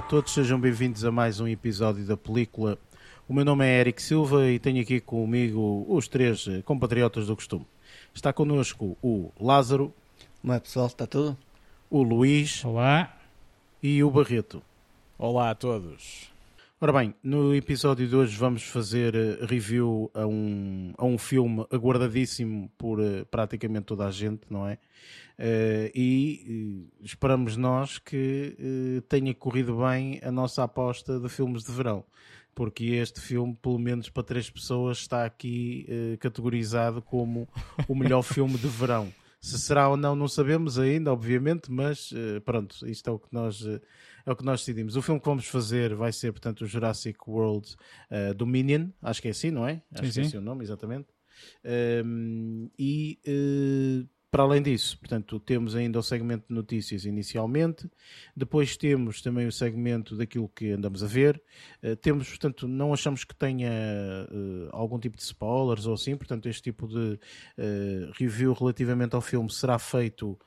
todos, sejam bem-vindos a mais um episódio da película. O meu nome é Eric Silva e tenho aqui comigo os três compatriotas do costume. Está connosco o Lázaro. Não é pessoal, está tudo? O Luís. Olá. E o Barreto. Olá a todos. Ora bem, no episódio de hoje vamos fazer eh, review a um, a um filme aguardadíssimo por uh, praticamente toda a gente, não é? Uh, e esperamos nós que tenha corrido bem a nossa aposta de filmes de verão, porque este filme, pelo menos para três pessoas, está aqui categorizado como o melhor filme de verão. Se será ou não, não sabemos ainda, obviamente, mas pronto, isto é o que nós é o que nós decidimos. O filme que vamos fazer vai ser, portanto, o Jurassic World uh, Dominion, acho que é assim, não é? Acho sim, que é assim o nome, exatamente. Um, ehm, e uh, para além disso, portanto, temos ainda o segmento de notícias inicialmente, depois temos também o segmento daquilo que andamos a ver, uh, temos, portanto, não achamos que tenha uh, algum tipo de spoilers ou assim, portanto, este tipo de uh, review relativamente ao filme será feito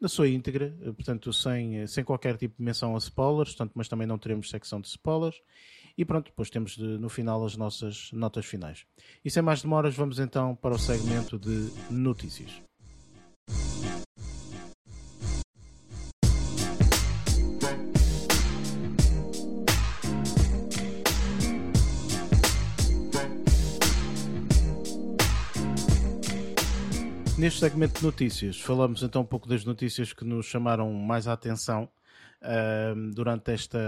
na sua íntegra, portanto, sem, sem qualquer tipo de menção a spoilers, portanto, mas também não teremos secção de spoilers. E pronto, depois temos de, no final as nossas notas finais. E sem mais demoras, vamos então para o segmento de notícias. Neste segmento de notícias, falamos então um pouco das notícias que nos chamaram mais a atenção uh, durante, esta,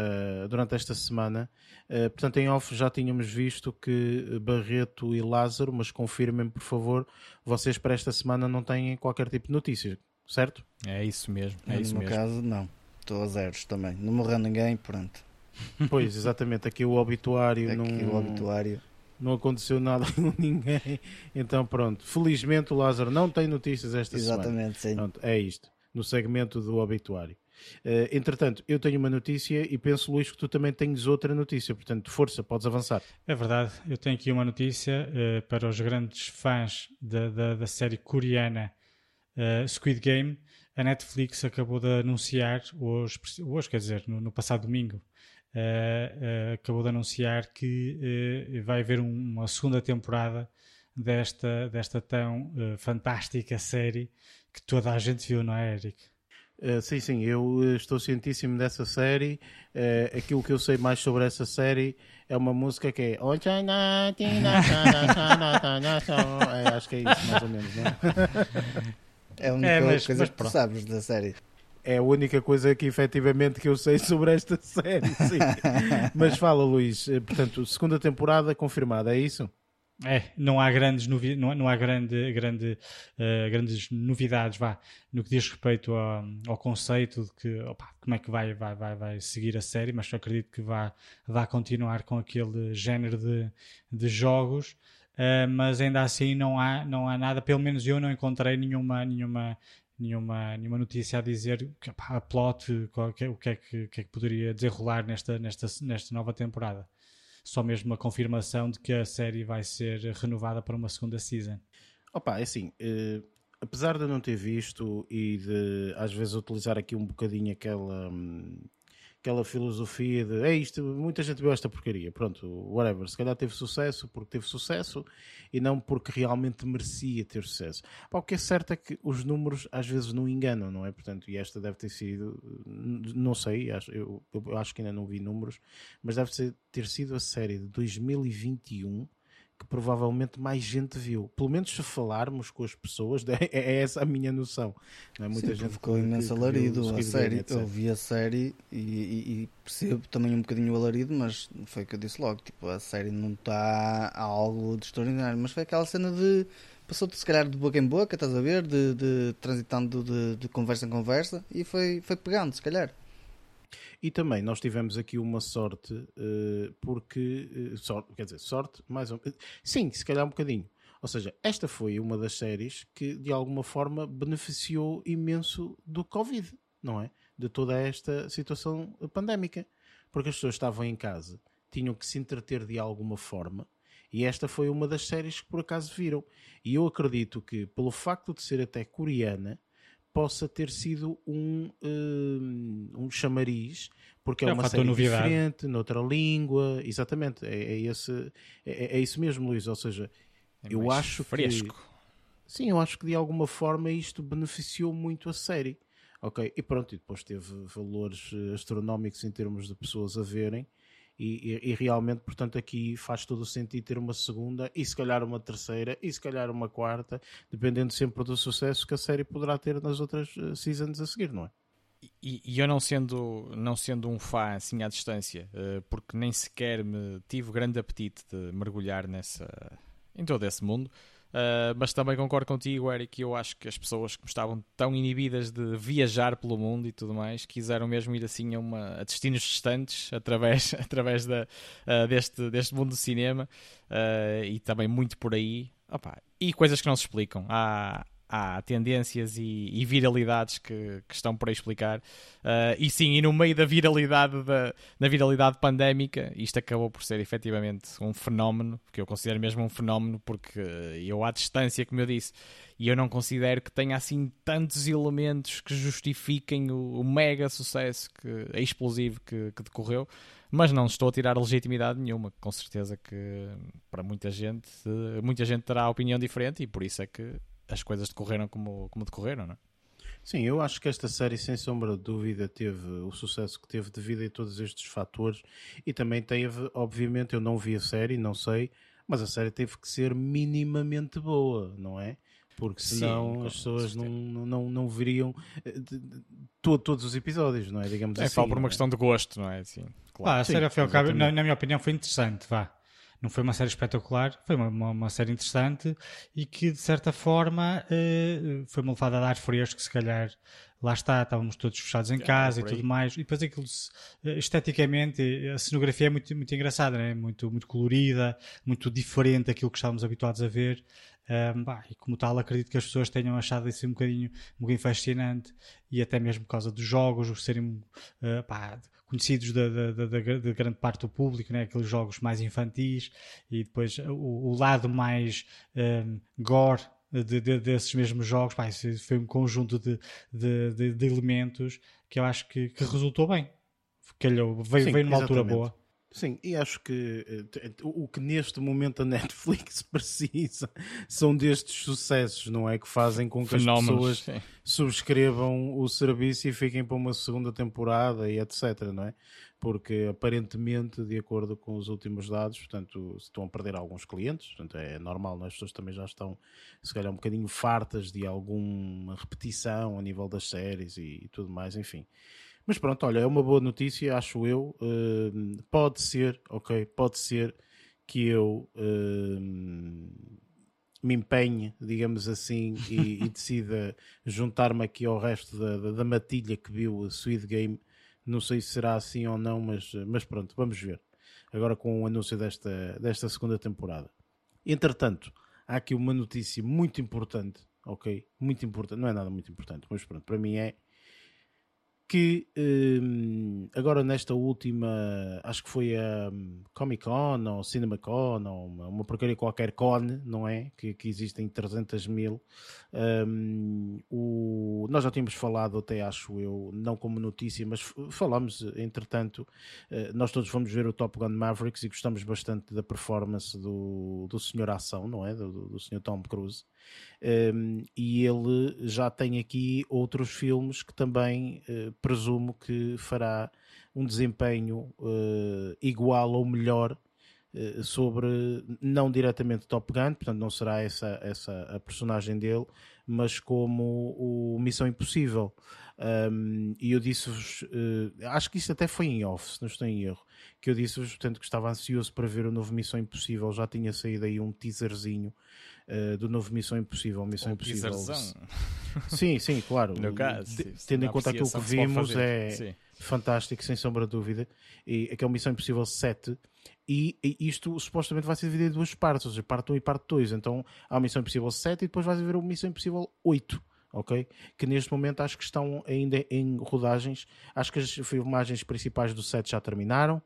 durante esta semana. Uh, portanto, em off já tínhamos visto que Barreto e Lázaro, mas confirmem por favor, vocês para esta semana não têm qualquer tipo de notícia, certo? É isso mesmo. É no isso meu mesmo. caso, não. Estou a zeros também. Não morreu ninguém, pronto. Pois, exatamente. Aqui o obituário. Aqui não... o obituário não aconteceu nada com ninguém. Então pronto, felizmente o Lázaro não tem notícias esta Exatamente, semana. sim. Pronto, é isto, no segmento do obituário. Uh, entretanto, eu tenho uma notícia e penso, Luís, que tu também tens outra notícia. Portanto, força, podes avançar. É verdade, eu tenho aqui uma notícia uh, para os grandes fãs da, da, da série coreana uh, Squid Game. A Netflix acabou de anunciar, hoje, hoje quer dizer, no, no passado domingo, acabou de anunciar que vai haver uma segunda temporada desta, desta tão fantástica série que toda a gente viu, não é, Eric? Uh, sim, sim, eu estou cientíssimo dessa série. Uh, aquilo que eu sei mais sobre essa série é uma música que é. é acho que é isso, mais ou menos, não é? É a única é, mas, coisa mas, que tu sabes da série é a única coisa que efetivamente que eu sei sobre esta série. Sim. Mas fala, Luís, eh, portanto, segunda temporada confirmada, é isso? É, não há grandes, novi não, não há grande, grande, uh, grandes novidades vá, no que diz respeito ao, ao conceito de que opa, como é que vai, vai, vai, vai seguir a série, mas eu acredito que vai, continuar com aquele género de, de jogos, uh, mas ainda assim não há, não há nada, pelo menos eu não encontrei nenhuma, nenhuma nenhuma, nenhuma notícia a dizer que, pá, a plot, qual, que, o, que é que, que, é que poderia desenrolar nesta, nesta, nesta nova temporada. Só mesmo uma confirmação de que a série vai ser renovada para uma segunda season. Opa, é assim, eh, apesar de eu não ter visto e de às vezes utilizar aqui um bocadinho aquela. Aquela filosofia de é isto, muita gente viu esta porcaria, pronto, whatever. Se calhar teve sucesso porque teve sucesso e não porque realmente merecia ter sucesso. Pá, o que é certo é que os números às vezes não enganam, não é? Portanto, e esta deve ter sido, não sei, acho, eu, eu acho que ainda não vi números, mas deve ter sido a série de 2021 que provavelmente mais gente viu. Pelo menos se falarmos com as pessoas, é, é essa a minha noção. Não é? Muita Sim, gente ficou imenso alarido. A série, eu vi a série e, e, e, percebo também um bocadinho o alarido, mas foi o que eu disse logo. Tipo, a série não está algo de extraordinário, mas foi aquela cena de. Passou-te se calhar de boca em boca, estás a ver? De, de transitando de, de conversa em conversa e foi, foi pegando, se calhar. E também nós tivemos aqui uma sorte, uh, porque. Uh, sorte, quer dizer, sorte, mais ou. Sim, se calhar um bocadinho. Ou seja, esta foi uma das séries que de alguma forma beneficiou imenso do Covid, não é? De toda esta situação pandémica. Porque as pessoas estavam em casa, tinham que se entreter de alguma forma. E esta foi uma das séries que por acaso viram. E eu acredito que, pelo facto de ser até coreana, possa ter sido um, um, um chamariz porque é, É um uma série novidade. diferente, noutra língua, exatamente, é, é esse, é, é isso mesmo, Luís, ou seja, É Eu acho que- fresco. sim, eu acho que de alguma forma isto beneficiou muito a série, ok, e pronto, e depois teve valores eh, astronómicos em termos de pessoas a verem, e, e- e realmente, portanto, aqui faz todo o sentido ter uma segunda, e se calhar uma terceira, e se calhar uma quarta, dependendo sempre do sucesso que a série poderá ter nas outras eh, seasons a seguir, não é? E, e eu não sendo, não sendo um fã assim à distância, eh, porque nem sequer me tive grande apetite de mergulhar nessa, em todo esse mundo, eh, mas também concordo contigo, Eric, eu acho que as pessoas que estavam tão inibidas de viajar pelo mundo e tudo mais, quiseram mesmo ir assim a, uma, a destinos distantes através, através da, eh, deste, deste mundo do cinema eh, e também muito por aí. Opa, e coisas que não se explicam. Há, há tendências e, e viralidades que, que estão por explicar. Uh, e sim, e no meio da viralidade da, da viralidade pandémica, isto acabou por ser efetivamente um fenómeno, que eu considero mesmo um fenómeno, porque eu à distância, como eu disse, e eu não considero que tenha assim tantos elementos que justifiquem o, o mega sucesso que, é explosivo que, que decorreu, mas não estou a tirar legitimidade nenhuma, com certeza que para muita gente, muita gente terá opinião diferente e por isso é que as coisas decorreram como, como decorreram, não é? Sim, eu acho que esta série, sem sombra de dúvida, teve o sucesso que teve devido a todos estes fatores e também teve, obviamente, eu não vi a série, não sei, mas a série teve que ser minimamente boa, não é? Porque Sim, senão com as pessoas não, não, não, veriam eh, to- todos os episódios, não é? Digamos É assim. só por uma é? questão de gosto, não é? Sim, claro. a sim, série, ao fim ao cabo, na, na minha opinião, foi interessante, vá. Não foi uma série espetacular, foi uma, uma, uma série interessante e que, de certa forma, eh, foi uma levada de ar fresco, se calhar. Lá está, estávamos todos fechados em casa por e tudo mais. E depois aquilo, eh, esteticamente, a cenografia é muito, muito engraçada, né? muito, muito colorida, muito diferente daquilo que estávamos habituados a ver. Um, pá, e como tal, acredito que as pessoas tenham achado isso um bocadinho, um bocadinho fascinante e até mesmo por causa dos jogos, os serem uh, pá, conhecidos da, da, da, da gra- da grande parte do público, né? aqueles jogos mais infantis e depois o, o lado mais um, gore de, de- desses mesmos jogos. Pá, foi um conjunto de, de, elementos que eu acho que, que resultou bem. Calhou, veio, Sim, veio numa altura exatamente. boa. Sim, e acho que eh, te- o que neste momento a Netflix precisa são destes sucessos, não é? Que fazem com que as Fenómenos. pessoas sim. subscrevam o serviço e fiquem para uma segunda temporada e etc, não é? Porque aparentemente, de acordo com os últimos dados, portanto, estão a perder alguns clientes, portanto é normal, não é? as pessoas também já estão, se calhar, um bocadinho fartas de alguma repetição a nível das séries e, e tudo mais, enfim. Mas pronto, olha, é uma boa notícia, acho eu. Hum, pode ser, ok, pode ser que eu hum, me empenhe, digamos assim, e, e decida juntar-me aqui ao resto da, da, da matilha que viu o Sweet Game. Não sei se será assim ou não, mas, mas pronto, vamos ver. Agora com o anúncio desta, desta segunda temporada. Entretanto, há aqui uma notícia muito importante, ok? Muito importante, não é nada muito importante, mas pronto, para mim é que hum, agora nesta última, acho que foi a hum, Comic Con ou CinemaCon ou uma, uma porcaria qualquer con, não é? Que, que existem 300 mil. Hum, o, nós já tínhamos falado até, acho eu, não como notícia, mas falamos, entretanto, eh, nós todos fomos ver o Top Gun Mavericks e gostamos bastante da performance do, do Senhor Ação, não é? Do, do, do Senhor Tom Cruise. Um, e ele já tem aqui outros filmes que também eh, presumo que fará um desempenho eh, igual ou melhor eh, sobre não diretamente Top Gun, portanto não será essa, essa a personagem dele, mas como o Missão Impossível. Um, e eu disse-vos, eh, acho que isso até foi em off, se não estou em erro, que eu disse-vos, portanto, que estava ansioso para ver o novo Missão Impossível, já tinha saído aí um teaserzinho eh, do novo Missão Impossível. Missão Ou Impossível. pisarzão, Sim, sim, claro. no caso. De- tendo em conta aquilo que vimos, é Sim. fantástico, sem sombra de dúvida. E aquele Missão Impossível 7. E, e isto supostamente vai ser dividido em duas partes, ou seja, parte 1 e parte 2. Então há o Missão Impossível 7 e depois vai haver o Missão Impossível 8. Ok? Que neste momento acho que estão ainda em rodagens. Acho que as filmagens principais do 7 já terminaram.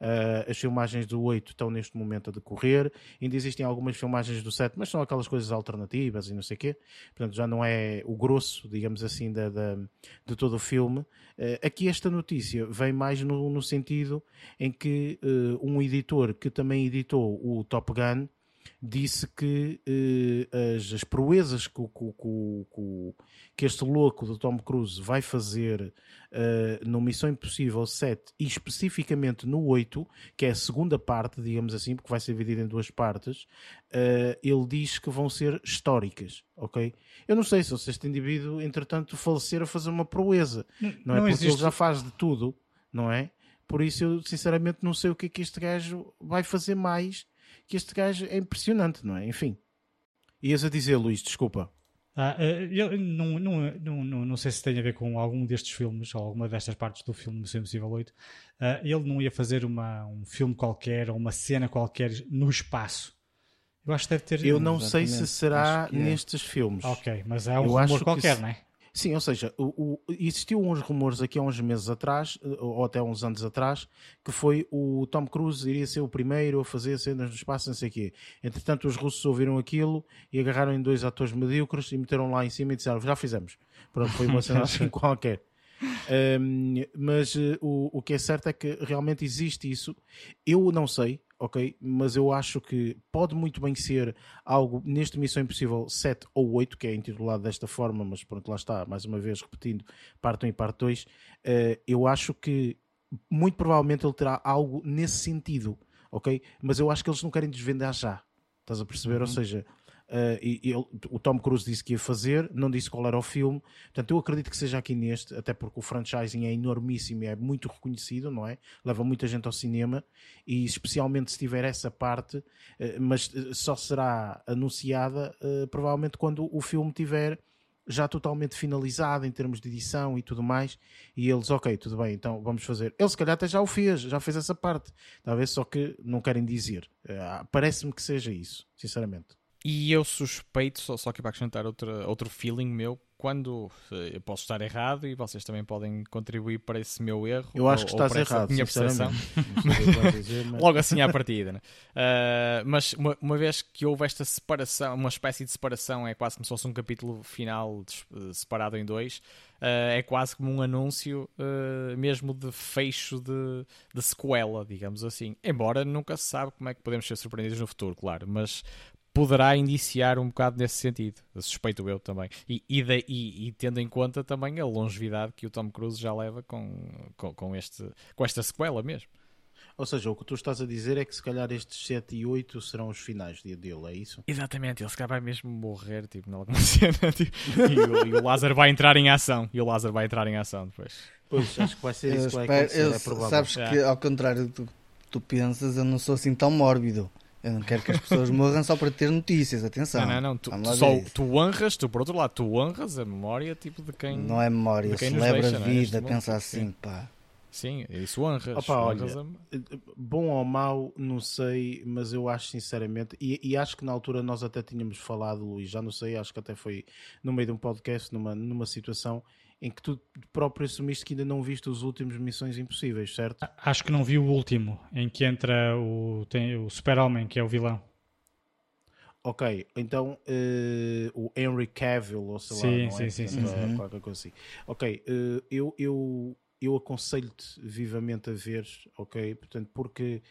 Uh, as filmagens do 8 estão neste momento a decorrer. Ainda existem algumas filmagens do 7, mas são aquelas coisas alternativas e não sei o quê. Portanto, já não é o grosso, digamos assim, da, de todo o filme. Uh, aqui esta notícia vem mais no, no sentido em que uh, um editor que também editou o Top Gun disse que uh, as, as proezas que, que, que, este louco do Tom Cruise vai fazer uh, no Missão Impossível 7 e especificamente no 8, que é a segunda parte, digamos assim, porque vai ser dividida em duas partes, uh, ele diz que vão ser históricas, ok? Eu não sei se este indivíduo, entretanto, falecer a fazer uma proeza, não, não é? Não porque existe... ele já faz de tudo, não é? Por isso eu sinceramente não sei o que é que este gajo vai fazer mais que este gajo é impressionante, não é? Enfim. Ias a dizer, Luís, desculpa. Ah, eh, eu não, não, não, não, não sei se tem a ver com algum destes filmes ou alguma destas partes do filme Missão Impossível 8. Ah, ele não ia fazer uma, um filme qualquer ou uma cena qualquer no espaço. Eu acho que deve ter. Eu não sei se será é. nestes filmes. Ok, mas é um eu rumor qualquer, se... não é? Sim, ou seja, o, o, existiu uns rumores aqui há uns meses atrás, eh, ou até uns anos atrás, que foi o Tom Cruise iria ser o primeiro a fazer cenas no espaço, não sei o quê. Entretanto, os russos ouviram aquilo e agarraram em dois atores medíocres e meteram lá em cima e disseram, já fizemos. Pronto, foi uma cena assim qualquer. Um, mas uh, o, o que é certo é que realmente existe isso. Eu não sei, ok? Mas eu acho que pode muito bem ser algo neste Missão Impossível 7 ou 8, que é intitulado desta forma, mas pronto, lá está, mais uma vez repetindo, parte 1 e parte 2. Uh, eh, eu acho que muito provavelmente ele terá algo nesse sentido, ok? Mas eu acho que eles não querem desvendar já. Estás a perceber? Uhum. Ou seja, Uh, e, ele, o Tom Cruise disse que ia fazer, não disse qual era o filme. Portanto, eu acredito que seja aqui neste, até porque o franchising é enormíssimo e é muito reconhecido, não é? Leva muita gente ao cinema e especialmente se tiver essa parte, uh, mas eh, só será anunciada uh, provavelmente quando o filme tiver já totalmente finalizado em termos de edição e tudo mais, e eles, ok, tudo bem, então vamos fazer. Ele se calhar até já o fez, já fez essa parte, talvez só que não querem dizer. Parece-me que seja isso, sinceramente. E eu suspeito, só, só aqui para acrescentar outro, outro feeling meu, quando eh, eu posso estar errado e vocês também podem contribuir para esse meu erro. Eu acho que estás errado. Minha percepção. dizer, mas... Logo assim à partida. Né? Uh, mas uma, uma, vez que houve esta separação, uma espécie de separação, é quase como se fosse um capítulo final de, separado em dois. Uh, é quase como um anúncio uh, mesmo de fecho de, de sequela, digamos assim. Embora nunca se sabe como é que podemos ser surpreendidos no futuro, claro. Mas poderá indiciar um bocado nesse sentido, suspeito eu também. E, e, de, e, e, tendo em conta também a longevidade que o Tom Cruise já leva com, com, com, este, com esta sequela mesmo. Ou seja, o que tu estás a dizer é que se calhar estes 7 e 8 serão os finais dele, é isso? Exatamente, ele se calhar vai mesmo morrer, tipo, em alguma cena, tipo, e, o, e o Lázaro vai entrar em ação, e o Lázaro vai entrar em ação depois. Pois, acho que vai ser isso que vai acontecer, eu, é provável. Sabes que, ao contrário do que tu pensas, eu não sou assim tão mórbido. Eu não quero que as pessoas morram só para ter notícias, atenção. Não, não, não. Tu, só, tu honras, tu por outro lado, tu honras a memória tipo de quem. Não é memória, celebra deixa, a é? vida, é? pensa assim, sim. pá. Sim, isso honras. Opa, honras olha, a... Bom ou mau, não sei, mas eu acho sinceramente, e, e, acho que na altura nós até tínhamos falado, Luís, já não sei, acho que até foi no meio de um podcast, numa, numa situação em que tu próprio assumiste que ainda não viste os últimos Missões Impossíveis, certo? Acho que não vi o último, em que entra o, tem, o Super-Homem, que é o vilão. Ok, então uh, o Henry Cavill, ou sei sim, lá, sim, é? sim, sim, sim. Uhum. qualquer coisa assim. Ok, uh, eu, eu, eu aconselho-te vivamente a ver, ok? Portanto, porque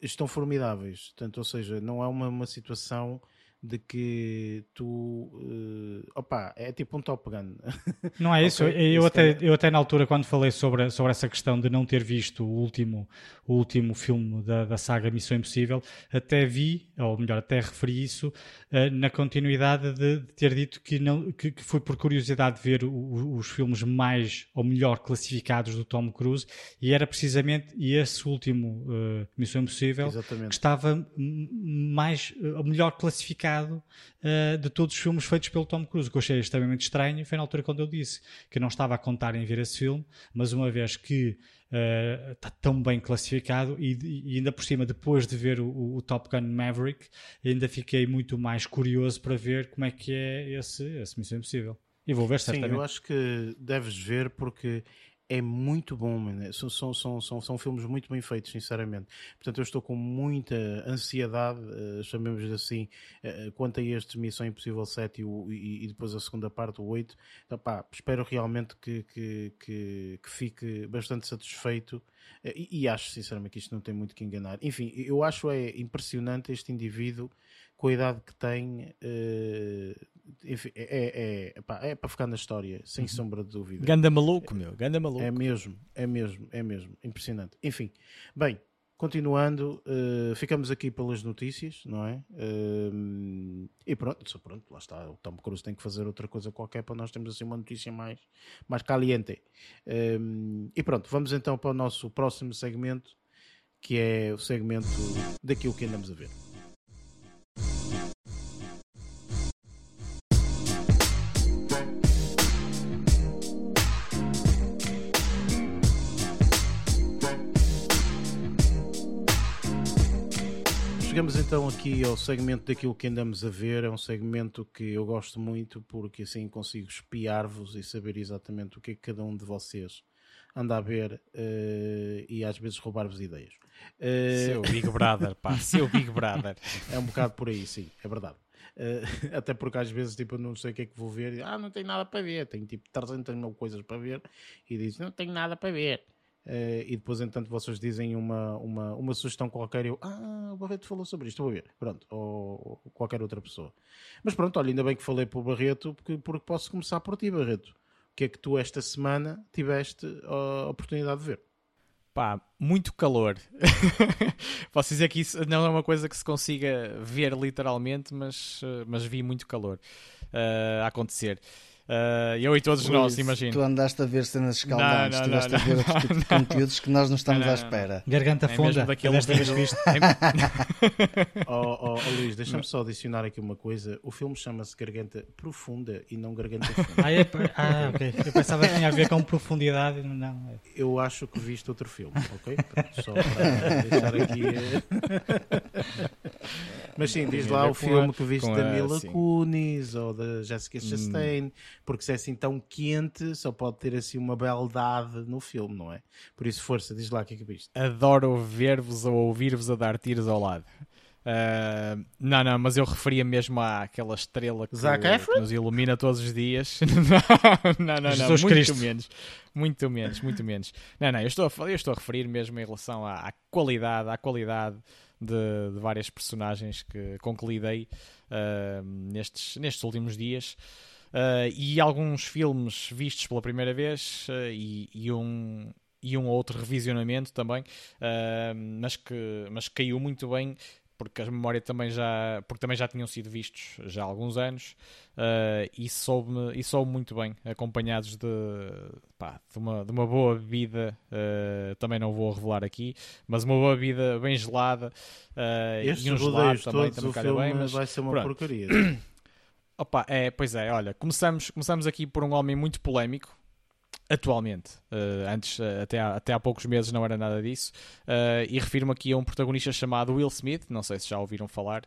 estão formidáveis. Portanto, ou seja, não é uma, uma situação de que tu uh, opa, é tipo um Top Gun. Não é isso? okay, eu, até, eu até na altura, quando falei sobre, sobre essa questão de não ter visto o último, o último filme da, da saga Missão Impossível, até vi, ou melhor, até referi isso uh, na continuidade de, de, ter dito que, não, que, que, foi por curiosidade de ver o, os filmes mais ou melhor classificados do Tom Cruise e era precisamente esse último uh, Missão Impossível Exatamente. que estava mais, uh, melhor classificado uh, de todos os filmes feitos pelo Tom Cruise, o que eu achei extremamente estranho foi na altura quando eu disse que não estava a contar em ver esse filme, mas uma vez que uh, está tão bem classificado e, e, ainda por cima, depois de ver o, o, Top Gun Maverick, ainda fiquei muito mais curioso para ver como é que é esse, esse Missão Impossível. E vou ver certamente. Sim, eu acho que deves ver porque é muito bom, são, são, são, são, são filmes muito bem feitos, sinceramente. Portanto, eu estou com muita ansiedade, uh, chamemos assim, uh, quanto a este Missão Impossível 7 e, o, e, e, depois a segunda parte, o 8. Então, pá, espero realmente que, que, que, que fique bastante satisfeito uh, e, e, acho, sinceramente, que isto não tem muito que enganar. Enfim, eu acho é impressionante este indivíduo com a idade que tem, enfim, é, é, é, pá, é, para ficar na história, sem uhum. sombra de dúvida. Ganda maluco, meu, ganda maluco. É mesmo, é mesmo, é mesmo, impressionante. Enfim, bem, continuando, uh, ficamos aqui pelas notícias, não é? Uh, e pronto, pronto, lá está, o Tom Cruise tem que fazer outra coisa qualquer para nós termos assim uma notícia mais, mais caliente. e pronto, vamos então para o nosso próximo segmento, que é o segmento daquilo que andamos a ver. Chegamos então aqui ao segmento daquilo que andamos a ver. É um segmento que eu gosto muito porque assim consigo espiar-vos e saber exatamente o que é que cada um de vocês anda a ver uh, e às vezes roubar-vos ideias. Uh... Seu Big Brother, pá, seu Big Brother. é um bocado por aí, sim, é verdade. Uh, até porque às vezes tipo, eu não sei o que é que vou ver. Ah, não tenho nada para ver. Tenho tipo 300 mil coisas para ver e diz: Não tenho nada para ver. Uh, e depois, entanto, vocês dizem uma, uma, uma sugestão qualquer eu, ah, o Barreto falou sobre isto, vou ver. Pronto, ou, ou, qualquer outra pessoa. Mas pronto, olha, ainda bem que falei para o Barreto, porque, porque posso começar por ti, Barreto. O que é que tu esta semana tiveste a oportunidade de ver? Pá, muito calor. Posso dizer que isso não é uma coisa que se consiga ver literalmente, mas, eh, mas vi muito calor uh, acontecer. Uh, eu e todos nós, imagino. Tu andaste a ver cenas escaldantes, não, não, estiveste não, a ver de conteúdos que nós não estamos à espera. Garganta é funda, daquele desta vez visto. oh, oh, oh, Luís, deixa-me só adicionar aqui uma coisa. O filme chama-se Garganta Profunda e não Garganta Funda. ah, é, ah, ok. Eu pensava que tinha a ver com profundidade. Não. É. Eu acho que viste outro filme, ok? Só para deixar aqui. Eh, Mas sim, diz lá o filme que viste da Mila Kunis ou da Jessica hum. Chastain. Hum porque se é assim tão quente, só pode ter assim uma beldade no filme, não é? Por isso, força, diz lá o que é que viste. Adoro ver-vos ou ouvir-vos a dar tiros ao lado. Uh, não, não, mas eu referia mesmo àquela estrela que, que nos ilumina todos os dias. não, não, não, não muito Cristo. menos. Muito menos, muito menos. Não, não, eu estou a, eu estou a referir mesmo em relação à, à qualidade, à qualidade de, de, várias personagens que, com que lidei uh, nestes, nestes últimos dias. Uh, e alguns filmes vistos pela primeira vez uh, e, e, um, e um outro revisionamento também, uh, mas, que, mas caiu muito bem porque a memória também já porque também já tinham sido vistos já há alguns anos e soube e soube muito bem acompanhados de, pá, de, uma, de uma boa bebida também não vou revelar aqui mas uma boa bebida bem gelada e um gelado também, também o bem, mas vai ser uma pronto. porcaria Opa, é, pois é, olha, começamos, começamos aqui por um homem muito polémico, atualmente. Uh, antes, uh, até, há, até há poucos meses, não era nada disso. Uh, e refiro-me aqui a um protagonista chamado Will Smith, não sei se já ouviram falar,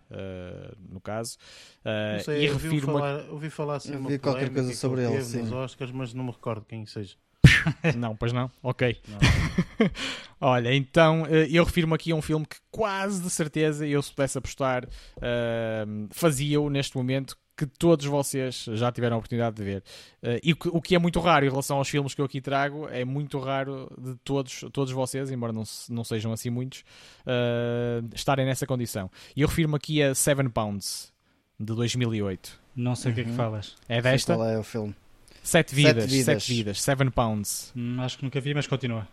no caso. não sei, e ouvi, falar, ouvi falar assim, vi qualquer coisa sobre ele, sim. nos Oscars, mas não me recordo quem seja. não, pois não? Ok. Não. Olha, então eu refiro-me aqui a um filme que quase de certeza eu, se pudesse apostar, uh, fazia-o neste momento que todos vocês já tiveram a oportunidade de ver. Uh, e o que é muito raro em relação aos filmes que eu aqui trago, é muito raro de todos, todos vocês, embora não, não sejam assim muitos, uh, estarem nessa condição. E eu refiro-me aqui a Seven Pounds, de 2008. Não sei o uhum. que é que uhum. falas. É desta? qual é o filme? Sete vidas, sete vidas, sete vidas Seven Pounds. Hum, acho que nunca vi, mas continua.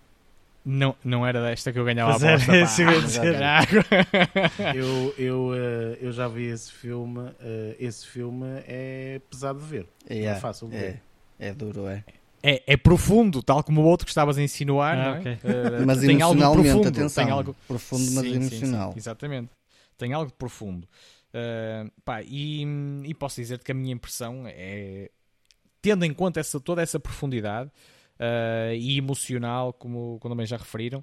Não, não era desta que eu ganhava a aposta. É, isso eu, eu, uh, eu já vi esse filme. Uh, esse filme é pesado de ver. É, é fácil de é, ver. É duro, é. É, é profundo, tal como o outro que estavas a insinuar, ah, não é? Uh, mas tem emocionalmente, algo profundo, atenção. Tem algo... Profundo, mas sim, emocional. Sim, sim, exatamente. Tem algo de profundo. Uh, pá, e, e posso dizer que a minha impressão é, tendo em conta essa, toda essa profundidade, uh, e emocional, como, como também já referiram.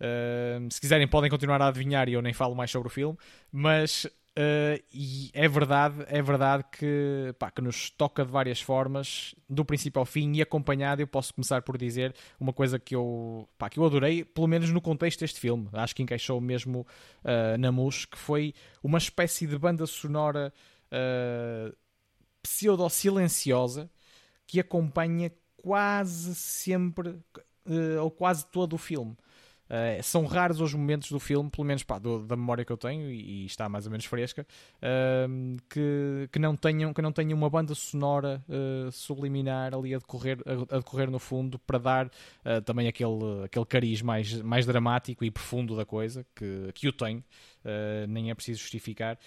Uh, se quiserem, podem continuar a adivinhar e eu nem falo mais sobre o filme, mas Uh, e é verdade, é verdade que, pá, que nos toca de várias formas, do princípio ao fim e acompanhado. Eu posso começar por dizer uma coisa que eu, pá, que eu adorei, pelo menos no contexto deste filme. Acho que encaixou mesmo uh, na MUS, que foi uma espécie de banda sonora uh, pseudo-silenciosa que acompanha quase sempre uh, ou quase todo o filme. Uh, são raros os momentos do filme, pelo menos pá, do, da memória que eu tenho, e, e está mais ou menos fresca, uh, que, que, não tenham, que não tenham uma banda sonora uh, subliminar ali a decorrer, a, a, decorrer no fundo para dar também aquele, aquele cariz mais, mais dramático e profundo da coisa, que, que o tem, nem é preciso justificar.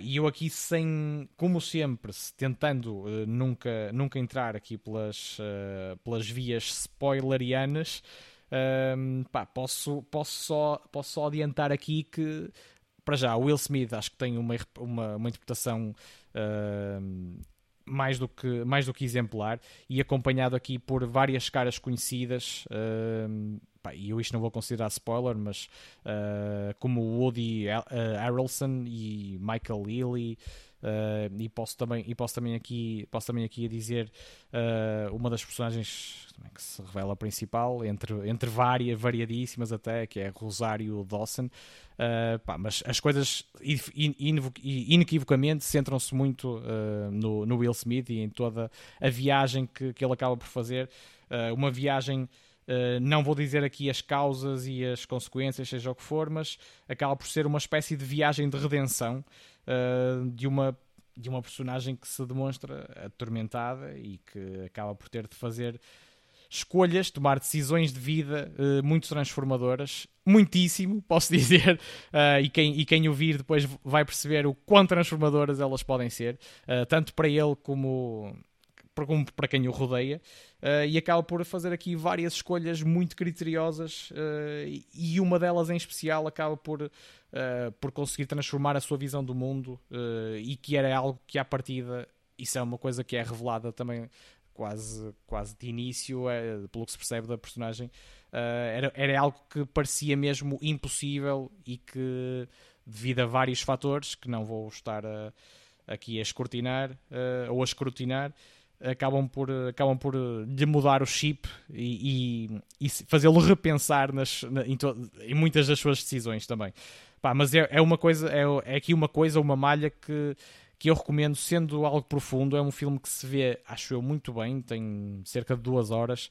E eu aqui sem, como sempre, tentando nunca, nunca entrar aqui pelas, pelas vias spoilerianas, um, pá, posso, posso, só, posso só adiantar aqui que, para já, o Will Smith acho que tem uma, uma, uma interpretação uh, mais, do que, mais do que exemplar e acompanhado aqui por várias caras conhecidas. Uh, pá, eu isto não vou considerar spoiler, mas uh, como Woody Harrelson e Michael Lilly. Uh, e posso também e posso também aqui posso também aqui dizer uh, uma das personagens que se revela principal entre entre várias variadíssimas até que é Rosário Dawson uh, pá, mas as coisas inequivocamente centram-se muito no, no Will Smith e em toda a viagem que, que ele acaba por fazer uma viagem Uh, não vou dizer aqui as causas e as consequências, seja o que for, mas acaba por ser uma espécie de viagem de redenção uh, de, uma, de uma personagem que se demonstra atormentada e que acaba por ter de fazer escolhas, tomar decisões de vida uh, muito transformadoras, muitíssimo, posso dizer, uh, e, quem, e quem ouvir depois vai perceber o quão transformadoras elas podem ser, tanto para ele como como para quem o rodeia, uh, e acaba por fazer aqui várias escolhas muito criteriosas, uh, e uma delas em especial acaba por, uh, por conseguir transformar a sua visão do mundo, e que era algo que à partida, isso é uma coisa que é revelada também quase, quase de início, é, pelo que se percebe da personagem, era, era algo que parecia mesmo impossível e que, devido a vários fatores, que não vou estar a, aqui a escrutinar ou a escrutinar, acabam por, acabam por lhe mudar o chip e, e, e fazê-lo repensar nas, na, em, to, em, muitas das suas decisões também. Pá, mas é, é uma coisa, é, é aqui uma coisa, uma malha que, que eu recomendo, sendo algo profundo. É um filme que se vê, acho eu, muito bem, tem cerca de duas horas.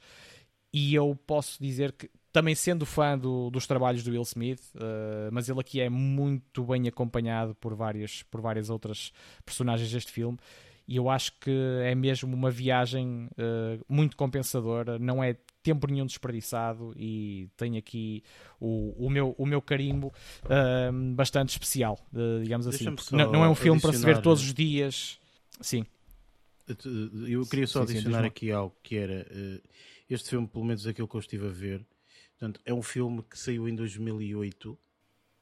E eu posso dizer que, também sendo fã do, dos trabalhos do Will Smith, uh, mas ele aqui é muito bem acompanhado por várias, por várias outras personagens deste filme e eu acho que é mesmo uma viagem uh, muito compensadora, não é tempo nenhum desperdiçado e tem aqui o, o, meu, o meu carimbo uh, bastante especial, uh, digamos assim. Não, não, é um filme para se ver todos os dias. Sim. Eu queria só sim, adicionar sim, aqui algo que era este filme, pelo menos aquilo que eu estive a ver, portanto, é um filme que saiu em 2008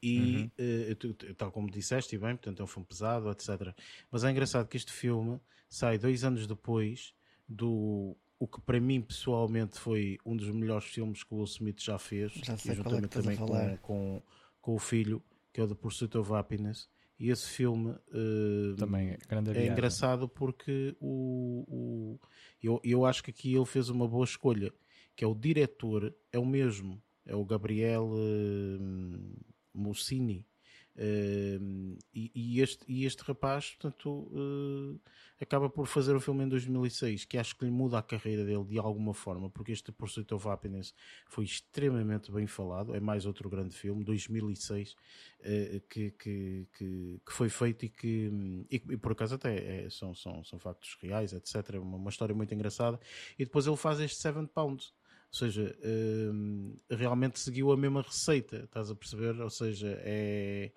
e, uhum. uh, tal como disseste, e bem, portanto é um filme pesado, etc. Mas é engraçado que este filme sai dois anos depois do o que para mim pessoalmente foi um dos melhores filmes que o Will Smith já fez, já sei juntamente é também com, com, com, o filho, que é o The Pursuit of Happiness. E esse filme uh, também é, é engraçado porque o, o, eu, eu acho que aqui ele fez uma boa escolha, que é o diretor, é o mesmo, é o Gabriel uh, Mussini. Uh, e, e, este, e este rapaz, portanto, uh, acaba por fazer o filme em 2006, que acho que lhe muda a carreira dele de alguma forma, porque este Pursuit of Happiness foi extremamente bem falado. É mais outro grande filme, 2006, uh, que, que, que, que, foi feito e que, e, e por acaso, até é, são, são, são factos reais, etc. Uma, uma história muito engraçada. E depois ele faz este Seven Pounds ou seja, um, realmente seguiu a mesma receita, estás a perceber? Ou seja, é,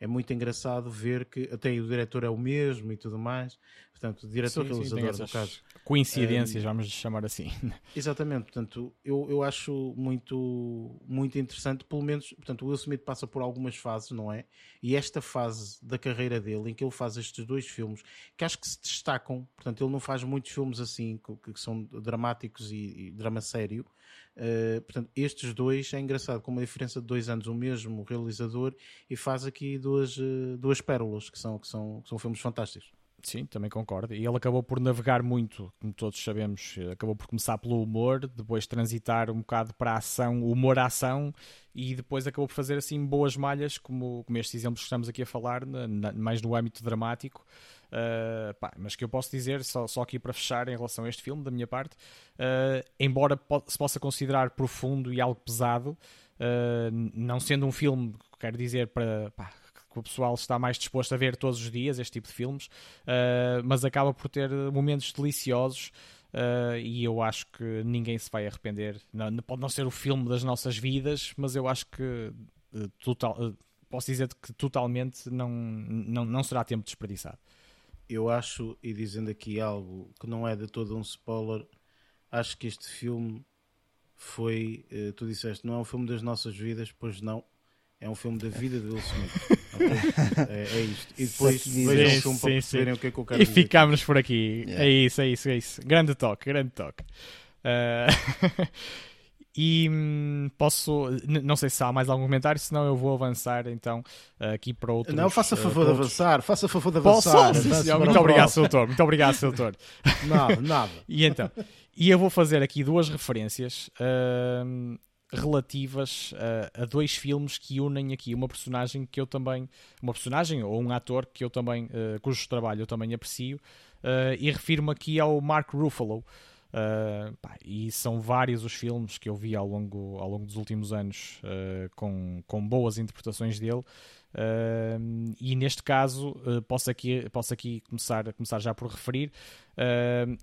é muito engraçado ver que até o diretor é o mesmo e tudo mais. Portanto, diretor sim, realizador, sim, no caso. Coincidências, um, vamos chamar assim. Exatamente, portanto, eu, eu acho muito, muito interessante, pelo menos, portanto, o Will Smith passa por algumas fases, não é? E esta fase da carreira dele, em que ele faz estes dois filmes, que acho que se destacam, portanto, ele não faz muitos filmes assim, que, que são dramáticos e, e drama sério, Uh, portanto, estes dois é engraçado, com uma diferença de dois anos, o mesmo realizador, e faz aqui duas, uh, duas pérolas que são, que, são, que são filmes fantásticos. Sim, também concordo. E ele acabou por navegar muito, como todos sabemos, acabou por começar pelo humor, depois transitar um bocado para a ação, humor à ação, e depois acabou por fazer assim boas malhas, como, como estes exemplos que estamos aqui a falar, na, na, mais no âmbito dramático. Uh, pá, mas que eu posso dizer, só, só aqui para fechar em relação a este filme, da minha parte, uh, embora po se possa considerar profundo e algo pesado, uh, não sendo um filme, quero dizer, para. Pá, que o pessoal está mais disposto a ver todos os dias este tipo de filmes, uh, mas acaba por ter momentos deliciosos uh, e eu acho que ninguém se vai arrepender. Não, pode não ser o filme das nossas vidas, mas eu acho que uh, total, posso dizer que totalmente não, não, não será tempo desperdiçado. Eu acho, e dizendo aqui algo que não é de todo um spoiler, acho que este filme foi, tu disseste, não é um filme das nossas vidas, pois não, é um filme da vida de Will Smith. é, é, isto. E depois vejam o filme para perceberem o que é que eu quero E ficámos por aqui. Yeah. É isso, é isso, é isso. Grande toque, grande toque. Uh... e hum, posso. Não sei se há mais algum comentário, senão eu vou avançar então aqui para outro. Não, faça a favor de avançar, faça favor de avançar. Posso? Muito obrigado, Soutor. Muito obrigado, Soutor. Nada, nada. e então, e eu vou fazer aqui duas referências. Uh, relativas a, a, dois filmes que unem aqui uma personagem que eu também, uma personagem ou um ator que eu também, uh, cujo trabalho eu também aprecio, uh, e refiro-me aqui ao Mark Ruffalo. Uh, pá, e são vários os filmes que eu vi ao longo, ao longo dos últimos anos com, com boas interpretações dele. e neste caso posso aqui, posso aqui começar, começar já por referir,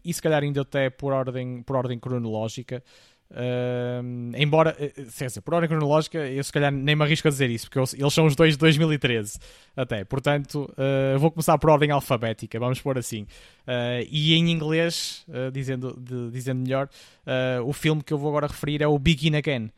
e se calhar ainda até por ordem, por ordem cronológica. Uh, embora, uh, por ordem cronológica, eu se calhar nem me arrisco a dizer isso, porque eles são os dois de 2013, até. Portanto, uh, vou começar por ordem alfabética, vamos pôr assim. Uh, e em inglês, dizendo, de, dizendo melhor, o filme que eu vou agora referir é o Begin Again,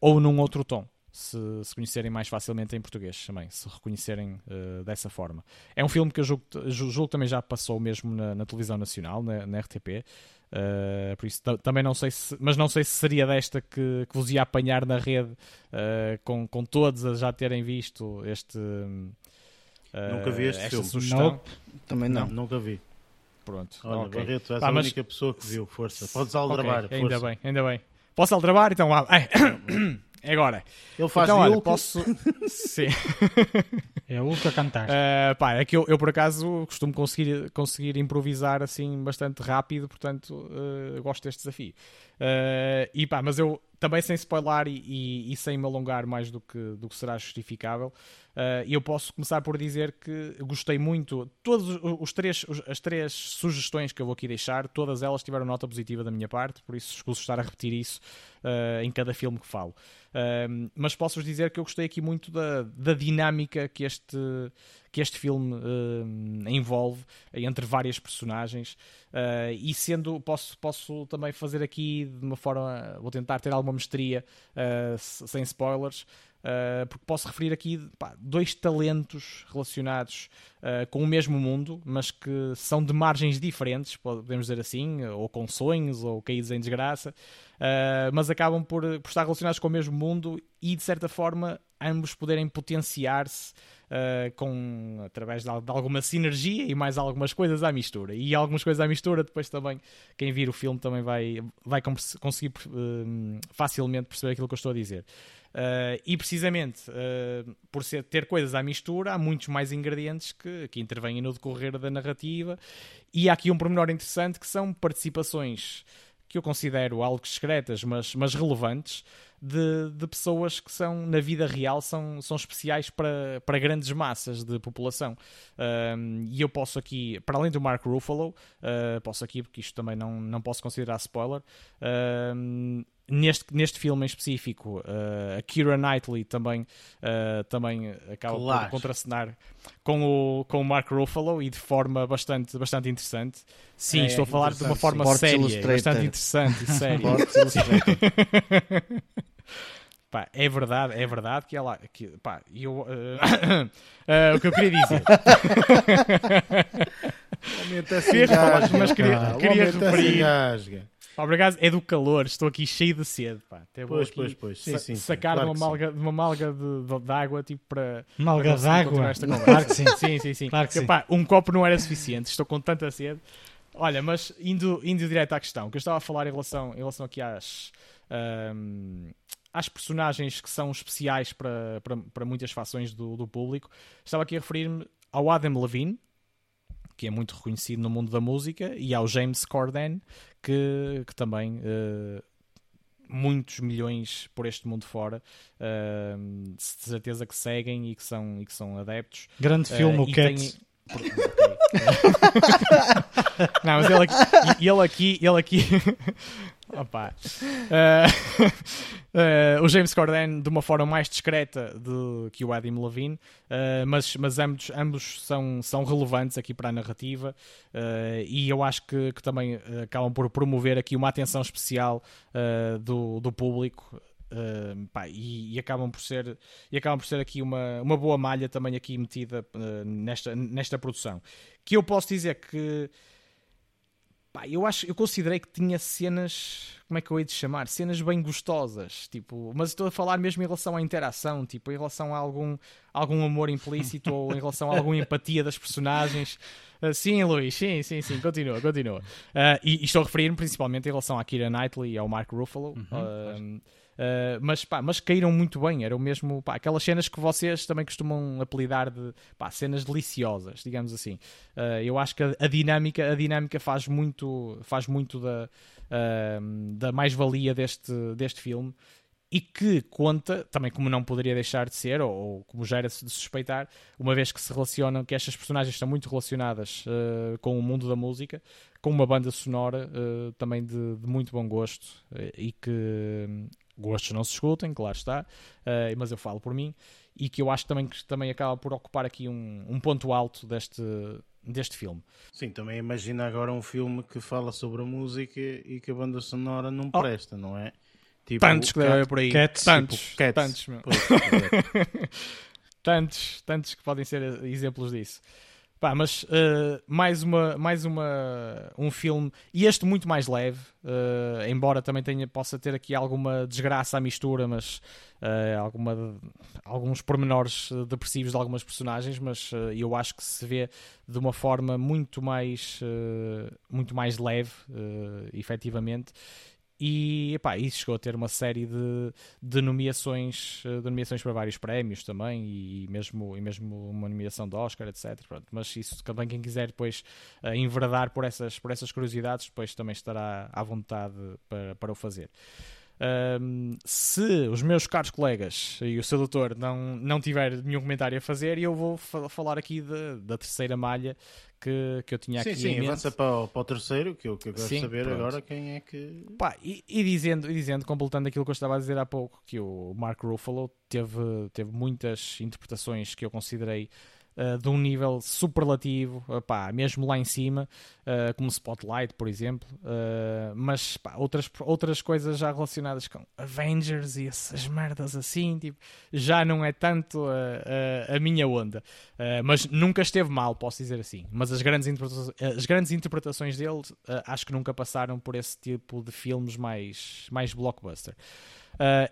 ou num outro tom. Se, se, conhecerem mais facilmente em português também, se reconhecerem dessa forma. É um filme que eu julgo, julgo também já passou mesmo na, na televisão nacional, na, na RTP. Uh, por isso também não sei se, mas não sei se seria desta que, que vos ia apanhar na rede uh, com, com todos a já terem visto este uh, nunca vi este esta filme. sugestão. Nope. Também não. não. Nunca vi. Pronto. Olha, okay. Barreto, és ah, a mas... única pessoa que viu, força. Podes aldrabar, okay. Ainda bem, ainda bem. Posso aldrabar? Então lá. É agora. Ele faz então, olha, posso. Sim. É o que a cantar. Uh, pá, é que eu, eu, por acaso costumo conseguir, conseguir improvisar assim bastante rápido, portanto uh, gosto deste desafio. Uh, e pá, mas eu também sem spoiler e, e, e, sem me alongar mais do que, do que será justificável, uh, eu posso começar por dizer que gostei muito. Todos os três, as três sugestões que eu vou aqui deixar, todas elas tiveram nota positiva da minha parte, por isso escuso estar a repetir isso uh, em cada filme que falo. Uh, mas posso-vos dizer que eu gostei aqui muito da, da dinâmica que este, que este filme envolve entre várias personagens e sendo, posso, posso também fazer aqui de uma forma, vou tentar ter alguma mestria sem spoilers. Uh, porque posso referir aqui pá, dois talentos relacionados uh, com o mesmo mundo, mas que são de margens diferentes, podemos dizer assim, ou com sonhos, ou caídos em desgraça, uh, mas acabam por, por estar relacionados com o mesmo mundo e, de certa forma, ambos poderem potenciar-se com, através de, de, alguma sinergia e mais algumas coisas à mistura. E algumas coisas à mistura, depois também, quem vir o filme também vai, vai conseguir uh, facilmente perceber aquilo que eu estou a dizer. Uh, e precisamente uh, por ser, ter coisas à mistura, há muitos mais ingredientes que, que intervêm no decorrer da narrativa. E há aqui um pormenor interessante que são participações que eu considero algo discretas, mas, mas relevantes, de, de pessoas que são, na vida real, são, são especiais para, para grandes massas de população. Um, e eu posso aqui, para além do Mark Ruffalo, uh, posso aqui, porque isto também não, não posso considerar spoiler, um, neste, neste filme em específico, uh, a Kira Knightley também, uh, também acaba claro. por contracenar com o, com o Mark Ruffalo e de forma bastante, bastante interessante. Sim, é, estou a falar de uma forma Sports séria, bastante interessante e séria. Pá, é verdade, é verdade que ela. Que, pá, eu, uh, uh, o que eu queria dizer. Fez, mas queria, queria referir. Obrigado, é do calor, estou aqui cheio de sede. Pá. Até vou pois, pois, pois. Sim, sim, sacar claro de, uma malga, de uma malga de, de, de água tipo para. Malga de água? Claro que sim. sim, sim, sim. Claro que sim. Pá, um copo não era suficiente, estou com tanta sede. Olha, mas indo, indo direto à questão, que eu estava a falar em relação, em relação aqui às. Um, às personagens que são especiais para, para, para muitas fações do, do público, estava aqui a referir-me ao Adam Levine, que é muito reconhecido no mundo da música, e ao James Corden, que, que também uh, muitos milhões por este mundo fora, uh, de certeza que seguem e que são, e que são adeptos. Grande filme, uh, o Cats. Tem... Não, mas ele aqui, ele aqui, ele aqui Opa. Uh, uh, o James Corden de uma forma mais discreta do que o Adam Levine, uh, mas, mas ambos, ambos são, são relevantes aqui para a narrativa e eu acho que, que também acabam por promover aqui uma atenção especial do, do público Uh, pá, e, e, acabam por ser e acabam por ser aqui uma, uma boa malha também aqui metida uh, nesta, nesta produção que eu posso dizer que Pá, eu acho, eu considerei que tinha cenas, como é que eu hei de chamar? Cenas bem gostosas, tipo, mas estou a falar mesmo em relação à interação, tipo, em relação a algum, algum amor implícito ou em relação a alguma empatia das personagens. Uh, sim, Luís, sim, sim, sim, continua, continua. Uh, e, e, estou a referir-me principalmente em relação à Kira Knightley e ao Mark Ruffalo. Uhum, uh, Uh, mas, pá, mas caíram muito bem. Eram mesmo pá, aquelas cenas que vocês também costumam apelidar de pá, cenas deliciosas, digamos assim. Uh, eu acho que a, a, dinâmica, a dinâmica faz muito, faz muito da, uh, da mais-valia deste, deste filme e que conta, também como não poderia deixar de ser, ou, ou como já era de suspeitar, uma vez que se relacionam, que estas personagens estão muito relacionadas uh, com o mundo da música, com uma banda sonora uh, também de, de, muito bom gosto uh, e que gostos não se escutem, claro está, uh, mas eu falo por mim, e que eu acho também que também acaba por ocupar aqui um, um ponto alto deste, deste filme. Sim, também imagina agora um filme que fala sobre a música e que a banda sonora não oh. presta, não é? Tipo, tantos que deve por aí. Cats, tantos, tipo, cats. tantos, tantos, tantos que podem ser exemplos disso. Pá, mas uh, mais, uma, mais uma, um filme, e este muito mais leve, uh, embora também tenha, possa ter aqui alguma desgraça à mistura, mas uh, alguma, alguns pormenores depressivos de algumas personagens, mas eu acho que se vê de uma forma muito mais, muito mais leve, efetivamente, e epá, isso chegou a ter uma série de, de, nomeações, eh, de nomeações para vários prémios também e mesmo, e mesmo uma nomeação de Oscar, etc. Pronto, mas isso também quem quiser depois uh, enverdar por essas, por essas curiosidades, depois também estará à vontade para, para o fazer. Um, se os meus caros colegas e o seu doutor não, não tiver nenhum comentário a fazer, eu vou falar aqui de, da terceira malha que, que eu tinha sim, aqui. Sim, sim, avança para o, para o terceiro, que eu, que eu quero sim, saber pronto. agora quem é que. Pá, e, e, dizendo, e dizendo, completando aquilo que eu estava a dizer há pouco, que o Mark Ruffalo teve, teve muitas interpretações que eu considerei uh, de um nível superlativo, uh, pá, mesmo lá em cima, uh, como Spotlight, por exemplo, mas pá, outras, outras coisas já relacionadas com Avengers e essas merdas assim, tipo, já não é tanto a, a, a minha onda. mas nunca esteve mal, posso dizer assim. Mas as grandes, interpretações, as grandes interpretações dele acho que nunca passaram por esse tipo de filmes mais, mais blockbuster. Uh,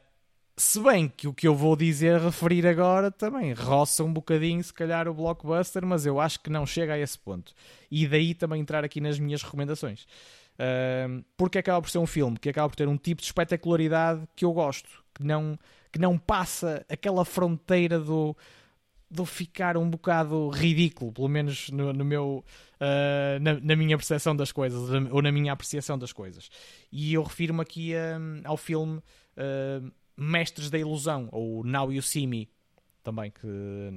se bem que o que eu vou dizer, referir agora, também roça um bocadinho, se calhar, o blockbuster, mas eu acho que não chega a esse ponto. E daí também entrar aqui nas minhas recomendações. Uh, porque acaba por ser um filme que acaba por ter um tipo de espetacularidade que eu gosto, que não, que não passa aquela fronteira do, do ficar um bocado ridículo, pelo menos no, no meu, uh, na, na, minha percepção das coisas, ou na minha apreciação das coisas. E eu refiro-me aqui ao filme. Uh, Mestres da Ilusão, ou Now You See Me, também, que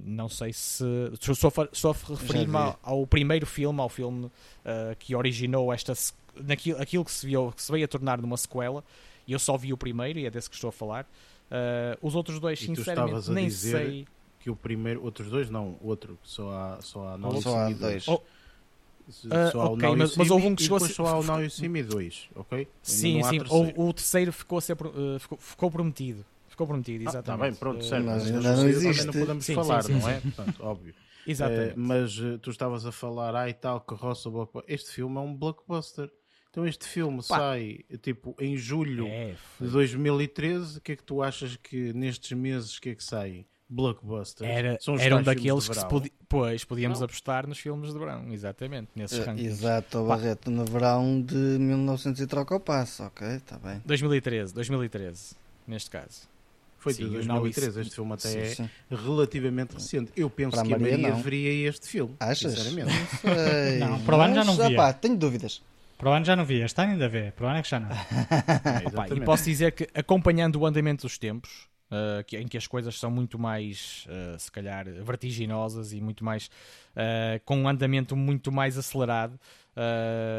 não sei se. Só, só referir-me ao, ao, primeiro filme, ao filme uh, que originou esta. Naquilo, aquilo que se, viu, que se veio a tornar numa sequela. E eu só vi o primeiro e é desse que estou a falar. Uh, os outros dois, e sinceramente, nem sei. Que o primeiro, outros dois não, outro, só há, só há, não, só há dois. Oh, Uh, só okay, mas, mas houve um que chegou a ser. Só há o Now You See Me 2, ok? Sim, sim. O, o, terceiro ficou, a ser, uh, ficou, ficou prometido. Ficou prometido, exatamente. Está ah, bem, pronto, certo. Mas ainda não existe. não podemos sim, falar, sim, sim, não é? Portanto, óbvio. Exatamente. Uh, mas uh, tu estavas a falar, ai ah, tal, carroça, blockbuster. Este filme é um blockbuster. Então este filme Pá. sai tipo em julho é, de 2013. O que é que tu achas que nestes meses que é que sai? Blockbusters. Era, eram daqueles que se podi pois, podíamos não. apostar nos filmes de verão, exatamente, nesses uh, rankings. Exato, o Barreto no verão de 1900 e troca o passo, ok, está bem. 2013, 2013, neste caso. Foi sim, de 2013, este filme até sim, sim. é relativamente recente. Eu penso para que a Maria, Maria veria este filme. Achas? Sinceramente. Não, não para o ano já não via. Opa, tenho dúvidas. Para o ano já não via, está ainda a ver, para o ano é que já não. é, Opa, e posso dizer que acompanhando o andamento dos tempos, Uh, que, em que as coisas são muito mais, uh, se calhar, vertiginosas e muito mais uh, com um andamento muito mais acelerado.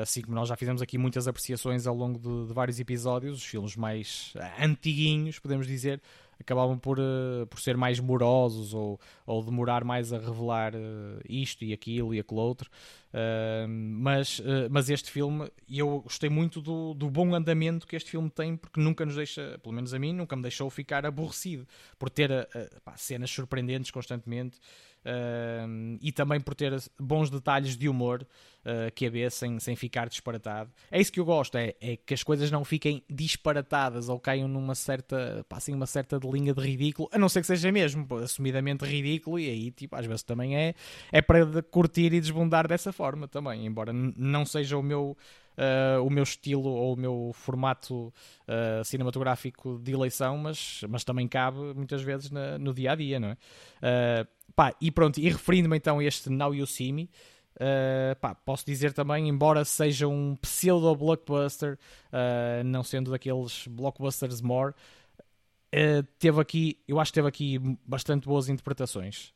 assim como nós já fizemos aqui muitas apreciações ao longo de, de vários episódios, os filmes mais antiguinhos, podemos dizer, acabavam por, uh, por ser mais morosos ou, ou demorar mais a revelar uh, isto e aquilo e aquele outro. Uh, mas, mas este filme, eu gostei muito do, do bom andamento que este filme tem, porque nunca nos deixa, pelo menos a mim, nunca me deixou ficar aborrecido por ter pá, cenas surpreendentes constantemente. Uh, e também por ter bons detalhes de humor uh, que a vê sem, sem ficar disparatado. É isso que eu gosto, é, é que as coisas não fiquem disparatadas ou caiam numa certa, passem uma certa linha de ridículo, a não ser que seja mesmo assumidamente ridículo e aí tipo, às vezes também é, é para curtir e desbundar dessa forma também, embora não seja o meu Uh, o meu estilo ou o meu formato uh, cinematográfico de eleição, mas, mas também cabe muitas vezes na, no dia a dia, não é? Uh, Pá, e pronto, e referindo-me então a este Now You See Me, uh, pá, posso dizer também, embora seja um pseudo-blockbuster, uh, não sendo daqueles blockbusters more, uh, teve aqui, eu acho que teve aqui bastante boas interpretações.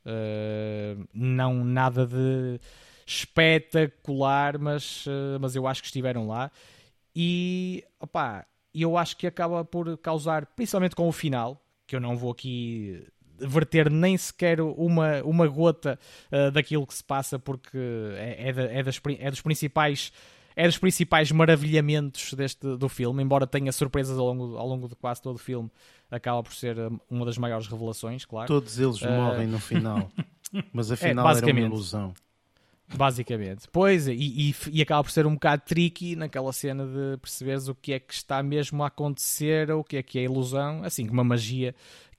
não nada de espetacular, mas, mas eu acho que estiveram lá. E, opá, eu acho que acaba por causar, principalmente com o final, que eu não vou aqui verter nem sequer uma, uma gota uh, daquilo que se passa, porque é, é, da, é, das, é dos principais é dos principais maravilhamentos deste, do filme, embora tenha surpresas ao longo, ao longo de quase todo o filme, acaba por ser eh, uma das maiores revelações, claro. Todos eles uh... morrem no final, mas afinal é, era uma ilusão. Basicamente. Pois, e, e, e, acaba por ser um bocado tricky naquela cena de perceberes o que é que está mesmo a acontecer, ou o que é que é ilusão, assim como a magia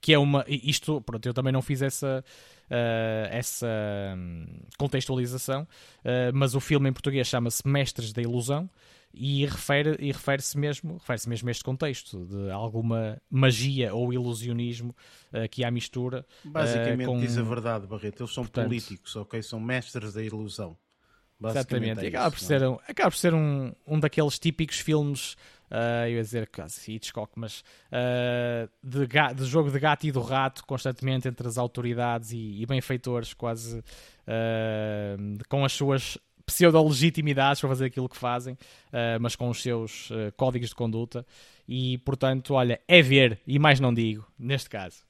que é uma. Isto, pronto, eu também não fiz essa. Uh, essa um, contextualização, uh, mas o filme em português chama-se Mestres da Ilusão e refere e refere-se mesmo refere-se mesmo a este contexto de alguma magia ou ilusionismo uh, que há mistura basicamente com... diz a verdade Barreto. Eles são Portanto, políticos ok? São mestres da ilusão. Exatamente, é acaba, por ser um, acaba por ser um, um daqueles típicos filmes uh, eu ia dizer quase Hitchcock, mas uh, de, de, jogo de gato e do rato constantemente entre as autoridades e, e benfeitores, quase uh, com as suas pseudo-legitimidades para fazer aquilo que fazem, mas com os seus códigos de conduta. E portanto, olha, é ver, e mais não digo, neste caso.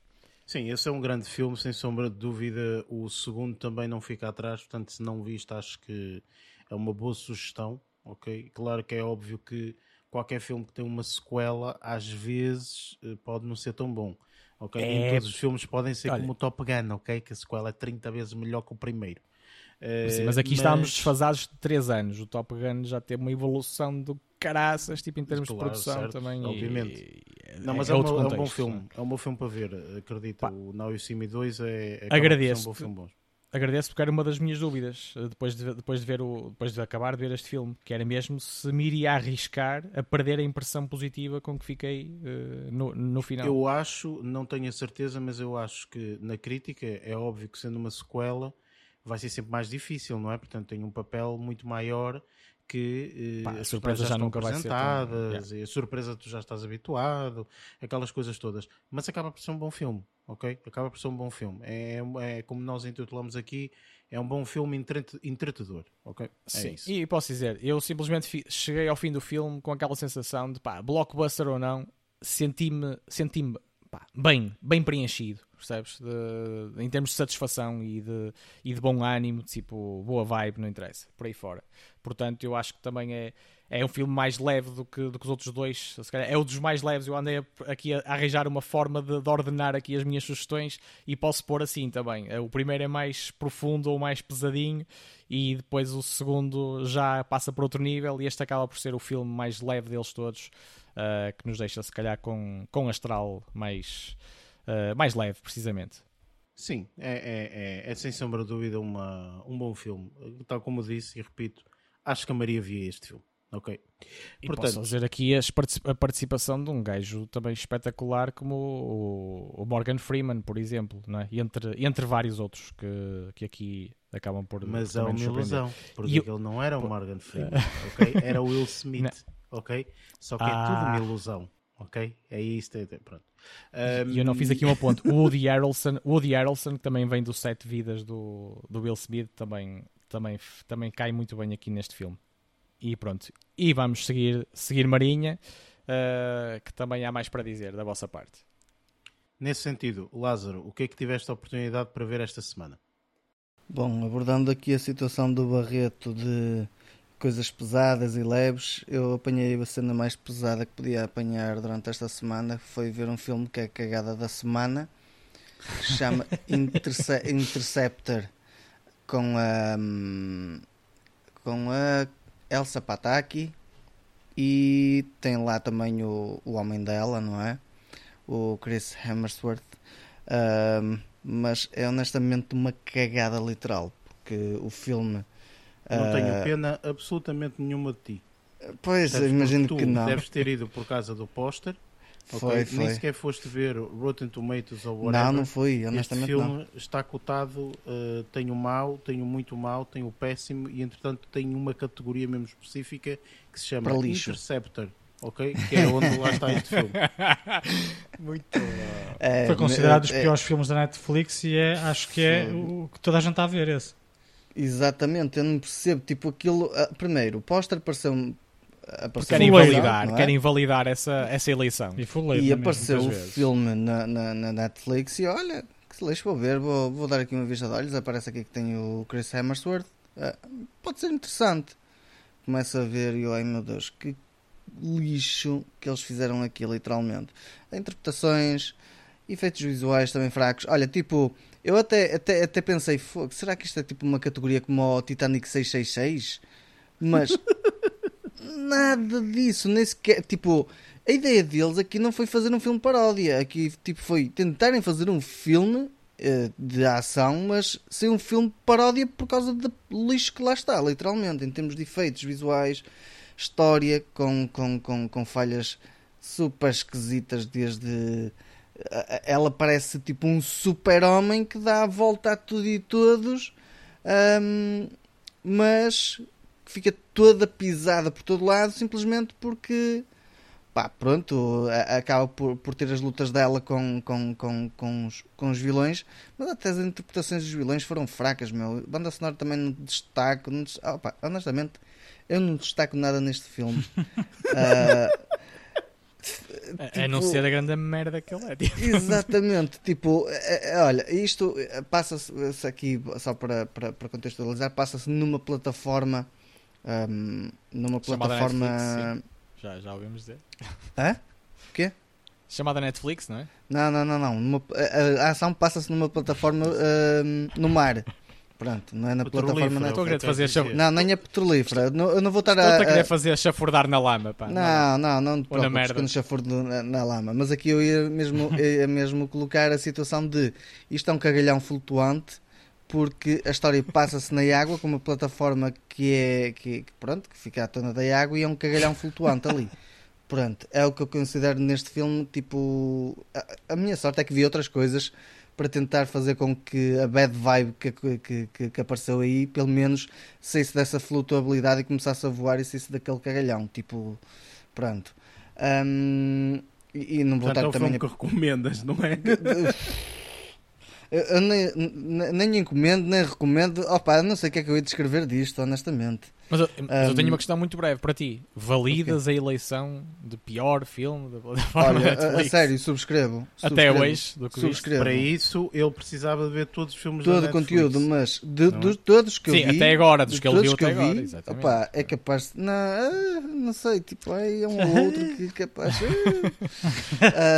Sim, esse é um grande filme, sem sombra de dúvida. O segundo também não fica atrás, portanto, se não viste, acho que é uma boa sugestão. Ok, claro que é óbvio que qualquer filme que tem uma sequela, às vezes eh, pode não ser tão bom. Ok? É... Todos os filmes podem ser Olha... como o Top Gun, ok? Que a sequela é 30 vezes melhor que o primeiro. Sim, mas aqui mas... estávamos desfasados de 3 anos. O Top Gun já teve uma evolução do caraças, tipo em termos claro, de produção certo, também. Obviamente. E... não, mas é, é, uma, é, um bom filme. É um bom filme para ver, acredito. Pá. O Now You See Me 2 é, é Agradeço. um bom filme bom agradeço porque era uma das minhas dúvidas eh, depois de, depois de ver o depois de acabar de ver este filme que era mesmo se me iria arriscar a perder a impressão positiva com que fiquei uh, no, no final eu acho não tenho a certeza mas eu acho que na crítica é óbvio que sendo uma sequela vai ser sempre mais difícil não é portanto tem um papel muito maior que eh, Pá, a surpresa já, já nunca vai ser tão... a surpresa tu já estás habituado, aquelas coisas todas. Mas acaba por ser um bom filme, ok? Acaba por ser um bom filme. É, é como nós intitulamos aqui, é um bom filme entretedor, ok? É Sim. Isso. E posso dizer, eu simplesmente cheguei ao fim do filme com aquela sensação de pá, blockbuster ou não, senti-me senti bem, bem preenchido, percebes? De, em termos de satisfação e de, e de bom ânimo, tipo, boa vibe, não interessa, por aí fora. Portanto, eu acho que também é, é um filme mais leve do que, do que os outros dois. Se calhar é um dos mais leves. Eu andei aqui a, arranjar uma forma de, de, ordenar aqui as minhas sugestões e posso pôr assim também. O primeiro é mais profundo ou mais pesadinho e depois o segundo já passa por outro nível e este acaba por ser o filme mais leve deles todos, uh, que nos deixa se calhar com, com astral mais, uh, mais leve, precisamente. Sim, é, é, é, é, sem sombra de dúvida uma, um bom filme. Tal como eu disse e repito, acho que a Maria via este filme. Ok. E Portanto, posso fazer aqui a participação de um gajo também espetacular como o Morgan Freeman, por exemplo, não é? entre, entre vários outros que, que aqui acabam por. Mas por é uma ilusão, porque eu... ele não era o Morgan Freeman, ok? Era o Will Smith, ok? Só que ah. é tudo uma ah. ilusão, ok? É isto, é, pronto. Um... E eu não fiz aqui um ponto. O Woody Harrelson, Woody Harrelson, que também vem do Sete Vidas do, do Will Smith, também, também, também cai muito bem aqui neste filme. E pronto. E vamos seguir, seguir Marinha, uh, que também há mais para dizer da vossa parte. Nesse sentido, Lázaro, o que é que tiveste a oportunidade para ver esta semana? Bom, abordando aqui a situação do Barreto de coisas pesadas e leves, eu apanhei a cena mais pesada que podia apanhar durante esta semana, foi ver um filme que é a cagada da semana, que chama Interce Interceptor, com a, hum, com a Elsa Pataki e tem lá também o, o homem dela, não é? O Chris Hemsworth. Um, mas é honestamente uma cagada literal, porque o filme. Não uh, tenho pena absolutamente nenhuma de ti. Pois, imagino que não. Deves ter ido por causa do póster. Foi, okay? foi. Nem sequer foste ver Rotten Tomatoes ou whatever. Não, não fui, honestamente este filme não. está cotado, uh, tem o mau, tem o muito mau, tem o péssimo e entretanto tem uma categoria mesmo específica que se chama Interceptor. Ok? Que é onde lá está este filme. Muito é, Foi considerado é, dos piores é, filmes da Netflix e é, acho que é o que toda a gente está a ver esse. Exatamente, eu não percebo. Tipo, aquilo. Uh, primeiro, o póster pareceu querem invalidar, é? querem invalidar essa, essa eleição. E, e apareceu o vezes. filme na, na, na, Netflix e olha, que se lixo, vou ver, vou, vou dar aqui uma vista de olhos. Aparece aqui que tem o Chris Hemsworth. Uh, pode ser interessante. Começa a ver e eu, ai meu Deus, que lixo que eles fizeram aqui, literalmente. Interpretações, efeitos visuais também fracos. Olha, tipo, eu até, até, até pensei, será que isto é tipo uma categoria como o Titanic 666? Mas nada disso, nem sequer. Tipo, a ideia deles aqui não foi fazer um filme paródia, aqui tipo, foi tentarem fazer um filme uh, de ação, mas ser um filme paródia por causa do lixo que lá está, literalmente, em termos de efeitos visuais, história com, com, com, com falhas super esquisitas, desde. Ela parece tipo um super-homem que dá a volta a tudo e todos, um, mas fica toda pisada por todo lado simplesmente porque pá, pronto, acaba por, por ter as lutas dela com, com, com, com, os, com os vilões, mas até as interpretações dos vilões foram fracas, meu. Banda sonora também não destaco, não destaco opa, honestamente, eu não destaco nada neste filme. uh, Tipo, a não tipo, ser a grande merda que ele é. Tipo. Exatamente, tipo, é, é, olha, isto passa-se aqui, só para, para, para contextualizar, passa-se numa plataforma um, numa Chamada plataforma. Netflix, já, já ouvimos dizer. Hã? O quê? Chamada Netflix, não é? Não, não, não, não. Numa, a, a, ação passa-se numa plataforma uh, no mar. Pronto, não é na plataforma Netflix. Estou a fazer chaf... Não, nem é petrolífera. Não, eu não vou estar a. Estou a querer fazer chafurdar na lama, pá. Não, não, não, não merda. quando chafurdo na, na, lama. Mas aqui eu ia mesmo, ia mesmo colocar a situação de isto é um cagalhão flutuante porque a história passa-se na água com uma plataforma que é que, pronto, que fica à tona da água e é um cagalhão flutuante ali. Pronto, é o que eu considero neste filme, tipo, a, a, minha sorte é que vi outras coisas para tentar fazer com que a bad vibe que, que, que, que apareceu aí, pelo menos saísse dessa flutuabilidade e começasse a voar e saísse daquele cagalhão, tipo, pronto. Um, e, e não vou Portanto, estar é também... que recomendas, não é? Eu, nem, nem encomendo, nem recomendo. Opa, não sei o que é que eu ia descrever disto, honestamente. Mas, eu, mas um, eu tenho uma questão muito breve para ti. Validas okay. a eleição de pior filme da plataforma Olha, A, a sério, subscrevo. Até hoje, do que subscrevo. Para isso, ele precisava de ver todos os filmes Todo o conteúdo, mas de, de, de, todos queSim, eu vi... até agora, dos que ele viu até agora, vi, exatamente. Opa, é capaz... Não, ah, não sei, tipo, aí é um ou outro que é capaz...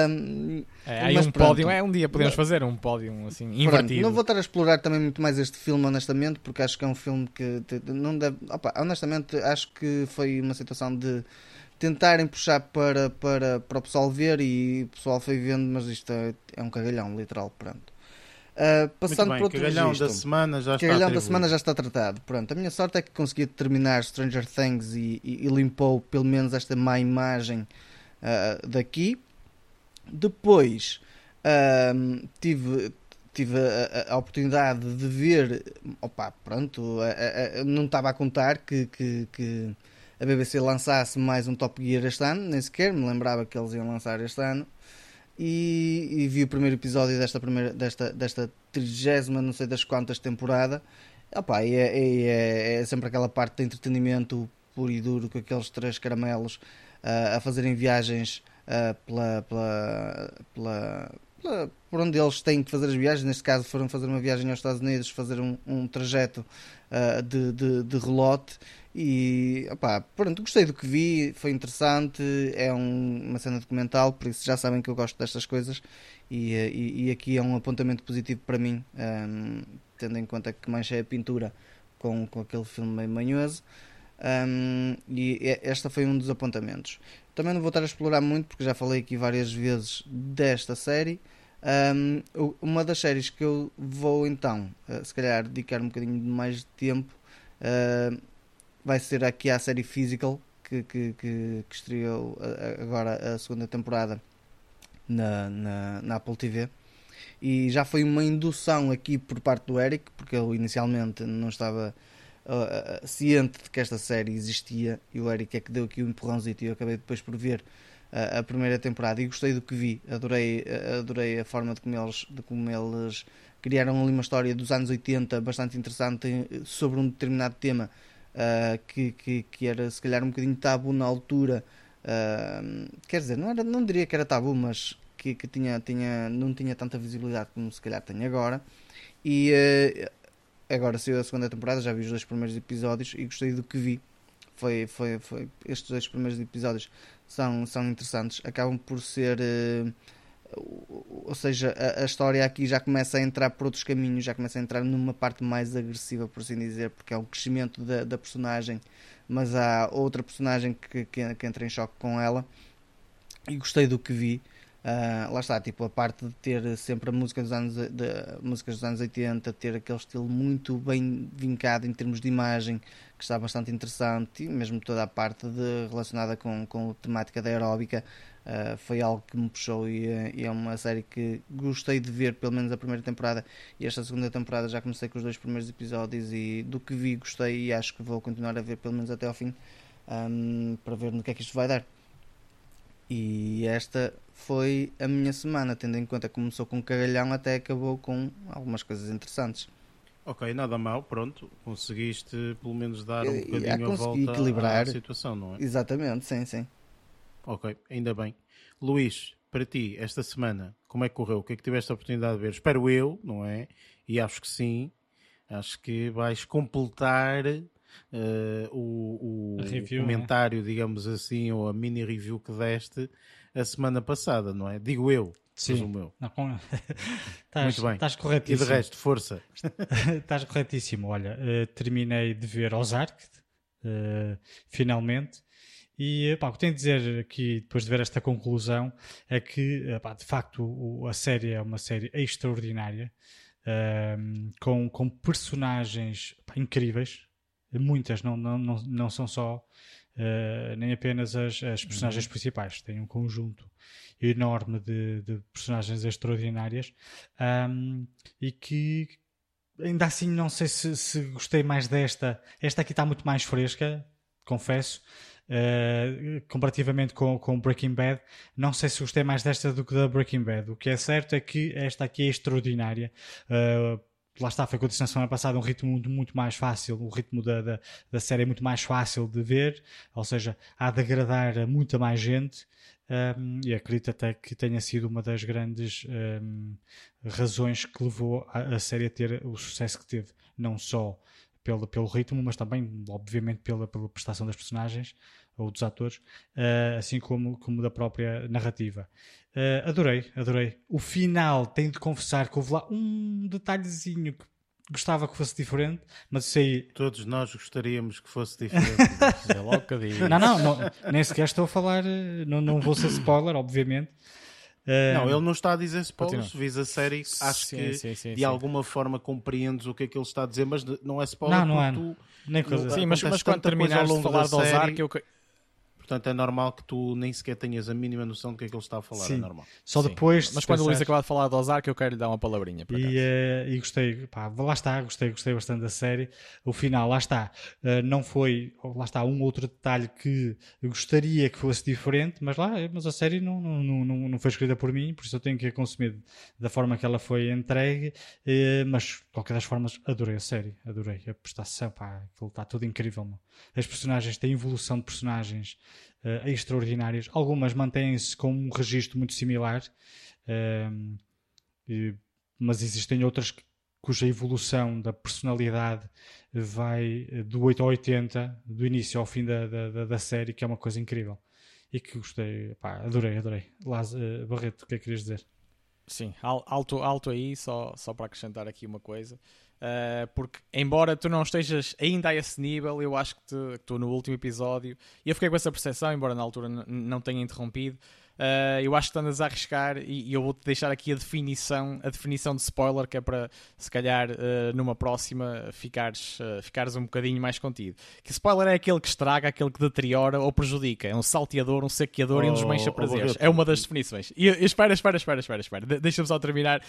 um, é, aí um pódio, é um dia podemos fazer um pódio assim, invertido. Pronto, não vou estar a explorar também muito mais este filme, honestamente, porque acho que é um filme que não deve. Opa, honestamente, acho que foi uma situação de tentarem puxar para, para, para o pessoal ver e o pessoal foi vendo, mas isto é, é um cagalhão, literal. Pronto. Uh, passando bem, para outro cagalhão registro, da semana já cagalhão está da semana já está tratado. Pronto, a minha sorte é que consegui terminar Stranger Things e, e, e limpou pelo menos esta má imagem uh, daqui. Depois um, tive, tive a, a, oportunidade de ver, opa, pronto, a, não estava a contar que, que, que, a BBC lançasse mais um Top Gear este ano, nem sequer me lembrava que eles iam lançar este ano. E, e vi o primeiro episódio desta primeira desta desta trigésima não sei das quantas temporada Opa, e é, é, é, sempre aquela parte de entretenimento puro e duro com aqueles três caramelos uh, a fazerem viagens uh, pela, pela, pela, por onde eles têm que fazer as viagens. Neste caso, foram fazer uma viagem aos Estados Unidos, fazer um, um trajeto uh, de, de, de, relote. E opá, pronto, gostei do que vi, foi interessante. É um, uma cena documental, por isso já sabem que eu gosto destas coisas. E, e, e aqui é um apontamento positivo para mim, um, tendo em conta que manchei a pintura com, com aquele filme meio manhoso. Um, e esta foi um dos apontamentos. Também não vou estar a explorar muito porque já falei aqui várias vezes desta série. Um, uma das séries que eu vou então, uh, se calhar, dedicar um bocadinho mais de tempo uh, vai ser aqui a série Physical que, que, que, que estreou uh, agora a segunda temporada na, na, na Apple TV e já foi uma indução aqui por parte do Eric, porque eu inicialmente não estava uh, ciente de que esta série existia e o Eric é que deu aqui um empurrãozinho e eu acabei depois por ver uh, a primeira temporada. E gostei do que vi, adorei, uh, adorei a forma de como, eles, de como eles criaram ali uma história dos anos 80 bastante interessante sobre um determinado tema que, que, que, era se calhar um bocadinho tabu na altura. Quer dizer, não, era, não diria que era tabu, mas que, que tinha, tinha, não tinha tanta visibilidade como se calhar tem agora. E agora saiu a segunda temporada, já vi os dois primeiros episódios e gostei do que vi. Foi, foi, foi, estes dois primeiros episódios são, são interessantes, acabam por ser. Uh, ou seja, a, a, história aqui já começa a entrar por outros caminhos, já começa a entrar numa parte mais agressiva, por assim dizer, porque é o crescimento da, da personagem, mas há outra personagem que, que, que entra em choque com ela. E gostei do que vi. Uh, lá está, tipo, a parte de ter sempre a música dos anos, de, músicas dos anos 80, ter aquele estilo muito bem vincado em termos de imagem, que está bastante interessante, e mesmo toda a parte de, relacionada com, com a temática da aeróbica, uh, foi algo que me puxou e, e, é uma série que gostei de ver, pelo menos a primeira temporada, e esta segunda temporada já comecei com os dois primeiros episódios e do que vi gostei e acho que vou continuar a ver pelo menos até ao fim, um, para ver no que é que isto vai dar. E esta foi a minha semana, tendo em conta que começou com um cagalhão até acabou com algumas coisas interessantes. Ok, nada mal, pronto. Conseguiste pelo menos dar um bocadinho a volta equilibrar. à situação, não é? Exatamente, sim, sim. Ok, ainda bem. Luís, para ti, esta semana, como é que correu? O que é que tiveste a oportunidade de ver? Espero eu, não é? E acho que sim. Acho que vais completar uh, o, o review, né? comentário, né? digamos assim, ou a mini review que deste a semana passada, não é? Digo eu, Sim. Não, com... estás, Muito bem. Estás corretíssimo. E de resto, força. estás corretíssimo. Olha, uh, terminei de ver Ozark, uh, finalmente. E pá, o que tenho a dizer aqui, depois de ver esta conclusão, é que pá, de facto o, a série é uma série extraordinária, uh, com, com personagens pá, incríveis muitas, não, não, não, não são só uh, nem apenas as, as personagens uhum. principais, tem um conjunto enorme de, de personagens extraordinárias um, e que ainda assim não sei se, se, gostei mais desta. Esta aqui está muito mais fresca, confesso. Uh, comparativamente com, com Breaking Bad, não sei se gostei mais desta do que da Breaking Bad. O que é certo é que esta aqui é extraordinária. Uh, lá está, foi o que na semana passada, um ritmo muito, muito mais fácil, o ritmo da, da, da, série é muito mais fácil de ver, ou seja, há de agradar a muita mais gente. Um, e acredito até que tenha sido uma das grandes um, razões que levou a, a, série a ter o sucesso que teve, não só pelo, pelo ritmo, mas também, obviamente, pela, pela prestação das personagens ou dos atores, uh, assim como, como da própria narrativa. Uh, adorei, adorei. O final, tenho de confessar que houve lá um detalhezinho que gostava que fosse diferente, mas isso aí. Todos nós gostaríamos que fosse diferente. é logo que não, não, não, nem sequer estou a falar, não, não vou ser spoiler, obviamente. Uh, não, ele não está a dizer spoilers, visa a série, acho sim, que sim, sim, de alguma forma compreendes o que é que ele está a dizer, mas não é spoiler não, não é, tu, nem coisa. Sim, mas, mas quando terminares de falar do Ozark, eu, Portanto, é normal que tu nem sequer tenhas a mínima noção do que é que ele está a falar. É Sim. É normal. Só Sim. depois. Mas quando o Luís acabar de falar do Ozark, eu quero lhe dar uma palavrinha. E, uh, e, gostei, pá, lá está, gostei, gostei bastante da série. O final, lá está. Uh, não foi, lá está, um outro detalhe que gostaria que fosse diferente, mas lá, mas a série não, não, não, não foi escrita por mim, por isso eu tenho que a consumir da forma que ela foi entregue. Uh, mas, de qualquer das formas, adorei a série, adorei a prestação, pá, aquilo está tudo incrível. Mano. As personagens têm evolução de personagens uh, extraordinárias. Algumas mantêm-se com um registro muito similar, uh, e, mas existem outras cuja evolução da personalidade vai eh, do 8 ao 80, do início ao fim da, da, da série, que é uma coisa incrível. E que gostei, pá, adorei, adorei. Laz, uh, Barreto, o que é que querias dizer? Sim, alto, alto aí, só, só para acrescentar aqui uma coisa. Uh, porque, embora tu não estejas ainda a esse nível, eu acho que estou no último episódio e eu fiquei com essa percepção, embora na altura não tenha interrompido. Uh, eu acho que andas a arriscar e, e eu vou-te deixar aqui a definição, a definição de spoiler, que é para se calhar uh, numa próxima ficares, uh, ficares um bocadinho mais contido. Que spoiler é aquele que estraga, aquele que deteriora ou prejudica. É um salteador, um saqueador oh, e um desmancha oh, prazeres. Oh, é uma das definições. E, e espera, espera, espera, espera, espera. De Deixa-me só terminar.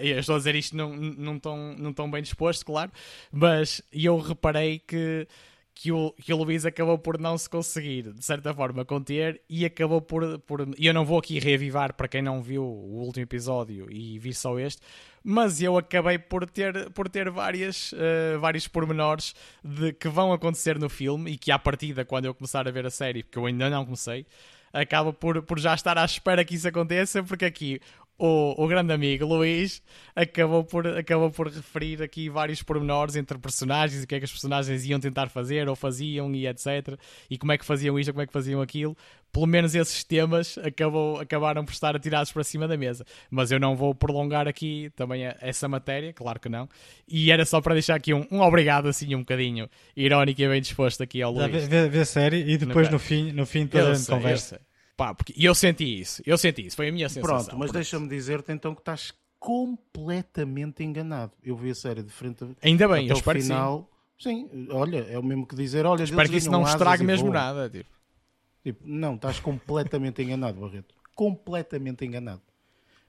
eu estou a dizer isto não, não, tão, não tão bem disposto, claro, mas eu reparei que que o, que o Luís acabou por não se conseguir, de certa forma, conter e acabou por, por. E eu não vou aqui reavivar para quem não viu o último episódio e vi só este, mas eu acabei por ter, por ter várias, uh, vários pormenores de, que vão acontecer no filme e que, à partida, quando eu começar a ver a série, porque eu ainda não comecei, acaba por, por já estar à espera que isso aconteça, porque aqui o, o grande amigo Luís acabou por, acabou por referir aqui vários pormenores entre personagens e o que é que as personagens iam tentar fazer ou faziam e etc. E como é que faziam isto, como é que faziam aquilo. Pelo menos esses temas acabou, acabaram por estar atirados para cima da mesa. Mas eu não vou prolongar aqui também essa matéria, claro que não. E era só para deixar aqui um, um obrigado, assim, um bocadinho irónico e bem disposto aqui ao Luís. Vê, vê a série e depois no, no fim, no fim toda a conversa. Pá, porque eu senti isso, eu senti isso, foi a minha sensação. Pronto, mas deixa-me dizer-te então que estás completamente enganado. Eu vi a série de frente Ainda bem, até eu espero final. Sim. sim, olha, é o mesmo que dizer, olha, espero que isso não estrague mesmo nada, tipo. tipo. Não, estás completamente enganado, Barreto. Completamente enganado.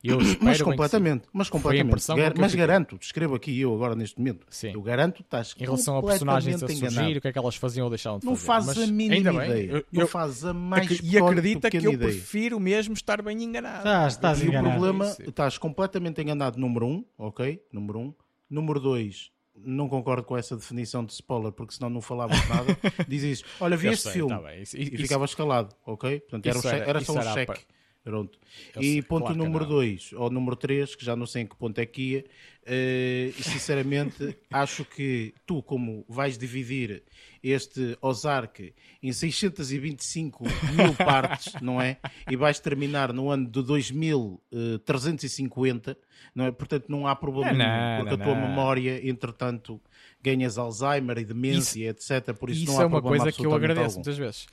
Eu mas completamente, mas completamente. Gar mas garanto, descrevo aqui eu agora neste momento. Sim. Eu garanto, estás Em relação a personagens a surgir, o que é que elas faziam ou deixavam de não fazer. Faz mas a mínima ainda ideia. Bem, eu, não faz a mais E acredita que eu ideia. prefiro mesmo estar bem enganado. Estás, estás e enganado. o problema, estás completamente enganado, número um, ok? Número um. Número dois, não concordo com essa definição de spoiler, porque senão não falávamos nada. Dizes, olha, vi este sei, filme tá isso, e ficavas calado, ok? Portanto, era, era, era, só um cheque. Pronto. e ponto claro número 2, ou número 3, que já não sei em que ponto é que ia, uh, e sinceramente acho que tu, como vais dividir este Ozark em 625 mil partes, não é? E vais terminar no ano de 2350, não é? Portanto, não há problema não, nenhum, porque não, a tua não. memória, entretanto, ganhas Alzheimer e demência, isso, etc. Por isso, isso não há é uma coisa que eu agradeço algum. muitas vezes.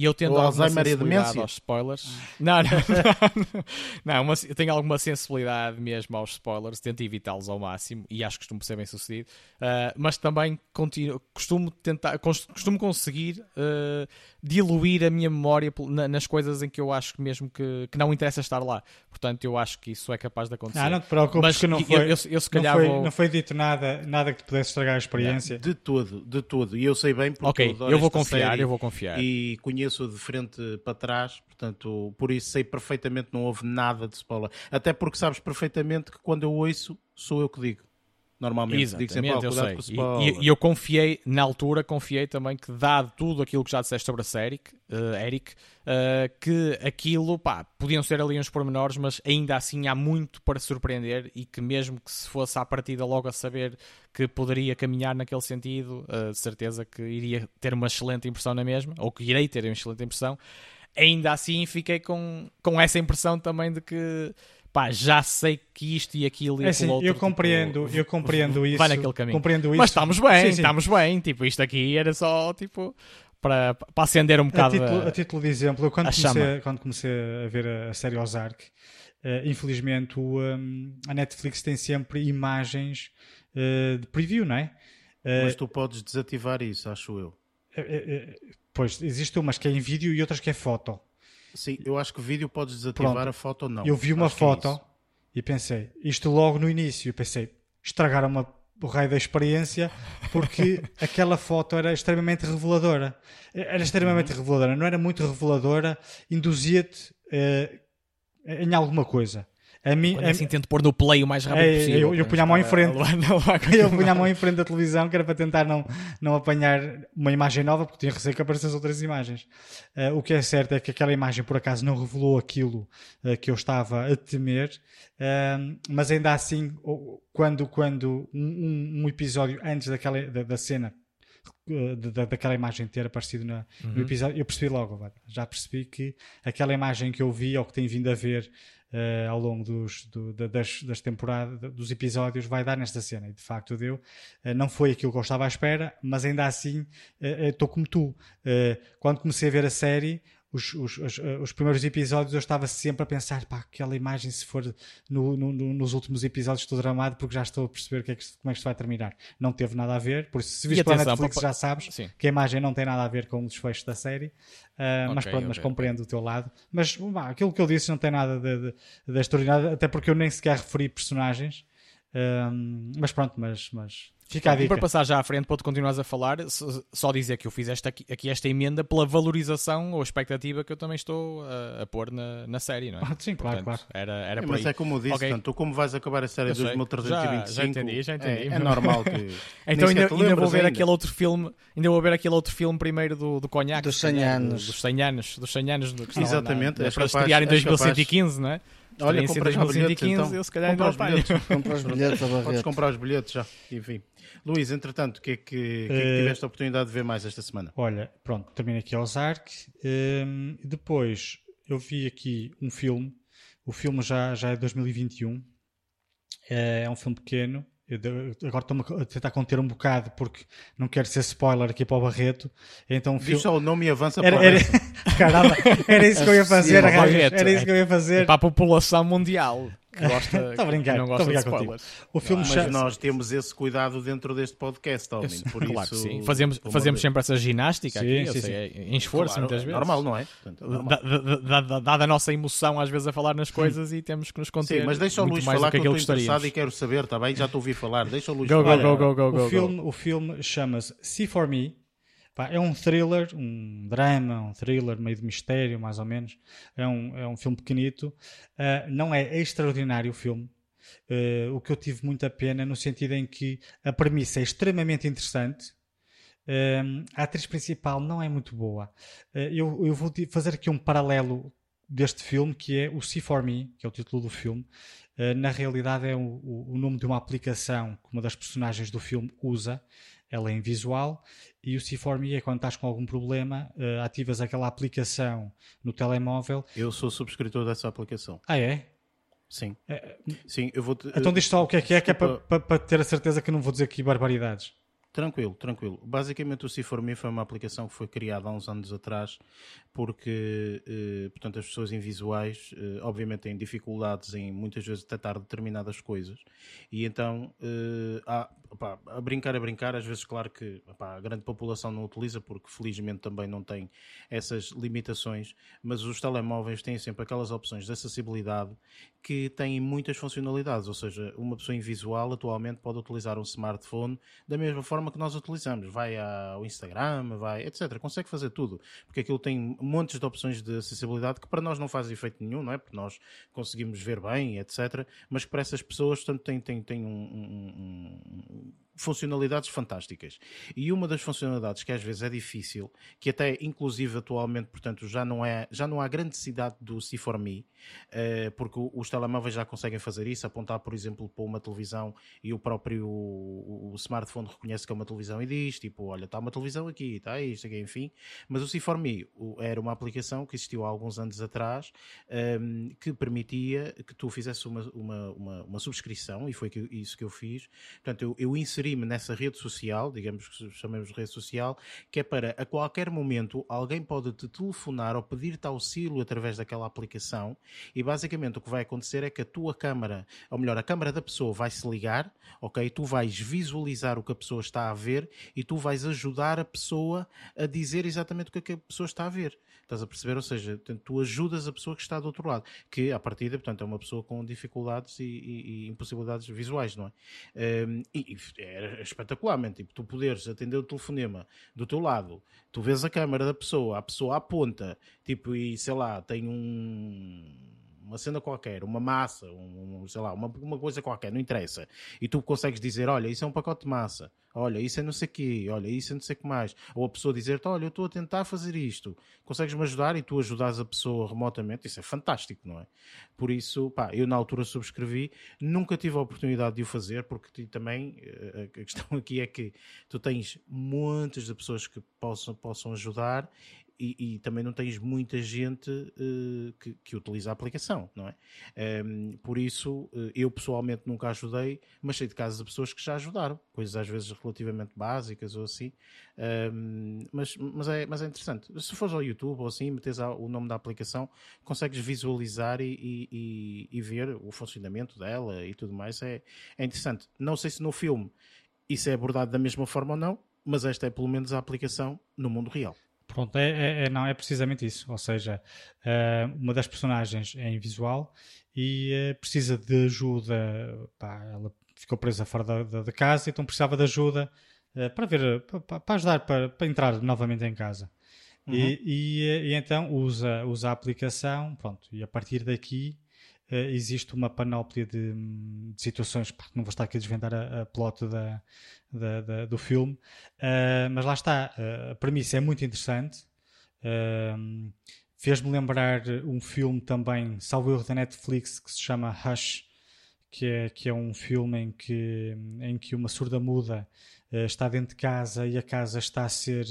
E eu tendo alguma sensibilidade aos spoilers. Não, não, não. não uma, eu tenho alguma sensibilidade mesmo aos spoilers, tento evitá-los ao máximo e acho que costumo ser bem sucedido. Uh, mas também continuo, costumo tentar, costumo conseguir uh, diluir a minha memória nas coisas em que eu acho mesmo que, que não interessa estar lá. Portanto, eu acho que isso é capaz de acontecer. Ah, não te preocupes mas que não foi, eu, eu, eu, se calhar não, foi, vou... não foi dito nada, nada que te pudesse estragar a experiência. de todo, de todo. E eu sei bem porque Ok, eu, eu vou confiar, eu vou confiar. E conheço de frente para trás, portanto, por isso sei perfeitamente não houve nada de spoiler. Até porque sabes perfeitamente que quando eu ouço, sou eu que digo. Normalmente. Exatamente, eu sei. E, e, eu confiei, na altura, confiei também que, dado tudo aquilo que já disseste sobre a série, uh, Eric, uh, que aquilo, pá, podiam ser ali uns pormenores, mas ainda assim há muito para surpreender e que mesmo que se fosse à partida logo a saber que poderia caminhar naquele sentido, uh, de certeza que iria ter uma excelente impressão na mesma, ou que irei ter uma excelente impressão, ainda assim fiquei com, com essa impressão também de que pá, já sei que isto e aquilo e é assim, outro, eu tipo, compreendo, tipo, eu compreendo isso. Vai naquele caminho. Compreendo isso. Mas estamos bem, sim, sim. estamos bem. Tipo, isto aqui era só tipo para, para acender um bocado. A título, a, a título de exemplo, eu quando comecei, quando comecei a ver a, a série Ozark, uh, infelizmente o, um, a Netflix tem sempre imagens uh, de preview, não é? Uh, Mas tu podes desativar isso, acho eu. Pois, existe umas que é em vídeo e outras que é foto. Sim, eu acho que o vídeo podes desativar, Pronto. a foto não. Eu vi uma acho é foto é e pensei, isto logo no início, pensei, estragaram uma, o raio da experiência porque aquela foto era extremamente reveladora. Era extremamente uhum. reveladora, não era muito reveladora, induzia-te uh, em alguma coisa. A mim, a assim tento pôr no play o mais rápido é, possível. Eu, eu punha a mão em frente. eu punha a mão em frente da televisão, que era para tentar não, não apanhar uma imagem nova, porque tinha receio que aparecessem outras imagens. Uh, o que é certo é que aquela imagem, por acaso, não revelou aquilo uh, que eu estava a temer, uh, mas ainda assim, quando, quando um, um episódio antes daquela, da, da cena da, daquela imagem ter aparecido na, uhum. no episódio, eu percebi logo, já percebi que aquela imagem que eu vi ou que tenho vindo a ver uh, ao longo dos, do, das, das temporadas, dos episódios, vai dar nesta cena. E de facto deu. Uh, não foi aquilo que eu estava à espera, mas ainda assim estou como tu. quando comecei a ver a série, os, os, os, os, primeiros episódios eu estava sempre a pensar, pá, aquela imagem se for no, no, nos últimos episódios estou dramado porque já estou a perceber que é que, como é que isto vai terminar. Não teve nada a ver, por isso se viste pela Netflix já sabes Sim. que a imagem não tem nada a ver com o desfecho da série, uh, okay, mas pronto, okay, mas compreendo o teu lado. Mas bah, aquilo que eu disse não tem nada de, de, de extraordinário, até porque eu nem sequer referi personagens. Um, mas pronto, mas, mas Fica a dica. E para passar já à frente, para tu continuares a falar, só dizer que eu fiz esta, aqui esta emenda pela valorização ou expectativa que eu também estou a, a pôr na, na série, não é? Ah, sim, claro, claro. Era, era é, mas é como eu disse, okay. tu como vais acabar a série 2325, já, já entendi, já entendi. É, é normal que... então ainda, ainda vou ver ainda. aquele outro filme, ainda vou ver aquele outro filme primeiro do, do Conhaque. Dos 100 anos. Dos 100 anos, dos 100 anos. Do, Exatamente. Na, é para estrear em 2115, não é? Olha, compra 2015, então. eu se calhar compra os bilhetes. compra os bilhetes a Podes comprar os bilhetes já, enfim. Luís, entretanto, o que é que, que, é que tiveste a oportunidade de ver mais esta semana? Olha, pronto, termino aqui ao Zark. Um, depois eu vi aqui um filme. O filme já, já é de 2021. É, é um filme pequeno. Agora estou-me a tentar conter um bocado porque não quero ser spoiler aqui para o Barreto. Então, Diz filme... só o nome e avança era, para era... Caramba, era isso que eu ia fazer, Era isso que eu ia fazer. É para a população mundial que gosta brincar, não gosta de spoilers. O filme Mas chama... nós temos esse cuidado dentro deste podcast, Almin, por claro isso... sim. Fazemos, fazemos sempre essa ginástica sim, aqui, sim, sei, é em esforço claro, muitas vezes. Normal, não é? Portanto, é normal. Dada, dada a nossa emoção às vezes a falar nas coisas e temos que nos conter Sim, mas deixa o Luís falar que, que eu estou interessado e quero saber, está bem? Já te ouvi falar. Deixa o Luís go, falar. Go, go, go, go, o, filme, o filme chama-se See For Me Pá, é um thriller, um drama, um thriller meio de mistério, mais ou menos. É um, é um filme pequenito. Uh, não é extraordinário o filme. Uh, o que eu tive muita pena no sentido em que a premissa é extremamente interessante. Uh, a atriz principal não é muito boa. eu, eu vou fazer aqui um paralelo deste filme que é o See For Me, que é o título do filme. na realidade é o, o, nome de uma aplicação que uma das personagens do filme usa ela é em visual e o C4Me é quando estás com algum problema, uh, ativas aquela aplicação no telemóvel. Eu sou subscritor dessa aplicação. Ah, é? Sim. É, Sim, eu vou te, Então diz só o que é que é, que é para, para, para ter a certeza que não vou dizer aqui barbaridades. Tranquilo, tranquilo. Basicamente o C4Me foi uma aplicação que foi criada há uns anos atrás porque, eh, portanto, as pessoas invisuais eh, obviamente têm dificuldades em muitas vezes detectar determinadas coisas e então eh, há, a brincar a brincar, às vezes claro que a grande população não utiliza porque felizmente também não tem essas limitações, mas os telemóveis têm sempre aquelas opções de acessibilidade que têm muitas funcionalidades, ou seja, uma pessoa invisual atualmente pode utilizar um smartphone da mesma forma plataforma que nós utilizamos. Vai ao Instagram, vai, etc. Consegue fazer tudo. Porque aquilo tem montes de opções de acessibilidade que para nós não faz efeito nenhum, não é? Porque nós conseguimos ver bem, etc. Mas que para essas pessoas, portanto, tem, tem, tem um, um, um funcionalidades fantásticas. E uma das funcionalidades que às vezes é difícil, que até inclusive atualmente, portanto, já não, é, já não há grande necessidade do C4Me, uh, porque os telemóveis já conseguem fazer isso, apontar, por exemplo, para uma televisão e o próprio o, o smartphone reconhece que é uma televisão e diz, tipo, olha, está uma televisão aqui, está isto aqui, enfim. Mas o C4Me era uma aplicação que existiu há alguns anos atrás, um, ehm, que permitia que tu fizesse uma, uma, uma, uma subscrição, e foi isso que eu fiz. Portanto, eu, eu inseri inseri-me nessa rede social, digamos que chamemos de rede social, que é para a qualquer momento alguém pode te telefonar ou pedir-te auxílio através daquela aplicação e basicamente o que vai acontecer é que a tua câmara, ou melhor, a câmara da pessoa vai se ligar, ok? Tu vais visualizar o que a pessoa está a ver e tu vais ajudar a pessoa a dizer exatamente o que, é que a pessoa está a ver. Estás a perceber? Ou seja, tu ajudas a pessoa que está do outro lado, que à partida, portanto, é uma pessoa com dificuldades e, e, e impossibilidades visuais, não é? Um, e, era espetacular, man. tipo, tu poderes atender o telefonema do teu lado, tu vês a câmera da pessoa, a pessoa aponta, tipo, e sei lá, tem um uma cena qualquer, uma massa, um, sei lá, uma, uma coisa qualquer, não interessa. E tu consegues dizer, olha, isso é um pacote de massa, olha, isso é não sei o quê, olha, isso é não sei o que mais. Ou a pessoa dizer-te, olha, eu estou a tentar fazer isto, consegues-me ajudar e tu ajudas a pessoa remotamente, isso é fantástico, não é? Por isso, pá, eu na altura subscrevi, nunca tive a oportunidade de o fazer, porque também eh, a questão aqui é que tu tens muitas de pessoas que possam, possam ajudar e, e, também não tens muita gente uh, que, que, utiliza a aplicação, não é? Um, ehm, por isso, uh, eu pessoalmente nunca ajudei, mas sei de casos de pessoas que já ajudaram, coisas às vezes relativamente básicas ou assim, um, ehm, mas, mas, é, mas é interessante. Se fores ao YouTube ou assim, metes o nome da aplicação, consegues visualizar e, e, e, ver o funcionamento dela e tudo mais, é, é interessante. Não sei se no filme isso é abordado da mesma forma ou não, mas esta é pelo menos a aplicação no mundo real. Pronto, é, é, é, não, é precisamente isso. Ou seja, uh, uma das personagens é invisual e uh, precisa de ajuda. Pá, ela ficou presa fora da, da, da casa, então precisava de ajuda uh, para ver, para, para ajudar para, para, entrar novamente em casa. Uhum. E, e, e, então usa, usa a aplicação, pronto, e a partir daqui existe uma panóplia de, de situações. Pá, não vou estar aqui a desvendar a, a plot da, da, da, do filme, uh, mas lá está. Uh, a premissa é muito interessante. Fez-me lembrar um filme também, salvo erro da Netflix, que se chama Hush, que é, que é um filme em que, em que uma surda muda está dentro de casa e a casa está a ser.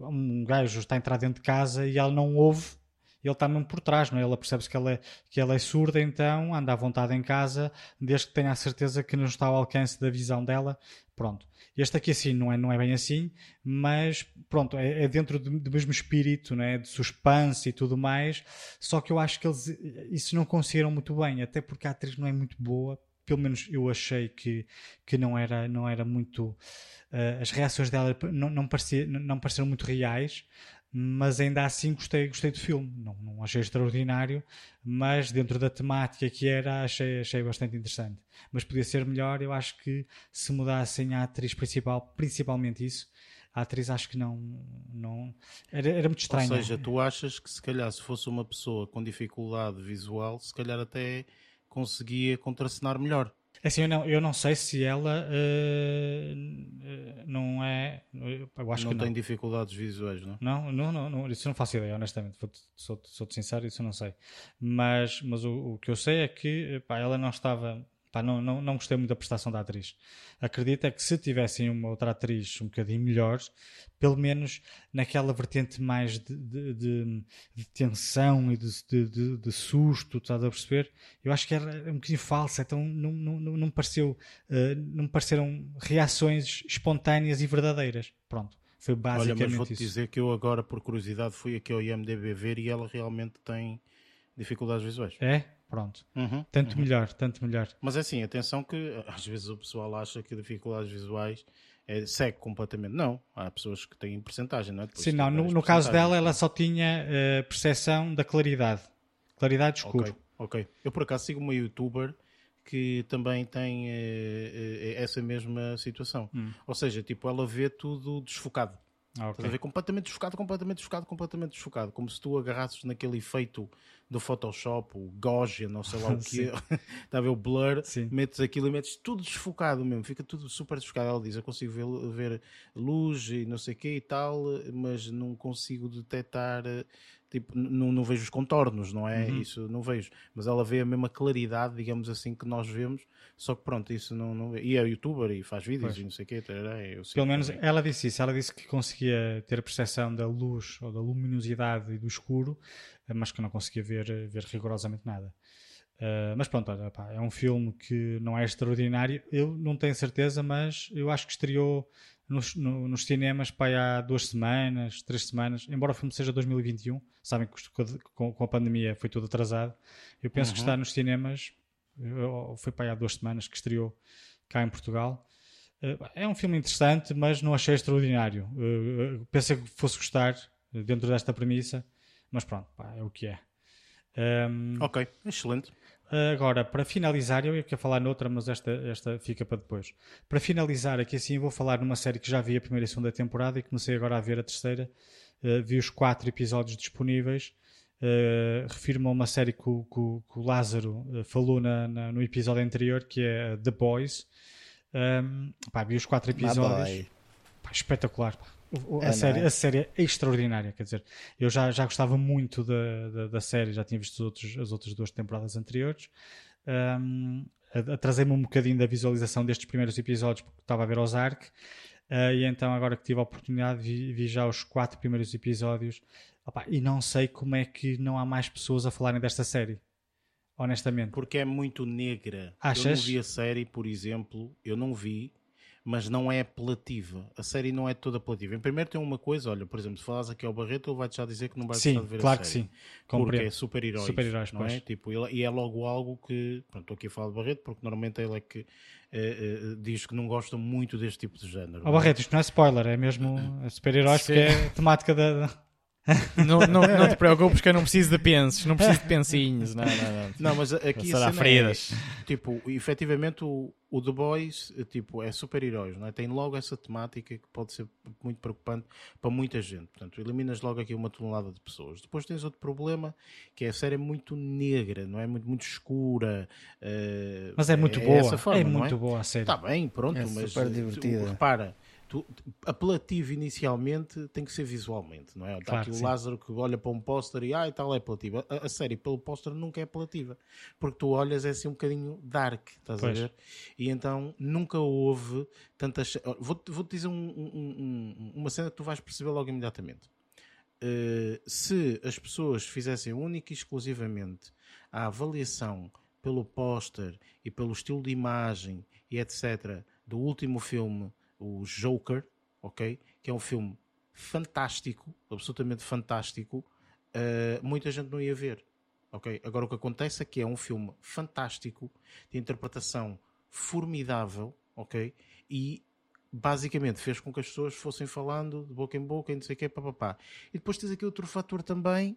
um gajo está a entrar dentro de casa e ela não ouve ele está mesmo por trás, não é? Ela percebe-se que ela, é, que ela é surda, então anda à vontade em casa, desde que tenha a certeza que não está ao alcance da visão dela. Pronto. Este aqui assim não é, não é bem assim, mas pronto, é, é dentro do, do, mesmo espírito, né? de suspense e tudo mais. Só que eu acho que eles isso não conseguiram muito bem, até porque a atriz não é muito boa. Pelo menos eu achei que, que não, era, não era muito. Uh, as reações dela não, não, parecia, não pareceram muito reais mas ainda assim gostei, gostei do filme. Não, não achei extraordinário, mas dentro da temática que era, achei, achei bastante interessante. Mas podia ser melhor, eu acho que se mudassem a atriz principal, principalmente isso, a atriz acho que não. não era, era muito estranho. Ou seja, tu achas que se calhar se fosse uma pessoa com dificuldade visual, se calhar até conseguia contracenar melhor. Assim, eu não, eu não sei se ela uh, não é. Eu acho não que tem dificuldades visuais, não? não? Não, não, não, isso não faço ideia, honestamente. Sou-te sou sincero, isso eu não sei. Mas, mas o, o que eu sei é que pá, ela não estava Pá, não, não, não gostei muito da prestação da atriz. Acredito é que se tivessem uma outra atriz um bocadinho melhor, pelo menos naquela vertente mais de, de, de, de tensão e de, susto, estás a perceber? Eu acho que era um bocadinho falsa, então não, não, não, me pareceu, uh, não me pareceram reações espontâneas e verdadeiras. Pronto. Foi basicamente Olha, mas vou-te dizer que eu agora, por curiosidade, fui aqui ao IMDB ver e ela realmente tem dificuldades visuais. É? Pronto. Uhum, tanto uhum. melhor, tanto melhor. Mas é assim, atenção que às vezes o pessoal acha que dificuldades visuais é, segue completamente. Não, há pessoas que têm percentagem, não é? Depois Sim, não, no, no caso dela ela só tinha uh, percepção da claridade. Claridade escura. Ok, ok. Eu por acaso sigo uma youtuber que também tem uh, essa mesma situação. Hum. Ou seja, tipo, ela vê tudo desfocado. Ah, okay. Estás a ver completamente desfocado, completamente desfocado, completamente desfocado. Como se tu agarrasses naquele efeito do Photoshop, o Gaussian, não sei lá o que. Está a ver o blur, Sim. metes aquilo e metes tudo desfocado mesmo, fica tudo super desfocado. Ela diz: Eu consigo ver, ver luz e não sei o que e tal, mas não consigo detectar tipo, não, não vejo os contornos, não é? Uhum. Isso não vejo. Mas ela vê a mesma claridade, digamos assim, que nós vemos, só que pronto, isso não, não. E é youtuber e faz vídeos pois. e não sei o quê. Pelo menos também. ela disse isso, ela disse que conseguia ter a percepção da luz ou da luminosidade e do escuro, mas que não conseguia ver, ver rigorosamente nada. Uh, mas pronto, olha, pá, é um filme que não é extraordinário. Eu não tenho certeza, mas eu acho que estreou nos, no, nos cinemas pá, há duas semanas, três semanas, embora o filme seja 2021, sabem que com, com a pandemia foi tudo atrasado. Eu penso uhum. que está nos cinemas, foi para há duas semanas que estreou cá em Portugal. Uh, é um filme interessante, mas não achei extraordinário. Uh, pensei que fosse gostar dentro desta premissa, mas pronto, pá, é o que é. Um, ok, excelente. Agora, para finalizar, eu ia falar noutra, mas esta, esta fica para depois. Para finalizar, aqui assim, vou falar numa série que já vi a primeira e segunda temporada e comecei agora a ver a terceira. Uh, vi os quatro episódios disponíveis. Uh, refiro-me a uma série que o, que que o Lázaro uh, falou na, na, no episódio anterior, que é The Boys. Um, pá, vi os quatro episódios. Pá, espetacular. Pá. A, é, série, é? a série é extraordinária, quer dizer, eu já, já gostava muito da, da, da série, já tinha visto os outros, as outras duas temporadas anteriores. Um, Atrasei-me um bocadinho da visualização destes primeiros episódios porque estava a ver Ozark. Uh, e então, agora que tive a oportunidade, vi, vi já os quatro primeiros episódios. Opa, e não sei como é que não há mais pessoas a falarem desta série. Honestamente. Porque é muito negra. Achas? Eu não vi a série, por exemplo, eu não vi mas não é apelativa. A série não é toda apelativa. Em primeiro tem uma coisa, olha, por exemplo, se falas aqui ao Barreto, ele vai-te já dizer que não vai sim, gostar de ver claro a série. Sim, claro que sim. Porque é super-heróis. Super-heróis, não é? pois. é? Tipo, ele, e é logo algo que, pronto, estou aqui a falar de Barreto, porque normalmente ele é que eh, eh, diz que não gosta muito deste tipo de género. Oh, Barreto, isto não é spoiler, é mesmo super-heróis porque é temática da não, não, não, te preocupes que eu não preciso de pensos, não preciso de pensinhos. Não, não, não. não mas aqui será feridas. É, tipo, efetivamente o, o The Boys tipo, é super-heróis, não é? tem logo essa temática que pode ser muito preocupante para muita gente. Portanto, eliminas logo aqui uma tonelada de pessoas. Depois tens outro problema que é a série é muito negra, não é? Muito, muito escura. Uh, mas é muito é boa. Forma, é muito é? boa a série. Está bem, pronto, é mas super divertida. repara tu, apelativo inicialmente tem que ser visualmente, não é? Está claro, aqui o Lázaro que olha para um póster e ah, e tal é apelativa. A, a, série pelo póster nunca é apelativa, porque tu olhas é assim um bocadinho dark, estás pois. a ver? E então nunca houve tantas. Vou-te vou dizer um, um, um, uma cena que tu vais perceber logo imediatamente. Uh, se as pessoas fizessem única e exclusivamente a avaliação pelo póster e pelo estilo de imagem e etc. do último filme o Joker, ok? Que é um filme fantástico, absolutamente fantástico. Uh, muita gente não ia ver, ok? Agora o que acontece é que é um filme fantástico, de interpretação formidável, ok? E basicamente fez com que as pessoas fossem falando de boca em boca e não sei o quê, papapá. E depois tens aqui outro fator também,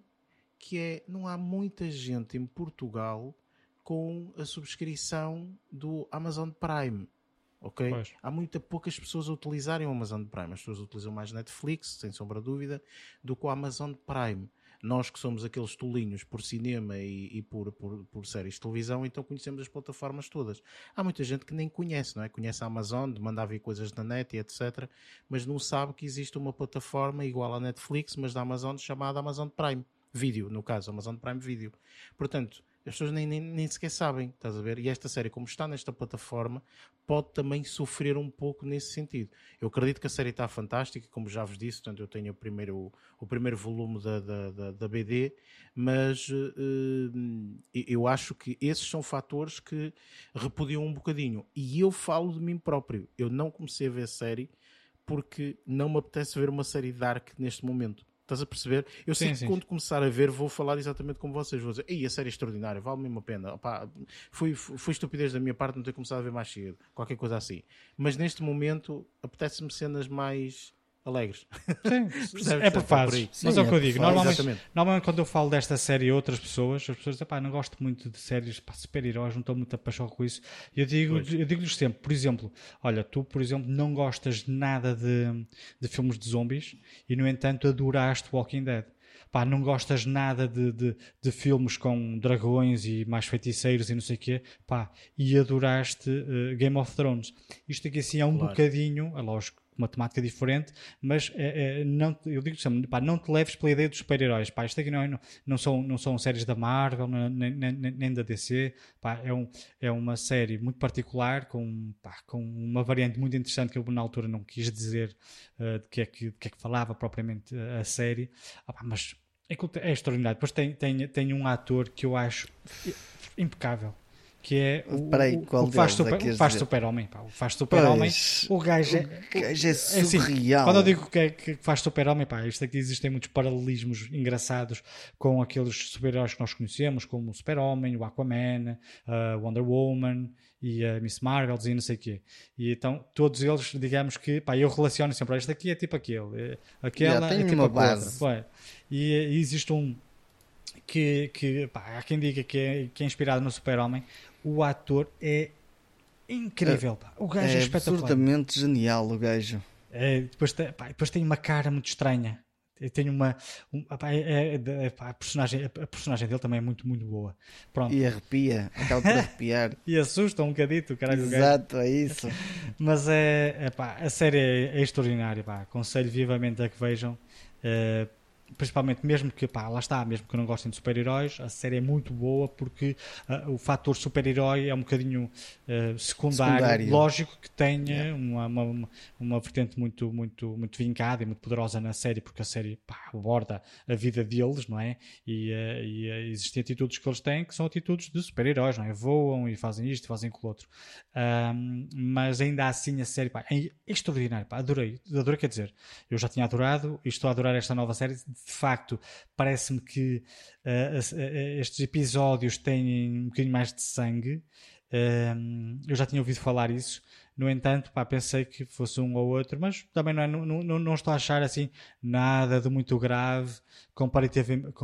que é, não há muita gente em Portugal com a subscrição do Amazon Prime ok? Pois. Há muito poucas pessoas a utilizarem o Amazon Prime. As pessoas utilizam mais Netflix, sem sombra de dúvida, do que o Amazon Prime. Nós que somos aqueles tolinhos por cinema e, e por, por, por, séries de televisão, então conhecemos as plataformas todas. Há muita gente que nem conhece, não é? Conhece a Amazon, de mandar vir coisas na net e etc. Mas não sabe que existe uma plataforma igual à Netflix, mas da Amazon, chamada Amazon Prime Video, no caso, Amazon Prime Video. Portanto, as pessoas nem, nem, nem sequer sabem, estás a ver? E esta série, como está nesta plataforma, pode também sofrer um pouco nesse sentido. Eu acredito que a série está fantástica, como já vos disse, portanto, eu tenho o primeiro, o primeiro volume da, da, da, da BD, mas uh, eu acho que esses são fatores que repudiam um bocadinho. E eu falo de mim próprio. Eu não comecei a ver a série porque não me apetece ver uma série dark neste momento. Estás a perceber? Eu sei sim, que sim. quando começar a ver vou falar exatamente como vocês. Vou dizer, Ei, a série é extraordinária, vale mesmo a pena. Opa, foi, foi estupidez da minha parte não ter começado a ver mais cedo. Qualquer coisa assim. Mas neste momento apetece-me cenas mais alegres. Sim, é por fases. Mas é o que eu digo. Normalmente, normalmente, quando eu falo desta série a outras pessoas, as pessoas dizem, não gosto muito de séries super-heróis, não estou muito apaixonado com isso. Eu digo-lhes eu digo sempre, por exemplo, olha, tu, por exemplo, não gostas nada de, de filmes de zombies e, no entanto, adoraste Walking Dead pá, não gostas nada de, de, de, filmes com dragões e mais feiticeiros e não sei o quê, pá, e adoraste uh, Game of Thrones. Isto aqui assim é um claro. bocadinho, é lógico, uma temática diferente, mas é, é, não, eu digo sempre, pá, não te leves pela ideia dos super-heróis. Pá, isto aqui não, é, não, não, são, não são séries da Marvel, nem, nem, nem da DC. Pá, é, um, é uma série muito particular, com, pá, com uma variante muito interessante que eu na altura não quis dizer uh, de, que é que, de que é que falava propriamente a série. Ah, pá, mas é, é extraordinário. Depois tem, tem, tem um ator que eu acho impecável que é o, Peraí, qual o, o faz, super, é faz super-homem. O faz super-homem. O gajo é, o gajo é surreal. É assim, quando eu digo que, é, que faz super-homem, pá, isto aqui existem muitos paralelismos engraçados com aqueles super-heróis que nós conhecemos, como o super-homem, o Aquaman, a Wonder Woman e a Miss Marvel e não sei o quê. E então todos eles, digamos que, pá, eu relaciono sempre, este aqui é tipo aquele, aquela yeah, é tipo uma base. Outra, e, e existe um que, que pá, há quem diga que é, que é inspirado no Super-Homem, o ator é incrível. Pá. O gajo é, é espetacular. absolutamente genial, o gajo. É, depois, tem, pá, depois tem uma cara muito estranha. Tem uma. Um, pá, é, é, pá, a, personagem, a personagem dele também é muito, muito boa. Pronto. E arrepia, acaba por arrepiar. e assusta um bocadito, caralho. Exato, é isso. Mas é, é a série é, é extraordinária. Aconselho vivamente a que vejam. Uh, principalmente mesmo que, pá, lá está, mesmo que não gostem de super-heróis, a série é muito boa porque uh, o fator super-herói é um bocadinho uh, secundário, secundário, lógico que tenha yeah. uma, uma, uma, vertente muito, muito, muito vincada e muito poderosa na série, porque a série pá, aborda a vida deles, não é? E, uh, e existem atitudes que eles têm que são atitudes de super-heróis, não é? Voam e fazem isto, fazem aquilo outro. Um, mas ainda assim a série, pá, é extraordinário, pá, adorei, adorei, quer dizer, eu já tinha adorado e estou a adorar esta nova série de facto, parece-me que uh, estes episódios têm um bocadinho mais de sangue. Uh, eu já tinha ouvido falar isso. No entanto, pá, pensei que fosse um ou outro, mas também não, é, não, não, não estou a achar assim nada de muito grave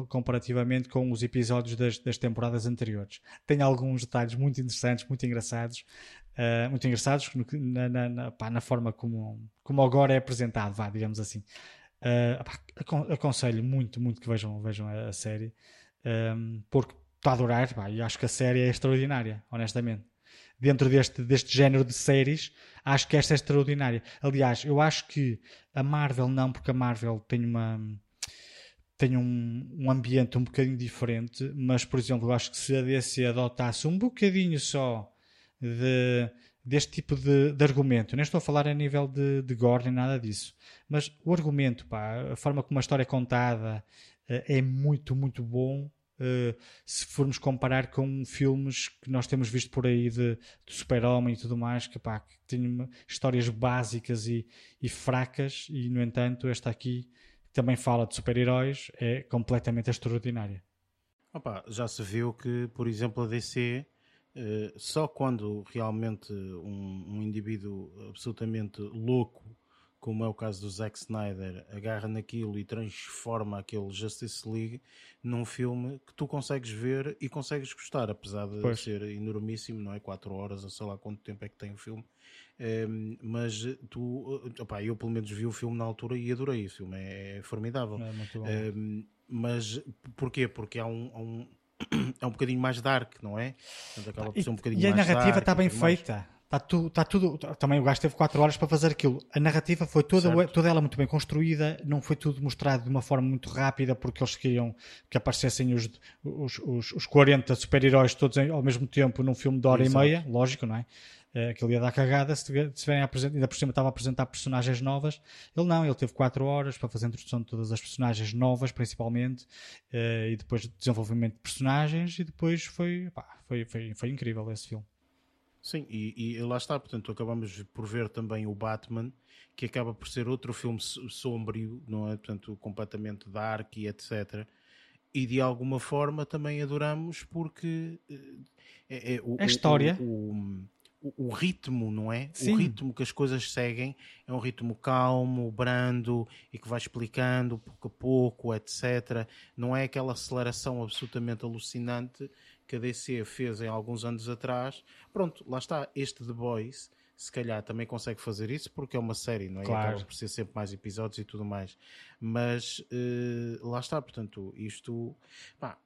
comparativamente com os episódios das, das temporadas anteriores. Tem alguns detalhes muito interessantes, muito engraçados, uh, muito engraçados na, na, na, pá, na, forma como, como agora é apresentado, vá, digamos assim. Uh, aconselho muito, muito que vejam, vejam a, a série, um, porque está a adorar pá, e acho que a série é extraordinária, honestamente. Dentro deste, deste género de séries, acho que esta é extraordinária. Aliás, eu acho que a Marvel não, porque a Marvel tem uma tem um, um ambiente um bocadinho diferente, mas por exemplo, eu acho que se a DC adotasse um bocadinho só de deste tipo de, de, argumento. Nem estou a falar a nível de, de gore nem nada disso. Mas o argumento, pá, a forma como a história é contada uh, é muito, muito bom. Uh, se formos comparar com filmes que nós temos visto por aí de, de super-homem e tudo mais, que, pá, que histórias básicas e, e fracas, e no entanto, esta aqui que também fala de super-heróis é completamente extraordinária. Opa, já se viu que, por exemplo, a DC eh, só quando realmente um, um, indivíduo absolutamente louco, como é o caso do Zack Snyder, agarra naquilo e transforma aquele Justice League num filme que tu consegues ver e consegues gostar, apesar de pois. ser enormíssimo, não é? 4 horas ou sei lá quanto tempo é que tem o filme. Um, ehm, mas tu, eh, opa, eu pelo menos vi o filme na altura e adorei o filme, é, é formidável. É um, ehm, mas porquê? Porque há um, há um é um bocadinho mais dark, não é? Portanto, ser um e a narrativa está bem feita. Está tudo, está tudo. Também o gajo teve 4 horas para fazer aquilo. A narrativa foi toda, toda ela muito bem construída, não foi tudo mostrado de uma forma muito rápida, porque eles queriam que aparecessem os, os, os, os 40 super-heróis todos ao mesmo tempo num filme de hora Exato. e meia, lógico, não é? Uh, que ele ia dar cagada se tiverem ainda por cima estava a apresentar personagens novas. Ele não, ele teve 4 horas para fazer a introdução de todas as personagens novas, principalmente, uh, e depois desenvolvimento de personagens, e depois foi, pá, foi, foi, foi incrível esse filme. Sim, e, e, lá está, portanto, acabamos por ver também o Batman, que acaba por ser outro filme sombrio, não é? Portanto, completamente dark e etc. E de alguma forma também adoramos porque eh, é, é, o, a história. O, o, o, o ritmo, não é? Sim. O ritmo que as coisas seguem é um ritmo calmo, brando e que vai explicando pouco a pouco, etc. Não é aquela aceleração absolutamente alucinante que a DC fez em alguns anos atrás. Pronto, lá está. Este The Boys se calhar também consegue fazer isso porque é uma série, não é? Claro. Acaba por ser sempre mais episódios e tudo mais. Mas uh, lá está, portanto, isto. Pá,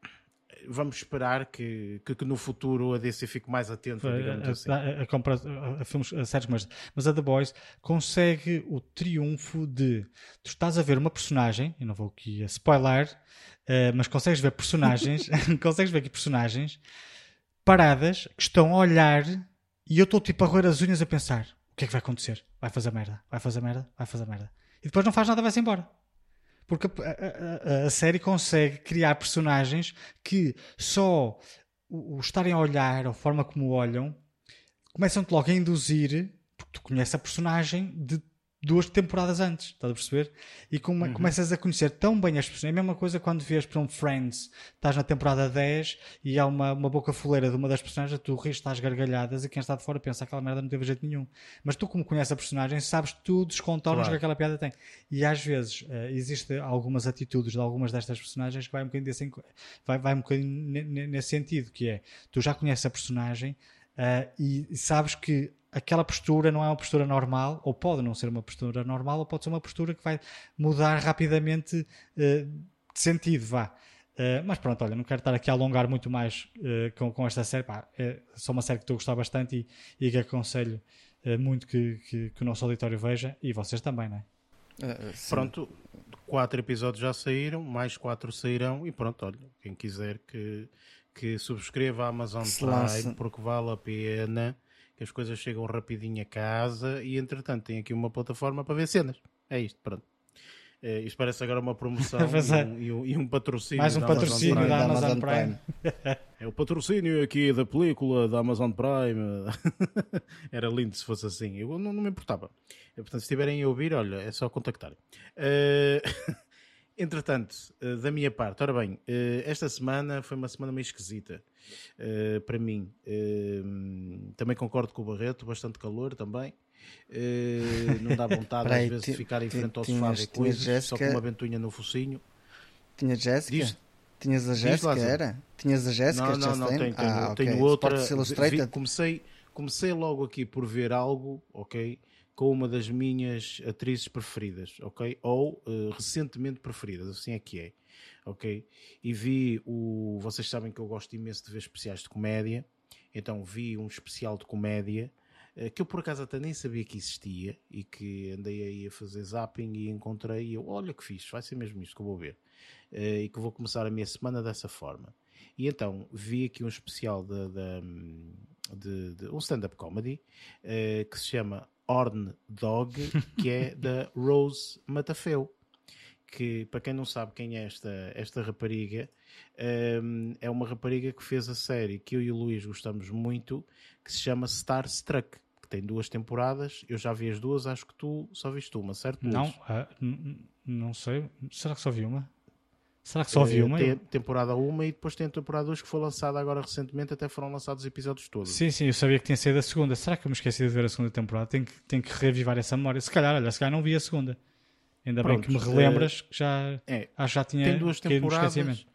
vamos esperar que, que, que, no futuro a DC fique mais atenta, digamos a, assim. A, a, a, filmes, a séries, mas, mas a The Boys consegue o triunfo de tu estás a ver uma personagem, eu não vou aqui a spoiler, uh, mas consegues ver personagens, consegues ver aqui personagens paradas que estão a olhar e eu estou tipo a roer as unhas a pensar: o que é que vai acontecer? Vai fazer merda, vai fazer merda, vai fazer merda. E depois não faz nada, vai-se embora. Porque a, a, a, série consegue criar personagens que só o, o estarem a olhar, a forma como olham, começam-te logo a induzir, porque tu conheces a personagem de duas temporadas antes, estás a perceber? E come, uhum. começas a conhecer tão bem as pessoas. É a mesma coisa quando vês, por um Friends, estás na temporada 10 e há uma, uma boca fuleira de uma das personagens, tu rires, estás gargalhadas e quem está de fora pensa aquela merda não teve jeito nenhum. Mas tu, como conheces a personagem, sabes tudo os contornos claro. que aquela piada tem. E às vezes uh, existem algumas atitudes de algumas destas personagens que vai um bocadinho, desse, vai, vai um bocadinho nesse sentido, que é, tu já conheces a personagem uh, e sabes que aquela postura não é uma postura normal, ou pode não ser uma postura normal, ou pode ser uma postura que vai mudar rapidamente uh, de sentido, vá. Uh, mas pronto, olha, não quero estar aqui a alongar muito mais uh, com, com, esta série. Pá, é só uma série que estou a gostar bastante e, e que aconselho muito que, que, que, o nosso auditório veja e vocês também, não é? pronto, quatro episódios já saíram, mais quatro sairão e pronto, olha, quem quiser que, que subscreva a Amazon Prime porque vale a pena que as coisas chegam rapidinho a casa e entretanto tem aqui uma plataforma para ver cenas. É isto, pronto. É, isto parece agora uma promoção é. e, um, e, um, patrocínio. Mais um patrocínio Amazon da Amazon Prime. Prime. é o patrocínio aqui da película da Amazon Prime. Era lindo se fosse assim. Eu não, não me importava. Portanto, se estiverem a ouvir, olha, é só contactar. Uh... Entretanto, uh, da minha parte, ora bem, uh, esta semana foi uma semana meio esquisita uh, para mim. também concordo com o Barreto, bastante calor também. não dá vontade às vezes de ficar em frente ao sofá ver coisas, Jéssica... só com uma ventoinha no focinho. Tinha Jéssica? Diz... Tinhas a Jéssica, era? Tinhas a Jéssica? Não, não, não, tenho, tenho, ah, tenho okay. outra. Vi, comecei, comecei logo aqui por ver algo, ok? Com uma das minhas atrizes preferidas, ok? Ou uh, recentemente preferidas, assim é que é, ok? E vi o. Vocês sabem que eu gosto imenso de ver especiais de comédia, então vi um especial de comédia uh, que eu por acaso até nem sabia que existia e que andei aí a fazer zapping e encontrei e eu, olha que fixe, vai ser mesmo isto que eu vou ver. Uh, e que vou começar a minha semana dessa forma. E então vi aqui um especial de, de, de, de um stand-up comedy que se chama Horn Dog, que é da Rose Matafeu. Que, para quem não sabe quem é esta, esta rapariga, um, é uma rapariga que fez a série que eu e o Luís gostamos muito, que se chama Star Struck, que tem duas temporadas. Eu já vi as duas, acho que tu só viste uma, certo? Não, uh, não sei. Será que só vi uma? Será que só vi uma? Tem temporada 1 e depois tem a temporada 2 que foi lançada agora recentemente, até foram lançados os episódios todos. Sim, sim, eu sabia que tinha sido a segunda. Será que eu me esqueci de ver a segunda temporada? Tenho que, tenho que revivar essa memória. Se calhar, olha, se calhar não vi a segunda. Ainda Pronto, bem que me relembras que já, é, acho já tinha tem duas temporadas.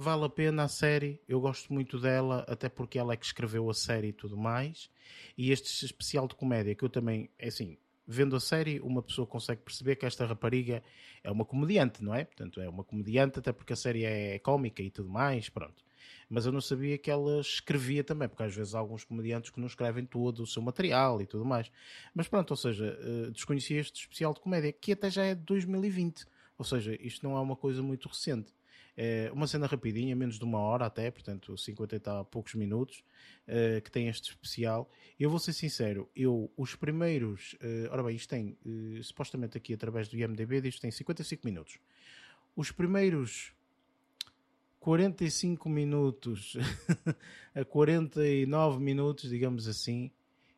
Vale a pena a série, eu gosto muito dela, até porque ela é que escreveu a série e tudo mais. E este especial de comédia, que eu também, é assim, vendo a série, uma pessoa consegue perceber que esta rapariga é uma comediante, não é? Portanto, é uma comediante, até porque a série é cómica e tudo mais, pronto. Mas eu não sabia que ela escrevia também, porque às vezes há alguns comediantes que não escrevem todo o seu material e tudo mais. Mas pronto, ou seja, uh, desconhecia este especial de comédia, que até já é de 2020. Ou seja, isto não é uma coisa muito recente. É uma cena rapidinha, menos de uma hora até, portanto 50 e tal, poucos minutos, uh, que tem este especial. Eu vou ser sincero, eu, os primeiros, uh, ora bem, isto tem, supostamente aqui através do IMDB, que tem 55 minutos. Os primeiros 45 minutos a 49 minutos, digamos assim,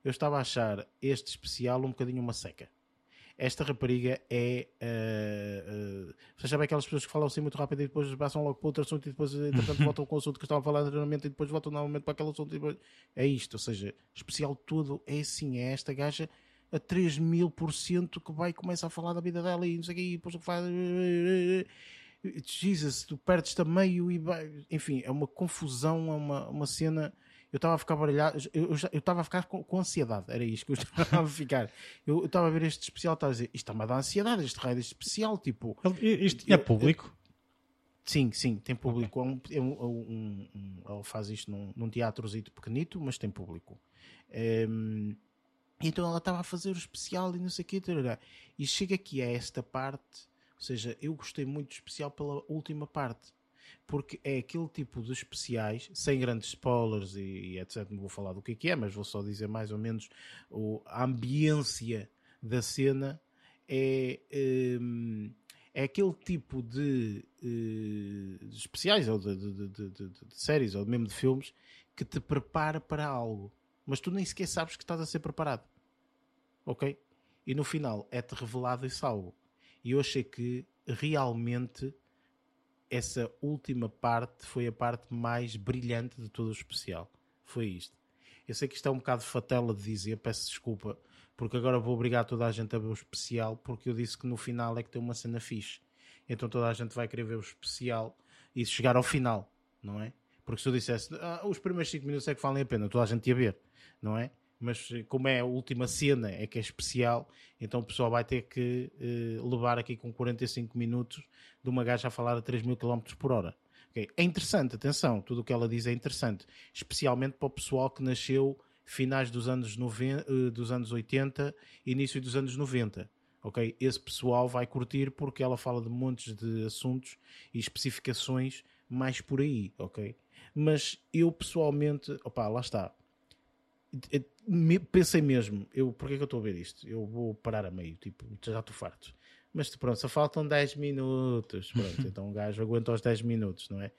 eu estava a achar este especial um bocadinho uma seca esta rapariga é. Uh, uh, vocês sabem aquelas pessoas que falam assim muito rápido e depois passam logo para outro assunto e depois, entretanto, voltam com o assunto que estavam a falar anteriormente e depois voltam novamente para aquele assunto. Depois... É isto, ou seja, especial tudo é assim, é esta gaja a 3 mil por cento que vai e começa a falar da vida dela e não sei o que, e depois o que faz. Jesus, tu perdes-te a meio e vai. Enfim, é uma confusão, é uma, uma cena eu estava a ficar baralhado, eu estava a ficar com, com, ansiedade, era isto que eu estava a ficar. Eu estava a ver este especial, estava a dizer, isto está-me a dar ansiedade, este raio deste especial, tipo. Isto é público? sim, sim, tem público. Okay. É um, é um, um, ele faz isto num, num teatrozito pequenito, mas tem público. Um, então ela estava a fazer o especial e não sei o quê, e chega aqui a esta parte, ou seja, eu gostei muito do especial pela última parte porque é aquele tipo de especiais, sem grandes spoilers e, e etc. Não vou falar do que é, que é mas vou só dizer mais ou menos o, a ambiência da cena. É, um, é aquele tipo de, uh, de especiais ou de, de, de, séries ou mesmo de filmes que te prepara para algo, mas tu nem sequer sabes que estás a ser preparado, ok? E no final é-te revelado esse algo. E eu achei que realmente essa última parte foi a parte mais brilhante de todo o especial. Foi isto. Eu sei que isto é um bocado fatela de dizer, peço desculpa, porque agora vou obrigar toda a gente a ver o especial, porque eu disse que no final é que tem uma cena fixe. Então toda a gente vai querer ver o especial e chegar ao final, não é? Porque se eu dissesse, ah, os primeiros 5 minutos é que valem a pena, toda a gente ia ver, não é? Mas eh, como é a última cena, é que é especial, então o pessoal vai ter que uh, levar aqui com 45 minutos de uma gaja a falar a 3 mil km por hora. Okay. É interessante, atenção, tudo o que ela diz é interessante, especialmente para o pessoal que nasceu finais dos anos, 90, uh, eh, dos anos 80, início dos anos 90. Ok? Esse pessoal vai curtir porque ela fala de montes de assuntos e especificações mais por aí, ok? Mas eu pessoalmente, opá, lá está, pensei mesmo, eu, porque é que eu estou a ver isto? Eu vou parar a meio, tipo, já estou farto. Mas pronto, só faltam 10 minutos. Pronto, então o gajo aguenta os 10 minutos, não é?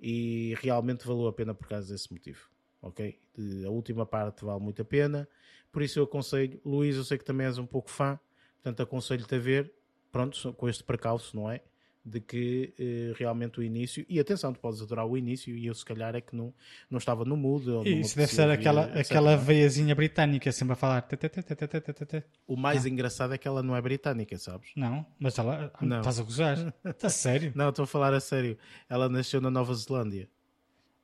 E realmente valeu a pena por causa desse motivo. Ok? A última parte vale muito a pena. Por isso eu aconselho, Luís, eu sei que também és um pouco fã, portanto aconselho-te a ver, pronto, com este precalço, não é? De que eh, realmente o início, e atenção, tu podes adorar o início, e eu se calhar é que não, não estava no mood. Isso deve ser aquela, aquela veiazinha britânica sempre a falar. O mais engraçado é que ela não é britânica, sabes? Não, mas ela. Não. Estás a gozar? Está sério? Não, estou a falar a sério. Ela nasceu na Nova Zelândia.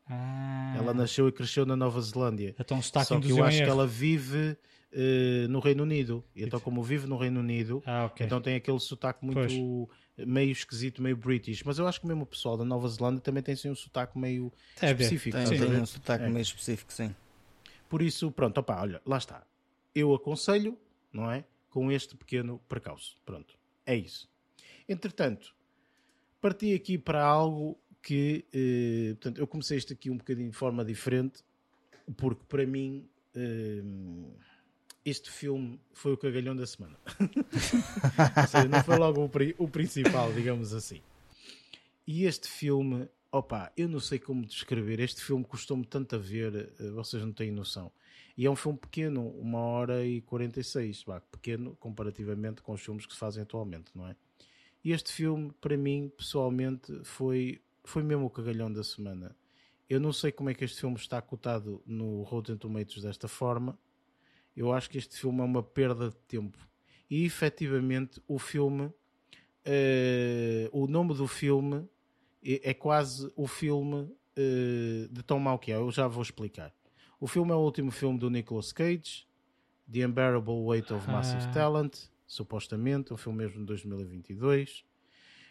Ah. Ela nasceu e cresceu na Nova Zelândia. Então, Só que eu acho que ela vive uh, no Reino Unido. Então, como vive no Reino Unido, ah, okay. então tem aquele sotaque muito. Pois meio esquisito, meio british, mas eu acho que mesmo o pessoal da Nova Zelândia também tem assim, um sotaque meio é, específico. Tem, tem um sotaque é. meio específico, sim. Por isso, pronto, opa, olha, lá está. Eu aconselho, não é? Com este pequeno precalço. Pronto, é isso. Entretanto, parti aqui para algo que, eh, portanto, eu comecei isto aqui um bocadinho de forma diferente, porque para mim. Eh, este filme foi o cagalhão da semana. Ou seja, não foi logo o, o, principal, digamos assim. E este filme, opa, eu não sei como descrever. Este filme custou-me tanto a ver, eh, vocês não têm noção. E é um filme pequeno, uma hora e 46, bah, pequeno comparativamente com os filmes que se fazem atualmente, não é? E este filme, para mim, pessoalmente, foi, foi mesmo o cagalhão da semana. Eu não sei como é que este filme está cotado no Rotten Tomatoes desta forma, eu acho que este filme é uma perda de tempo. E efetivamente o filme, uh, o nome do filme é, é quase o filme uh, de tão mau que é. Eu já vou explicar. O filme é o último filme do Nicolas Cage, The Unbearable Weight of Massive ah. Talent, supostamente, um filme mesmo de 2022.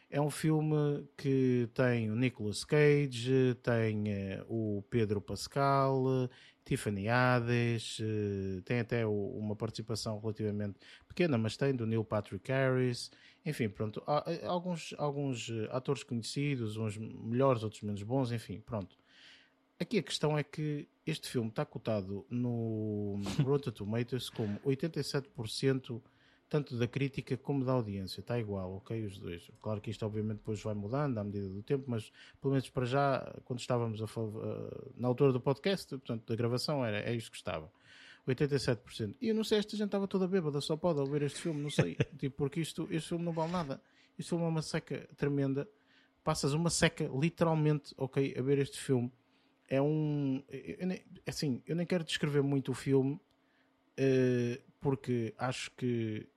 É um filme que tem o Nicolas Cage, tem uh, o Pedro Pascal, Tiffany Haddish, uh, tem até uma participação relativamente pequena, mas tem do Neil Patrick Harris. Enfim, pronto, há, há alguns, alguns eh, atores conhecidos, uns melhores, outros menos bons, enfim, pronto. Aqui a questão é que este filme está cotado no Rotten Tomatoes como 87% tanto da crítica como da audiência, está igual, ok? Os dois. Claro que isto, obviamente, depois vai mudando à medida do tempo, mas pelo menos para já, quando estávamos a, na altura do podcast, portanto, da gravação, era, é isto que estava. 87%. E eu não sei, esta gente estava toda bêbada, só pode ouvir este filme, não sei. tipo, porque isto, este filme não vale nada. Este filme é uma seca tremenda. Passas uma seca, literalmente, ok, a ver este filme. É um. Eu nem, assim, eu nem quero descrever muito o filme, uh, porque acho que.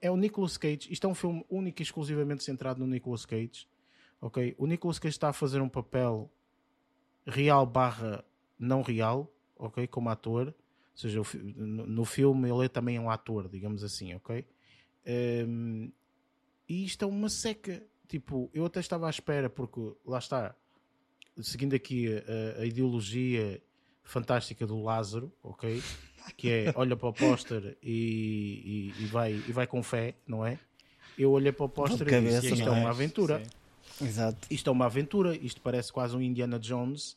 É o Nicolas Cage. Isto é um filme único e exclusivamente centrado no Nicolas Cage. Ok? O Nicolas Cage está a fazer um papel real barra não real, ok? Como ator. Ou seja, no filme ele é também um ator, digamos assim, ok? Um, e isto é uma seca. Tipo, eu até estava à espera, porque lá está, seguindo aqui a, a ideologia fantástica do Lázaro, ok? Que é olha para o póster e, e, e, vai, e vai com fé, não é? Eu olhei para o póster e disse: Isto é uma aventura. Sim. Exato. Isto é uma aventura, isto parece quase um Indiana Jones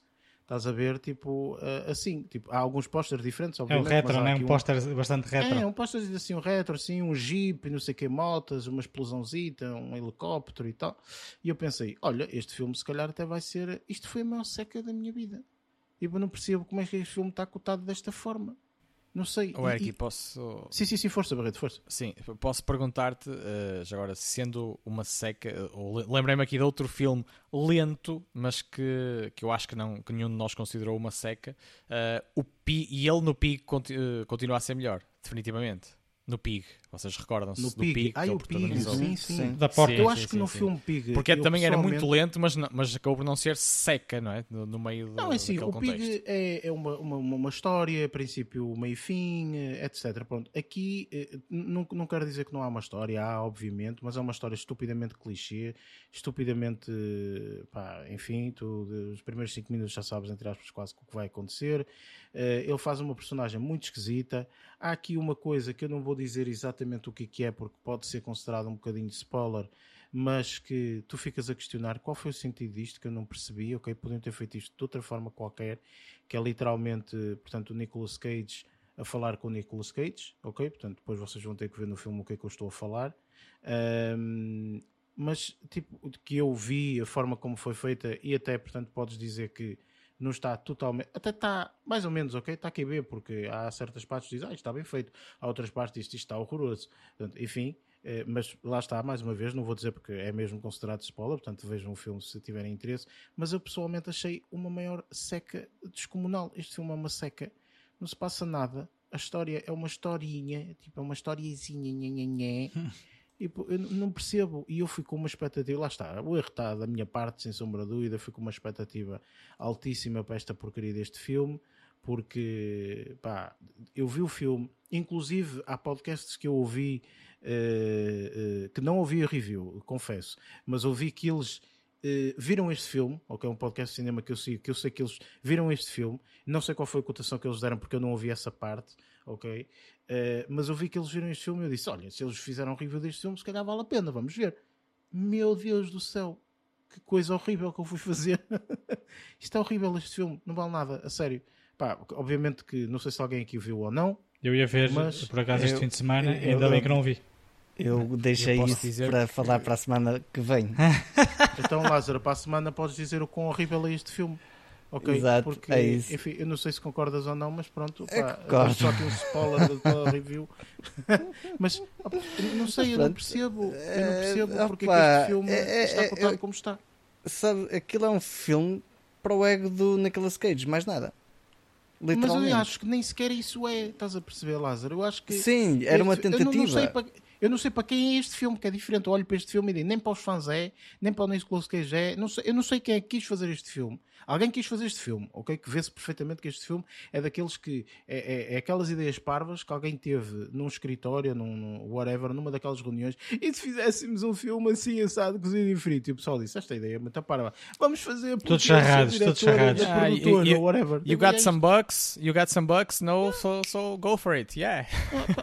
Estás a ver, tipo, uh, assim. Tipo, há alguns pósteres diferentes, obviamente. É o retro, não é? Um, um póster bastante retro. É, um póster assim, um retro, assim, um jeep, não sei o que, motas, uma explosãozita, um helicóptero e tal. E eu pensei, olha, este filme se calhar até vai ser... Isto foi a maior seca da minha vida. E eu não percebo como é que este filme está cotado desta forma. Não sei. O Eric, e... posso. Sim, sim, sim, força, Barreto, força. Sim, posso perguntar-te, uh, já agora, sendo uma seca. Uh, Lembrei-me aqui de outro filme lento, mas que, que eu acho que, não, que nenhum de nós considerou uma seca. Uh, o Pi, e ele no Pi continua, continua a ser melhor, definitivamente no Pig. Vocês recordam-se do Pig? Pig ah, o Pig, sim, sim. Da porta. eu acho sim, que no sim, filme Pig... Porque também era muito lento, mas, mas acabou por não ser seca, não é? No, no meio do Não, é assim, o Pig é, é uma, uma, uma história, princípio, meio fim, eh, etc. Pronto, aqui eh, não, não quero dizer que não há uma história, há, obviamente, mas é uma história estupidamente clichê, estupidamente, pá, enfim, tu, os primeiros 5 minutos já sabes, entre aspas, quase o que vai acontecer. Uh, ele faz uma personagem muito esquisita. Há aqui uma coisa que eu não vou dizer exatamente o que é, porque pode ser considerado um bocadinho de spoiler, mas que tu ficas a questionar qual foi o sentido disto que eu não percebi. Ok, podiam ter feito isto de outra forma qualquer, que é literalmente, portanto, o Nicolas Cage a falar com o Nicolas Cage, ok? Portanto, depois vocês vão ter que ver no filme o que é que eu estou a falar. Um, mas, tipo, que eu vi, a forma como foi feita, e até, portanto, podes dizer que não está totalmente. Até está mais ou menos ok, está aqui bem, porque há certas partes que dizem, ah, isto está bem feito, há outras partes que dizem, isto está horroroso. Portanto, enfim, eh, mas lá está, mais uma vez, não vou dizer porque é mesmo considerado spoiler, portanto vejam o filme se tiverem interesse, mas eu pessoalmente achei uma maior seca descomunal. Este filme é uma seca, não se passa nada, a história é uma historinha, tipo, é uma historiazinha, nha, nha, nha. E eu não percebo. E eu fui com uma expectativa, lá está, o erro está da minha parte, sem sombra de dúvida, fui com uma expectativa altíssima para esta porcaria deste filme, porque, pá, eu vi o filme, inclusive há podcasts que eu ouvi, uh, uh, que não ouvi a review, confesso, mas ouvi que eles Uh, viram este filme, é um podcast de cinema que eu sigo, que eu sei que eles viram este filme, não sei qual foi a cotação que eles deram porque eu não ouvi essa parte, ok, Uh, mas eu vi que eles viram este filme e eu disse: Olha, se eles fizeram um review deste filme, se calhar vale a pena, vamos ver. Meu Deus do céu, que coisa horrível que eu fui fazer. Isto é horrível, este filme, não vale nada, a sério. Pá, obviamente que não sei se alguém aqui o viu ou não. Eu ia ver, mas por acaso, este eu, fim de semana, eu, ainda eu, bem que não vi. Eu deixei isso dizer... para falar para a semana que vem. então, Lázaro, para a semana podes dizer o quão horrível é este filme. Ok, Exato, porque, é isso. enfim, eu não sei se concordas ou não, mas pronto, é só aqui um spoiler da review. mas não sei, eu não percebo, eu não percebo é, porque opa, é que este filme é, está é, contado como está. Sabe, aquilo é um filme para o ego do Nicolas Cage, mais nada. Mas eu acho que nem sequer isso é, estás a perceber, Lázaro? Eu acho que. Sim, era uma tentativa. Eu não, não sei para, eu não sei para quem é este filme, que é diferente. Eu olho para este filme e digo, nem para os fãs é, nem para o Nicolas Cage é. Não sei, eu não sei quem é que quis fazer este filme. Alguém quis fazer este filme, ok? Que vê-se perfeitamente que este filme é daqueles que. É, é, é, aquelas ideias parvas que alguém teve num escritório, num, num, whatever, numa daquelas reuniões, e se fizéssemos um filme assim, assado, cozido e frito. E o pessoal disse: Esta ideia é muito para. Vamos fazer. Todos charrados, todos charrados. Ah, you, you, whatever. You got some bucks, you got some bucks, no, so, so go for it, yeah.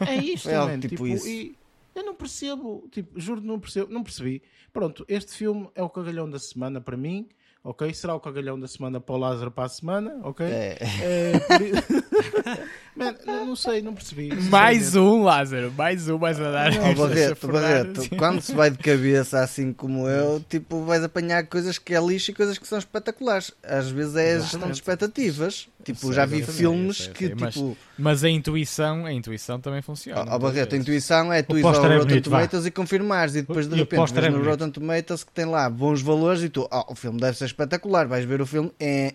É, é isto, é, man, tipo, tipo isso. E, eu não percebo, tipo, juro não percebo, não percebi. Pronto, este filme é o cagalhão da semana para mim, ok? Será o cagalhão da semana para o Lázaro para a semana, ok? É. é Man, não sei, não percebi. Mais um, Lázaro, mais um, mais a dar. Não, Barreto, Barreto, quando se vai de cabeça assim como eu, tipo, vais apanhar coisas que é lixo e coisas que são espetaculares. Às vezes é a gestão de expectativas. tipo, sei, já vi filmes sei, sei, que tipo. Mas, mas, a intuição, a intuição também funciona. Ó, oh, Barreto, a intuição é tu ir ao é Rotten Tomatoes e confirmares e depois de e repente vês é no Rotten Tomatoes que tem lá bons valores e tu, oh, o filme deve ser espetacular, vais ver o filme, é.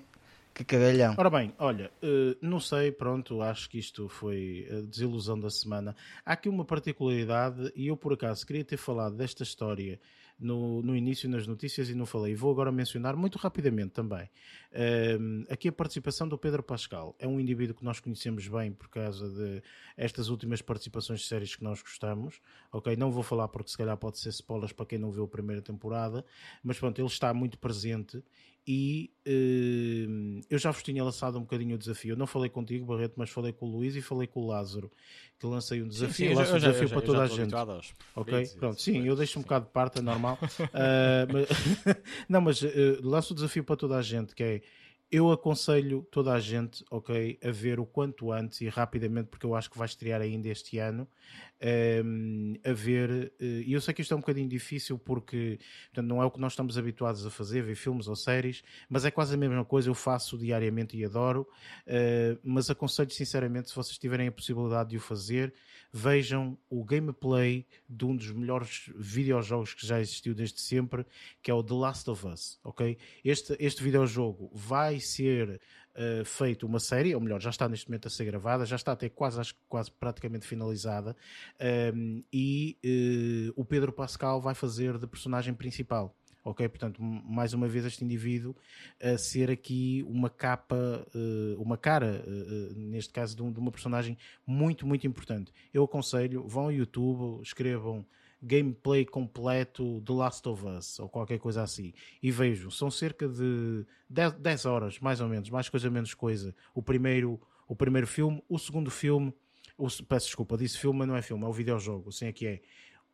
Que cagalhão. Ora bem, olha, uh, não sei, pronto, acho que isto foi a desilusão da semana. Há aqui uma particularidade e eu por acaso queria ter falado desta história no, no início nas notícias e não falei. Vou agora mencionar muito rapidamente também. Um, aqui a participação do Pedro Pascal. É um indivíduo que nós conhecemos bem por causa de estas últimas participações de séries que nós gostamos. Ok, não vou falar porque se calhar pode ser spoilers para quem não viu a primeira temporada, mas pronto, ele está muito presente e uh, eu já vos tinha lançado um bocadinho o desafio. Eu não falei contigo, Barreto, mas falei com o Luís e falei com o Lázaro, que lancei um desafio. Sim, sim, lanço um desafio para toda a gente. Ok? Pronto, sim, eu deixo um bocado de parte, é normal. uh, mas, não, mas uh, lanço o desafio para toda a gente, que é eu aconselho toda a gente, ok, a ver o quanto antes e rapidamente, porque eu acho que vai estrear ainda este ano, um, ehm, a ver. Eh, e eu sei que isto é um bocadinho difícil porque portanto, não é o que nós estamos habituados a fazer, ver filmes ou séries, mas é quase a mesma coisa. Eu faço diariamente e adoro, uh, mas aconselho sinceramente, se vocês tiverem a possibilidade de o fazer, vejam o gameplay de um dos melhores videojogos que já existiu desde sempre, que é o The Last of Us, ok? Este, este videojogo vai ser uh, feito uma série, ou melhor, já está neste momento a ser gravada, já está até quase, acho, quase praticamente finalizada, um, ehm, e uh, o Pedro Pascal vai fazer de personagem principal ok? Portanto, mais uma vez este indivíduo a ser aqui uma capa, eh, uma cara, eh, eh, neste caso de, uma personagem muito, muito importante. Eu aconselho, vão ao YouTube, escrevam gameplay completo de Last of Us ou qualquer coisa assim e vejam, são cerca de 10, 10 horas, mais ou menos, mais coisa menos coisa. O primeiro, o primeiro filme, o segundo filme, o, peço desculpa, disse filme, mas não é filme, é o videojogo, assim é que é.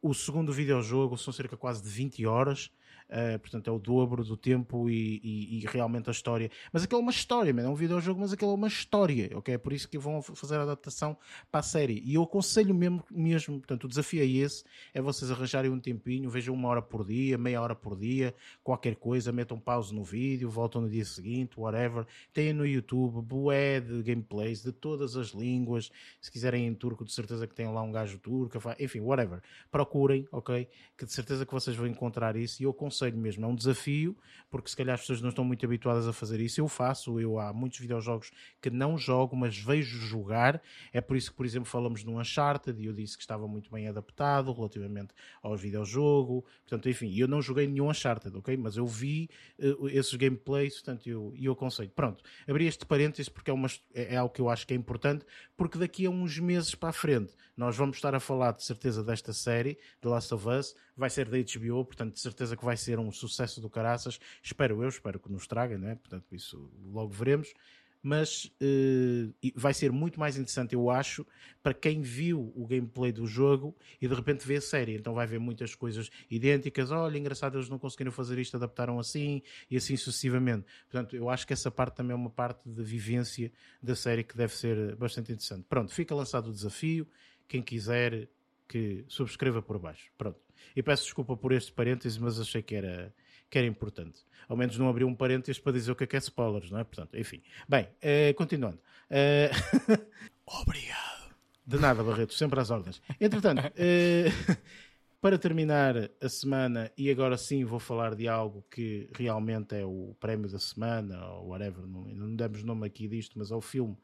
O segundo videojogo são cerca quase de 20 horas Uh, portanto, é o dobro do tempo e, e, e, realmente a história. Mas aquilo é uma história, não é um videojogo, mas aquilo é uma história, ok? É por isso que vão fazer a adaptação para a série. E eu aconselho mesmo, mesmo portanto, o desafio é esse: é vocês arranjarem um tempinho, vejam uma hora por dia, meia hora por dia, qualquer coisa, metam pausa no vídeo, voltam no dia seguinte, whatever. Tem no YouTube bué de gameplays de todas as línguas. Se quiserem em turco, de certeza que tem lá um gajo turco, enfim, whatever. Procurem, ok? Que de certeza que vocês vão encontrar isso. E eu aconselho aconselho mesmo, é um desafio, porque se calhar as pessoas não estão muito habituadas a fazer isso. Eu faço, eu há muitos videojogos que não jogo, mas vejo jogar. É por isso que, por exemplo, falamos no Uncharted e eu disse que estava muito bem adaptado relativamente ao videojogo. Portanto, enfim, eu não joguei nenhum Uncharted, ok? Mas eu vi uh, esses gameplays, portanto, eu, eu aconselho. Pronto, abri este parênteses porque é, uma, é, é algo que eu acho que é importante, porque daqui a uns meses para a frente nós vamos estar a falar de certeza desta série, The Last of Us, vai ser da HBO, portanto, de certeza que vai ser um sucesso do caraças. Espero eu, espero que nos traga, né? portanto, isso logo veremos. Mas uh, vai ser muito mais interessante, eu acho, para quem viu o gameplay do jogo e de repente vê a série. Então vai ver muitas coisas idênticas. Olha, engraçado, eles não conseguiram fazer isto, adaptaram assim e assim sucessivamente. Portanto, eu acho que essa parte também é uma parte de vivência da série que deve ser bastante interessante. Pronto, fica lançado o desafio quem quiser que subscreva por baixo. Pronto. E peço desculpa por este parênteses, mas achei que era, que era importante. Ao menos não abri um parênteses para dizer o que é que é spoilers, não é? Portanto, enfim. Bem, eh, continuando. Eh, Obrigado. De nada, Barreto, sempre às ordens. Entretanto, eh, para terminar a semana, e agora sim vou falar de algo que realmente é o prémio da semana, ou whatever, não, não demos nome aqui disto, mas é o filme,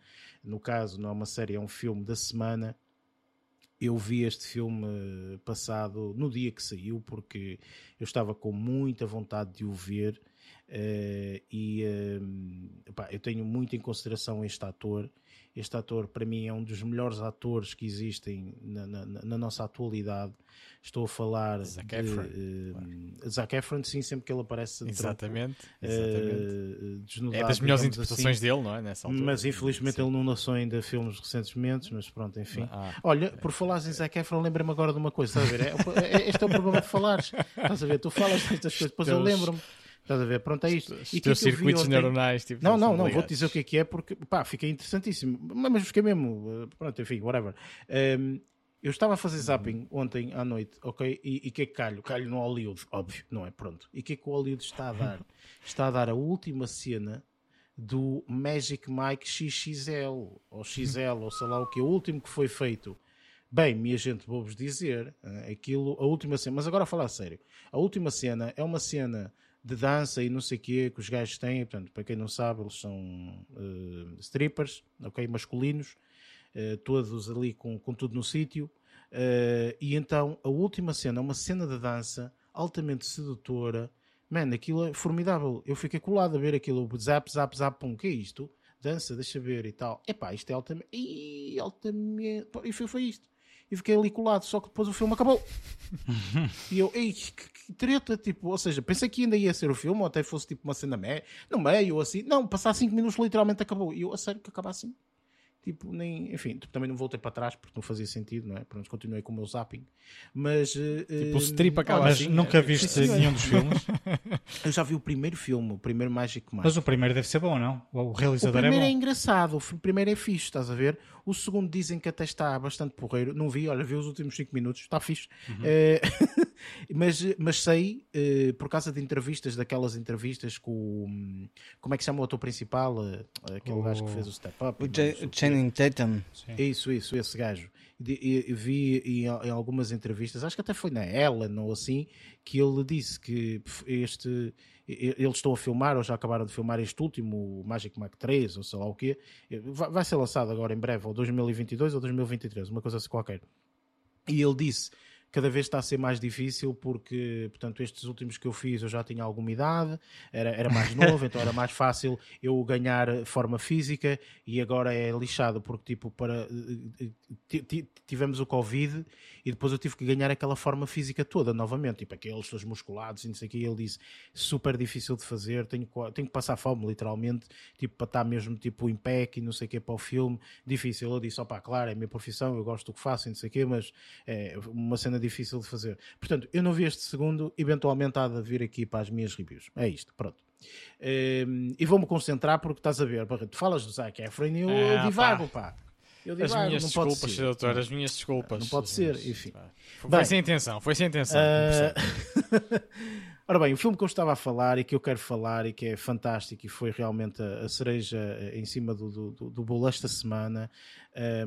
no caso, não é uma série, é um filme da semana eu vi este filme eh, passado no dia que saiu, porque eu estava com muita vontade de o ver uh, e uh, eu tenho muito em consideração este ator este ator, para mim, é um dos melhores atores que existem na, na, na nossa atualidade. Estou a falar Zac de Efron. Uh, Zac Efron, sim, sempre que ele aparece. Exatamente. exatamente. Uh, é das melhores interpretações assim. dele, não é? Nessa altura. Mas infelizmente sim. ele não lançou ainda filmes recentemente, mas pronto, enfim. Ah, Olha, por falares em Zac Efron, lembra-me agora de uma coisa, estás a ver? É, é, este é o problema de falares. Estás a ver? Tu falas destas coisas, depois eu lembro-me. Estás a ver? Pronto, é isto. Os e teus circuitos neuronais. Tipo, não, não, não, vou-te dizer o que é que é porque, pá, fiquei interessantíssimo. Mas fiquei mesmo, eh, pronto, enfim, whatever. Um, eu estava a fazer zapping ontem à noite, ok? E o que é que calho? Calho no Hollywood, óbvio, não é? Pronto. E o que é que o Hollywood está a dar? Está a dar a última cena do Magic Mike XXL, ou XL, ou sei lá o que, o último que foi feito. Bem, minha gente, vou-vos dizer, eh, aquilo, a última cena, mas agora a falar a sério, a última cena é uma cena de dança e não sei o quê que os gajos têm, portanto, para quem não sabe, eles são uh, strippers, ok, masculinos, uh, todos ali com, com tudo no sítio, uh, e então a última cena é uma cena de dança altamente sedutora, Man, aquilo é formidável. Eu fiquei colado a ver aquilo, zap, zap, zap, pum, que é isto? Dança, deixa ver e tal. Epá, isto é altamente. Ih, altamente. E foi, foi isto. E fiquei ali colado, só que depois o filme acabou. e eu, ei, que, que, treta, tipo, ou seja, pensei que ainda ia ser o filme, ou até fosse tipo uma cena me... no meio, ou assim. Não, passar 5 minutos literalmente acabou. E eu, a sério, que acaba assim tipo, nem, enfim, tipo, também não voltei para trás porque não fazia sentido, não é? Pronto, continuei com o meu zapping. Mas. Uh, tipo, o strip acaba Mas assim, nunca é, viste sim, nenhum dos filmes? Eu já vi o primeiro filme, o primeiro Magic Mike. Mas o primeiro deve ser bom, não? O realizador é bom. O primeiro é, é engraçado, o primeiro é fixe, estás a ver? O segundo dizem que até está bastante porreiro. Não vi, olha, vi os últimos 5 minutos, está fixe. Uhum. É, mas, mas sei, uh, por causa de entrevistas, daquelas entrevistas com. Como é que chama o ator principal? Uh, aquele gajo que fez o Step Up. O Channing Tatum. Sim. Isso, isso, esse gajo. Vi em, em algumas entrevistas, acho que até foi na Ellen ou assim, que ele disse que este eles estão a filmar ou já acabaram de filmar este último Magic Mike 3 ou sei lá o quê vai ser lançado agora em breve ou 2022 ou 2023 uma coisa assim qualquer e ele disse cada vez está a ser mais difícil porque, portanto, estes últimos que eu fiz eu já tinha alguma idade, era, era mais novo, então era mais fácil eu ganhar forma física e agora é lixado porque, tipo, para tivemos o Covid e depois eu tive que ganhar aquela forma física toda novamente, tipo aqueles todos musculados e não sei o que. Ele disse super difícil de fazer, tenho, tenho que passar fome, literalmente, tipo para estar mesmo tipo em pé e não sei o que para o filme. Difícil. Eu disse, opá, claro, é a minha profissão, eu gosto do que faço e não sei o que, mas é uma cena difícil de fazer. Portanto, eu não vi este segundo, eventualmente há de vir aqui para as minhas reviews. É isto, pronto. Um, ehm, e vou-me concentrar porque estás a ver, tu falas do Zac Efron e eu ah, divago, pá. pá. Eu digo, as minhas não desculpas, pode ser. doutor, as minhas desculpas. Não pode ser, enfim. Foi, bem, sem intenção, foi sem intenção. Uh... Ora bem, o filme que eu estava a falar e que eu quero falar e que é fantástico e foi realmente a, a cereja eh, em cima do, do, do bolo esta semana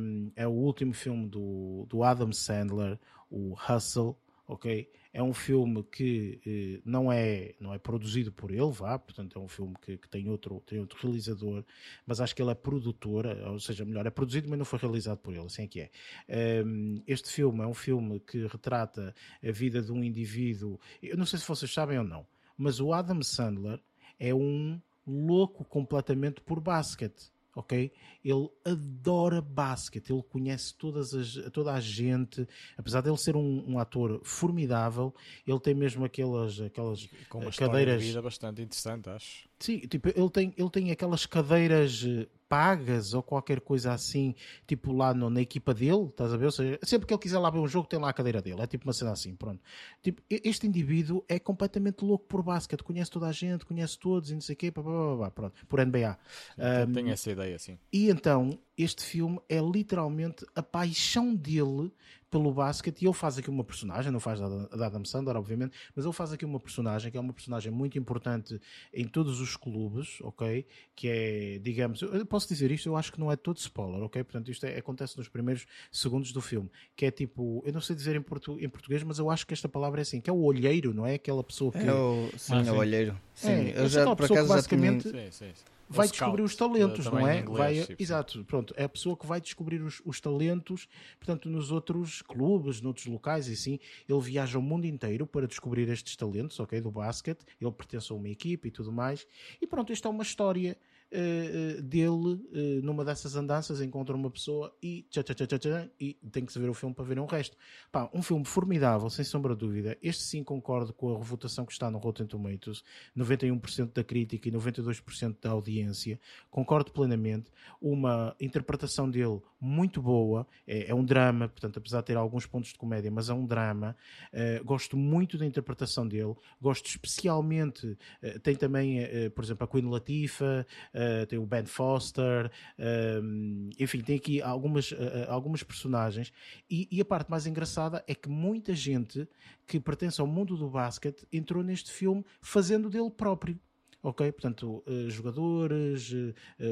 um, é o último filme do, do Adam Sandler, o Hustle, ok? É um filme que eh, não, é, não é produzido por ele, vá, portanto é um filme que, que, tem, outro, tem outro realizador, mas acho que ele é produtor, ou seja, melhor, é produzido, mas não foi realizado por ele, assim é que é. Um, ehm, este filme é um filme que retrata a vida de um indivíduo, eu não sei se vocês sabem ou não, mas o Adam Sandler é um louco completamente por basquete ok? Ele adora basquete, ele conhece todas as, toda a gente, apesar de ele ser um, um ator formidável, ele tem mesmo aquelas, aquelas Com uma cadeiras. de vida bastante interessante, acho. Sim, tipo, ele tem, ele tem aquelas cadeiras eh, pagas ou qualquer coisa assim, tipo lá no, na equipa dele, estás a ver? Ou seja, sempre que ele quiser lá ver um jogo, tem lá a cadeira dele. É tipo uma cena assim, pronto. Tipo, este indivíduo é completamente louco por basquete, conhece toda a gente, conhece todos e não sei o quê, pá, pá, pá, pronto, por NBA. Um, tenho essa ideia, sim. E então, este filme é literalmente a paixão dele pelo basquete e ele faz aqui uma personagem, não faz da Adam Sandler, obviamente, mas ele faz aqui uma personagem que é uma personagem muito importante em todos os clubes, ok? Que é, digamos, eu posso dizer isto, eu acho que não é todo spoiler, ok? Portanto, isto é, acontece nos primeiros segundos do filme, que é tipo, eu não sei dizer em, portu, em português, mas eu acho que esta palavra é assim, que é o olheiro, não é? Aquela pessoa que. É o, sim, ah, sim. é o olheiro. Sim, é, eu já por acaso basicamente. Já sim, sim vai descobrir os talentos, não é? Inglês, vai, tipo, exato, pronto, é a pessoa que vai descobrir os, os, talentos, portanto, nos outros clubes, noutros locais e assim, ele viaja o mundo inteiro para descobrir estes talentos, ok, do basquete, ele pertence a uma equipe e tudo mais, e pronto, esta é uma história uh, dele uh, numa dessas andanças encontra uma pessoa e, tchá, tchá, tchá, tchá, e tem que se ver o filme para ver o resto. Pá, um filme formidável, sem sombra de dúvida. Este sim concordo com a votação que está no Rotten Tomatoes, 91% da crítica e 92% da audiência. Concordo plenamente. Uma interpretação dele muito boa, é, é, um drama, portanto, apesar de ter alguns pontos de comédia, mas é um drama. Uh, gosto muito da interpretação dele, gosto especialmente, uh, tem também, uh, por exemplo, a Queen Latifah, uh, tem o Ben Foster, uh, enfim, tem aqui algumas, uh, algumas personagens. E, e, a parte mais engraçada é que muita gente que pertence ao mundo do basquete entrou neste filme fazendo dele próprio. ok? Portanto, uh, jogadores,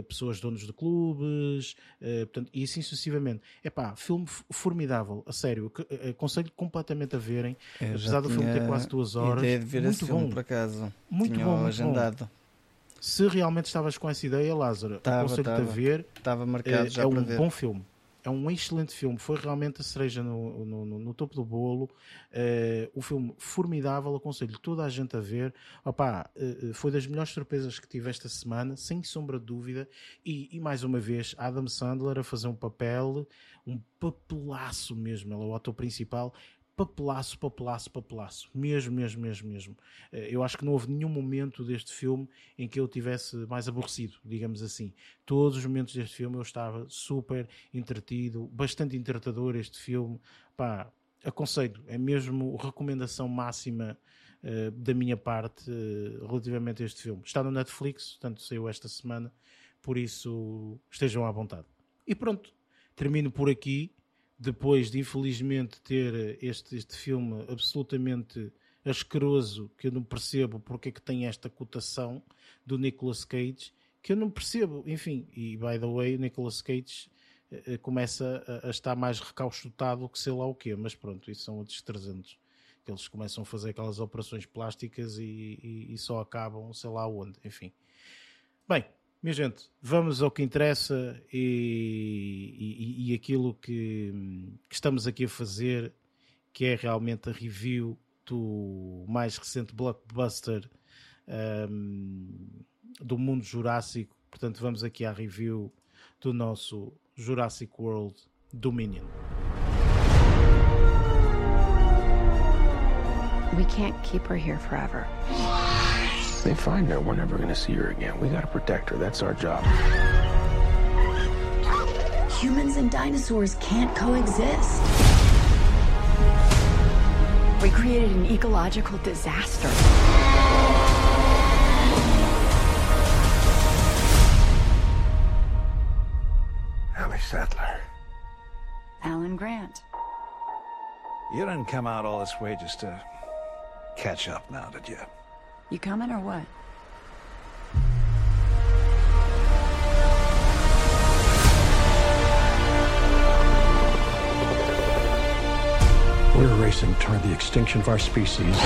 pessoas donos de clubes, portanto, e assim sucessivamente. É pá, filme formidável, a sério, aconselho completamente a verem, Eu apesar do filme ter quase duas horas. Ideia de ver muito esse bom. filme, por acaso. Muito Tinha bom, muito agendado. bom. Se realmente estavas com essa ideia, Lázaro, aconselho-te a ver. Estava marcado já é um ver. bom filme. É um excelente filme. Foi realmente a cereja no, no, no, no topo do bolo. Uh, o filme formidável. Aconselho toda a gente a ver. Opa, uh, foi das melhores surpresas que tive esta semana, sem sombra de dúvida. E, e, mais uma vez, Adam Sandler a fazer um papel, um papelaço mesmo. Ele é o ator principal papelaço, papelaço, papelaço. Mesmo, mesmo, mesmo, mesmo. Eu acho que não houve nenhum momento deste filme em que eu tivesse mais aborrecido, digamos assim. Todos os momentos deste filme eu estava super entretido, bastante entretador este filme. Pá, aconselho, é mesmo recomendação máxima uh, da minha parte uh, relativamente a este filme. Está no Netflix, portanto saiu esta semana, por isso estejam à vontade. E pronto, termino por aqui depois de infelizmente ter este, este filme absolutamente asqueroso, que eu não percebo porque é que tem esta cotação do Nicolas Cage, que eu não percebo, enfim, e by the way, o Nicolas Cage uh, começa a, a, estar mais recauchutado que sei lá o quê, mas pronto, isso são outros 300. Que eles começam a fazer aquelas operações plásticas e, e, e só acabam sei lá onde, enfim. Bem, minha gente, vamos ao que interessa e, e, e aquilo que, que, estamos aqui a fazer, que é realmente a review do mais recente blockbuster um, do mundo jurássico. Portanto, vamos aqui à review do nosso Jurassic World Dominion. We can't keep her here forever. They find her, we're never going to see her again. We got to protect her. That's our job. Humans and dinosaurs can't coexist. We created an ecological disaster. Ellie Sattler. Alan Grant. You didn't come out all this way just to catch up now, did you? You coming or what? We're racing toward the extinction of our species.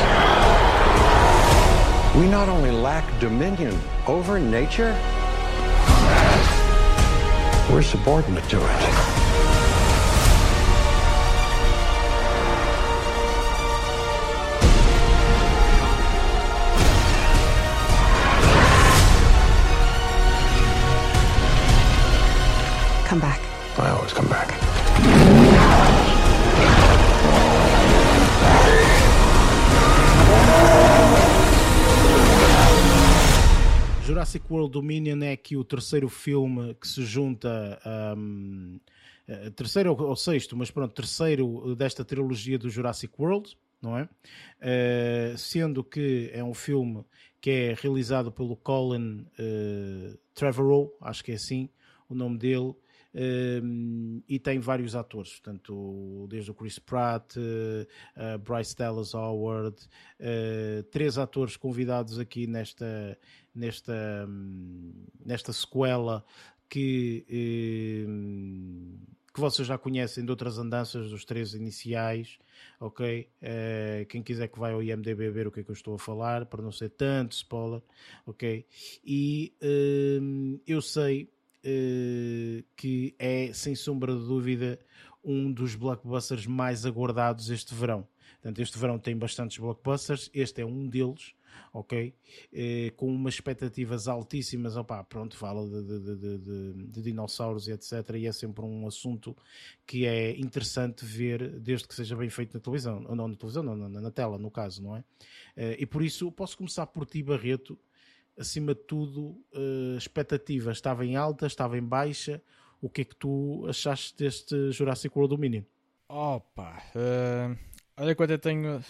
We not only lack dominion over nature, we're subordinate to it. Come back. I always come back. Jurassic World Dominion é aqui o terceiro filme que se junta um, terceiro ou sexto, mas pronto, terceiro desta trilogia do Jurassic World, não é? Uh, sendo que é um filme que é realizado pelo Colin uh, Trevorrow, acho que é assim o nome dele, e tem vários atores, portanto, desde o Chris Pratt, uh, Bryce Dallas Howard, uh, três atores convidados aqui nesta, nesta, nesta sequela que, um, que vocês já conhecem de outras andanças dos três iniciais, ok? Uh, quem quiser que vai ao IMDB ver o que é que eu estou a falar, para não ser tanto spoiler, ok? E eu sei Uh, que é, sem sombra de dúvida, um dos blockbusters mais aguardados este verão. Portanto, este verão tem bastantes blockbusters, este é um deles, ok? Uh, com umas expectativas altíssimas, opá, pronto, fala de, de, de, de, dinossauros e etc. E é sempre um assunto que é interessante ver, desde que seja bem feito na televisão, ou não na televisão, não, na, na tela, no caso, não é? Uh, e por isso, posso começar por ti, Barreto, acima de tudo, uh, expectativa estava em alta, estava em baixa. O que é que tu achaste deste Jurassic World Dominion? Opa, uh, olha quanto eu tenho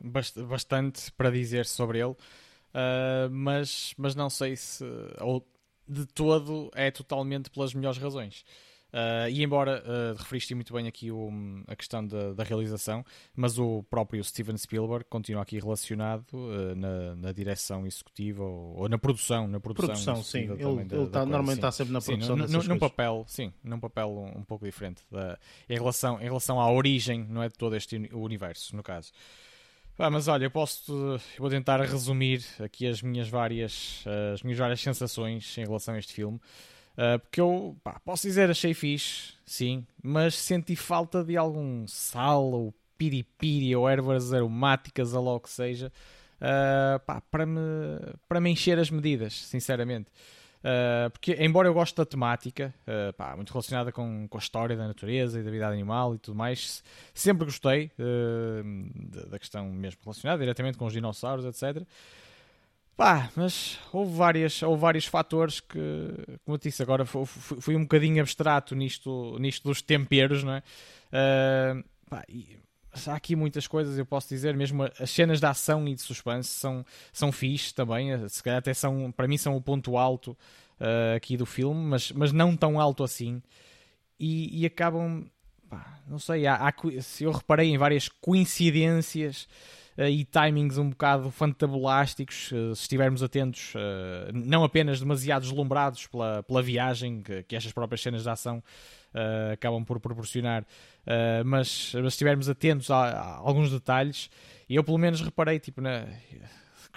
bast bastante para dizer sobre ele, uh, mas, mas não sei se ou de todo é totalmente pelas melhores razões. Uh, e embora uh, referiste muito bem aqui o, a questão da, da, realização, mas o próprio Steven Spielberg continua aqui relacionado uh, na, na, direção executiva ou, ou, na produção, na produção, produção sim. Ele, da, ele tá, normalmente está sempre na produção. Sim, num, num papel, sim, num papel um, um pouco diferente da, em relação em relação à origem, não é de todo este universo, no caso. Ah, mas olha, eu posso eu vou tentar resumir aqui as minhas várias as minhas várias sensações em relação a este filme. Uh, porque eu pá, posso dizer, achei fixe, sim, mas senti falta de algum sal ou piripiri ou ervas aromáticas, ou logo que seja, uh, pá, para, me, para me encher as medidas, sinceramente. Uh, porque, embora eu goste da temática, uh, pá, muito relacionada com, com a história da natureza e da vida animal e tudo mais, sempre gostei uh, da questão mesmo relacionada diretamente com os dinossauros, etc. Pá, mas houve, várias, houve vários fatores que, como eu disse agora, fui, fui um bocadinho abstrato nisto, nisto dos temperos, não é? Uh, pá, e, há aqui muitas coisas, eu posso dizer, mesmo as cenas de ação e de suspense são, são fixe também, eh, se calhar até são, para mim são o ponto alto uh, aqui do filme, mas, mas não tão alto assim, e, e acabam, pá, não sei, há, há, eu reparei em várias coincidências e timings um bocado fantabulásticos, uh, se estivermos atentos, uh, não apenas demasiado deslumbrados pela, pela viagem que, que estas próprias cenas de ação acabam por proporcionar, mas, mas se estivermos atentos a, a, alguns detalhes, e eu pelo menos reparei, tipo, na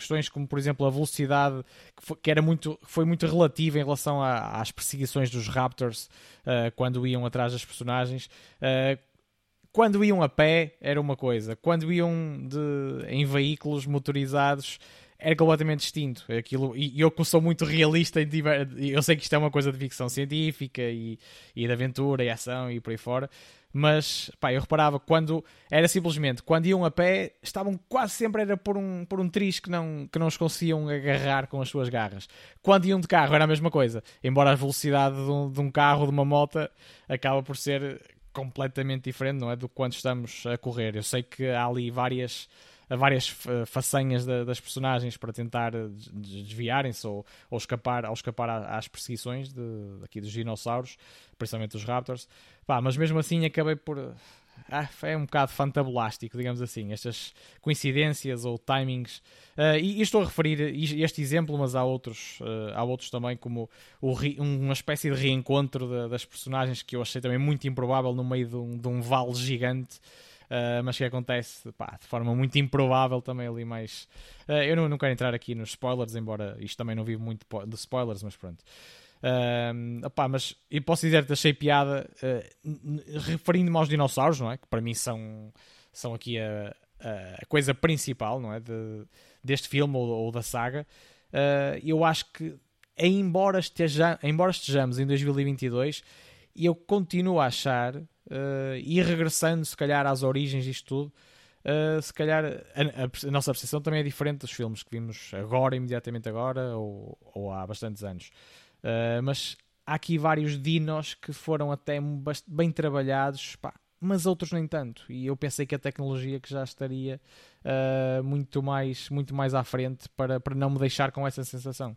questões como, por exemplo, a velocidade, que, foi, que era muito, foi muito relativa em relação a, às perseguições dos Raptors uh, quando iam atrás das personagens. Quando iam a pé era uma coisa, quando iam de, em veículos motorizados era completamente distinto. Aquilo, e eu que sou muito realista, eu sei que isto é uma coisa de ficção científica e, e de aventura e ação e por aí fora, mas pá, eu reparava quando era simplesmente quando iam a pé, estavam quase sempre era por um, por um triz que não, que não os conseguiam agarrar com as suas garras. Quando iam de carro era a mesma coisa, embora a velocidade de um, de um carro, de uma moto, acaba por ser completamente diferente, não é? Do quanto estamos a correr. Eu sei que há ali várias várias façanhas das personagens para tentar desviarem-se ou, ou, escapar, ou escapar às perseguições de, aqui dos dinossauros, principalmente dos raptors. Pá, mas mesmo assim acabei por é um bocado fantabulástico, digamos assim, estas coincidências ou timings. Uh, e, e, estou a referir este exemplo, mas há outros, uh, há outros também, como o, uma espécie de reencontro de, das personagens que eu achei também muito improvável no meio de um, de um vale gigante. Uh, mas que acontece pá, de forma muito improvável também ali mais. eu não, não quero entrar aqui nos spoilers, embora isto também não vive muito de spoilers, mas pronto. Uh, opá, mas eu posso dizer que achei piada uh, referindo-me aos dinossauros, não é? Que para mim são, são aqui a, a coisa principal, não é? De, deste filme ou, ou da saga. Uh, eu acho que, embora, esteja, embora estejamos em 2022, eu continuo a achar, uh, e regressando se calhar às origens disto tudo, Uh, se calhar a, a, a, nossa percepção também é diferente dos filmes que vimos agora, imediatamente agora, ou, ou há bastantes anos. Uh, mas há aqui vários dinos que foram até bem trabalhados, pá, mas outros nem tanto. E eu pensei que a tecnologia que já estaria uh, muito, mais, muito mais à frente para, para não me deixar com essa sensação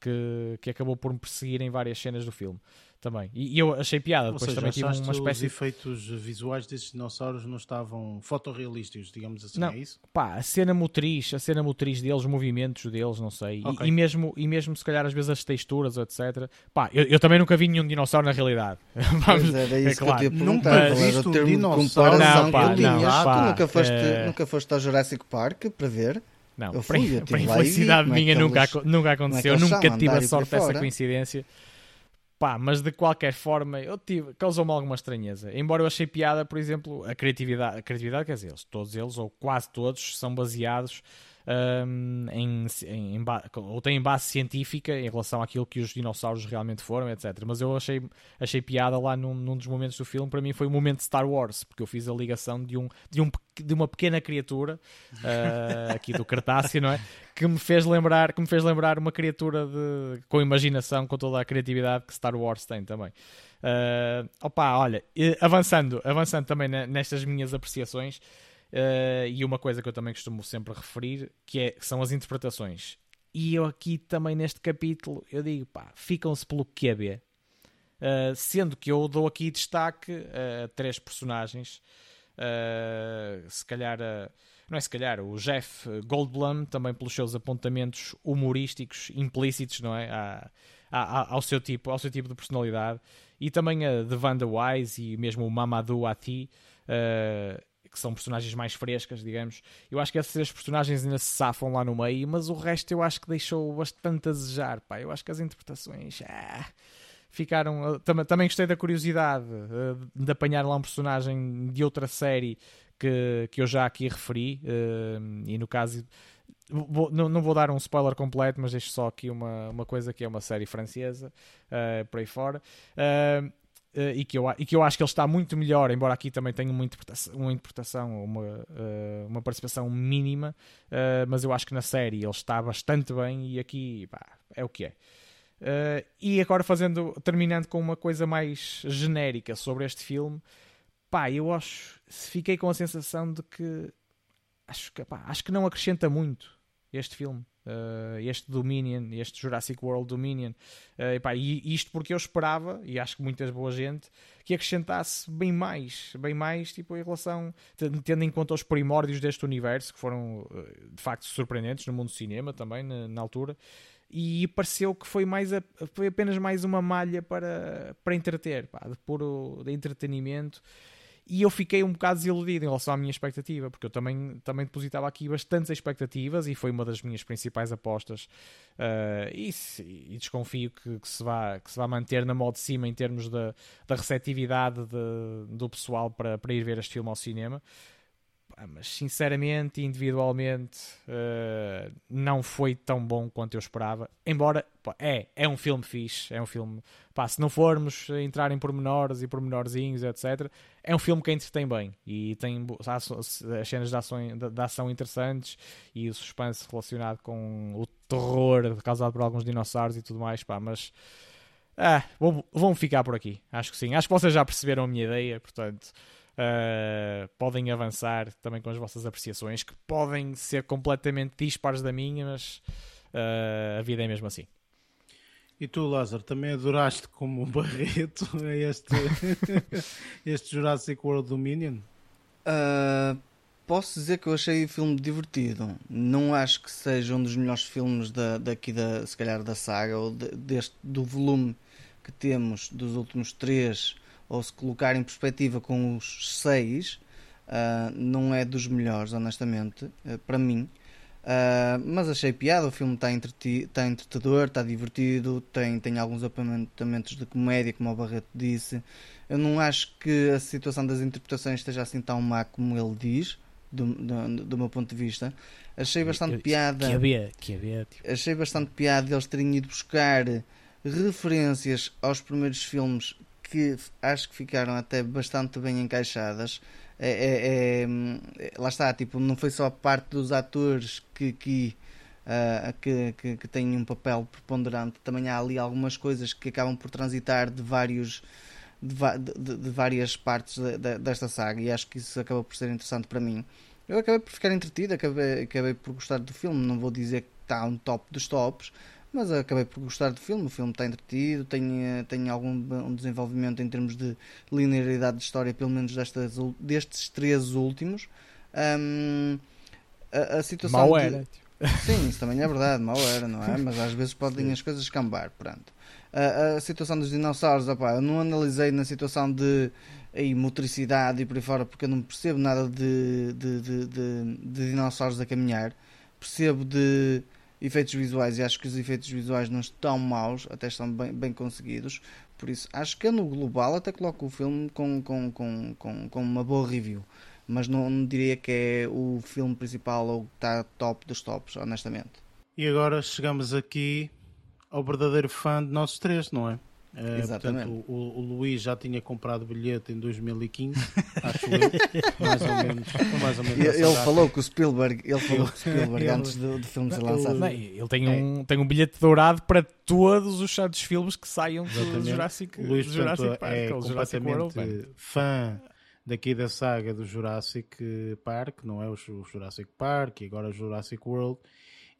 que, que acabou por me perseguir em várias cenas do filme também. E, e eu achei piada, depois seja, também tive uma espécie os efeitos visuais desses dinossauros não estavam fotorrealísticos, digamos assim, não, é isso? Pá, a cena motriz, a cena motriz deles, os movimentos deles, não sei. Okay. E, e, mesmo, e mesmo se calhar às vezes as texturas, etc. Pá, eu, eu também nunca vi nenhum dinossauro na realidade. Vamos, era isso é claro. que eu ia nunca viste um dinossauro não, pá, não, pá, tu nunca foste, é... nunca foste ao Jurassic Park para ver? Não, eu fui, para infelicidade minha é nunca, eles, nunca aconteceu, é nunca tive a sorte dessa coincidência. Pá, mas de qualquer forma, eu tive, causou-me alguma estranheza. Embora eu achei piada, por exemplo, a criatividade, a criatividade, quer dizer, todos eles, ou quase todos, são baseados um, em, em, em, ou têm base científica em relação àquilo que os dinossauros realmente foram, etc. Mas eu achei, achei piada lá num, num dos momentos do filme. Para mim foi o momento de Star Wars, porque eu fiz a ligação de, um, de, um, de uma pequena criatura uh, aqui do Cretáceo, não é? Que me fez lembrar, que me fez lembrar uma criatura de, com imaginação, com toda a criatividade que Star Wars tem também. Uh, opa, olha, avançando, avançando também nestas minhas apreciações, Uh, e uma coisa que eu também costumo sempre referir, que é, são as interpretações. E eu aqui também neste capítulo, eu digo, pá, ficam-se pelo QB. Uh, sendo que eu dou aqui destaque a três personagens. Uh, se calhar, uh, não é se calhar, o Jeff Goldblum, também pelos seus apontamentos humorísticos implícitos, não é? À, à, ao, seu tipo, ao seu tipo de personalidade. E também a de Wanda Wise e mesmo o Mamadou Ati, que são personagens mais frescas, digamos. Eu acho que esses personagens ainda se safam lá no meio, mas o resto eu acho que deixou bastante a desejar, pá. Eu acho que as interpretações. Ah, ficaram. Também, também gostei da curiosidade uh, de apanhar lá um personagem de outra série que, que eu já aqui referi, uh, e no caso. Vou, não, não, vou dar um spoiler completo, mas deixo só aqui uma, uma coisa que é uma série francesa, uh, por aí fora. Uh, Uh, e, que eu, e que eu acho que ele está muito melhor, embora aqui também tenha uma interpretação, uma, interpretação, uma, uh, uma participação mínima, uh, mas eu acho que na série ele está bastante bem e aqui pá, é o que é. E agora fazendo, terminando com uma coisa mais genérica sobre este filme, pá, eu acho, fiquei com a sensação de que acho que, pá, acho que não acrescenta muito este filme. Uh, este Dominion, este Jurassic World Dominion, uh, epá, e isto porque eu esperava, e acho que muita boa gente, que acrescentasse bem mais, bem mais, tipo, em relação, tendo em conta os primórdios deste universo, que foram de facto surpreendentes no mundo do cinema também, na, na altura, e pareceu que foi, mais a, foi apenas mais uma malha para, para entreter, pá, de puro de entretenimento. E eu fiquei um bocado desiludido em relação à minha expectativa, porque eu também, também depositava aqui bastantes expectativas e foi uma das minhas principais apostas. Uh, e, e, desconfio que, que, se vá, que se vá manter na moda de cima em termos da, da receptividade de, do pessoal para, para ir ver este filme ao cinema mas sinceramente, individualmente, uh, não foi tão bom quanto eu esperava. Embora pá, é, é um filme fixe, é um filme. Pá, se não formos entrar em pormenores e pormenorzinhos, etc., é um filme que entretém bem e tem as cenas de ação, de, de ação interessantes e o suspense relacionado com o terror causado por alguns dinossauros e tudo mais. Pá, mas. Ah, vão ficar por aqui, acho que sim. Acho que vocês já perceberam a minha ideia, portanto. Uh, podem avançar também com as vossas apreciações, que podem ser completamente dispares da minha, mas uh, a vida é mesmo assim. E tu, Lázaro, também adoraste como um barreto este, este Jurassic World Dominion? Uh, posso dizer que eu achei o filme divertido. Não acho que seja um dos melhores filmes da, daqui, da, se calhar, da saga ou de, deste, do volume que temos dos últimos três ou se colocar em perspectiva com os seis, uh, não é dos melhores, honestamente, uh, para mim. Uh, mas achei piada, o filme está tá entretador, está divertido, tem, tem alguns apontamentos de comédia, como o Barreto disse. Eu não acho que a situação das interpretações esteja assim tão má como ele diz, do, do, do meu ponto de vista. Achei bastante eu, piada. Que havia, que havia, tipo... Achei bastante piada eles terem ido buscar referências aos primeiros filmes que acho que ficaram até bastante bem encaixadas. É, é, é, lá está, tipo, não foi só a parte dos atores que, que, uh, que, que, que têm um papel preponderante, também há ali algumas coisas que acabam por transitar de vários. De, de, de várias partes de, de, desta saga e acho que isso acabou por ser interessante para mim. Eu acabei por ficar entretido, acabei, acabei por gostar do filme. Não vou dizer que está um top dos tops, mas acabei por gostar do filme. O filme está entretido, tem, eh, tem algum um desenvolvimento em termos de linearidade de história, pelo menos destas, destes três últimos. Um, a, a, situação. Mal era. De... Sim, isso também é verdade, mal era, não é? Mas às vezes podem as coisas escambar, pronto. A, a situação dos dinossauros, opa, eu não analisei na situação de aí, motricidade e por aí fora, porque eu não percebo nada de, de, de, de, de dinossauros a caminhar. Percebo de efeitos visuais e acho que os efeitos visuais não estão maus, até estão bem, bem conseguidos. Por isso, acho que no global até coloco o filme com, com, com, com, com uma boa review. Mas não, não diria que é o filme principal ou que está top dos tops, honestamente. E agora chegamos aqui ao verdadeiro fã de nós três, não é? Uh, Exatamente. Portanto, o, o, Luís já tinha comprado bilhete em 2015, acho eu, mais ou menos. Mais ou menos ele, ele falou com o Spielberg, ele falou com o Spielberg antes do, do filme ser lançado. Não, ele tem um, é. tem um bilhete dourado para todos os santos filmes que saiam do Jurassic, Luís, Jurassic portanto, Park, é completamente World, fã daqui da saga do Jurassic Park, não é o Jurassic Park e agora o Jurassic World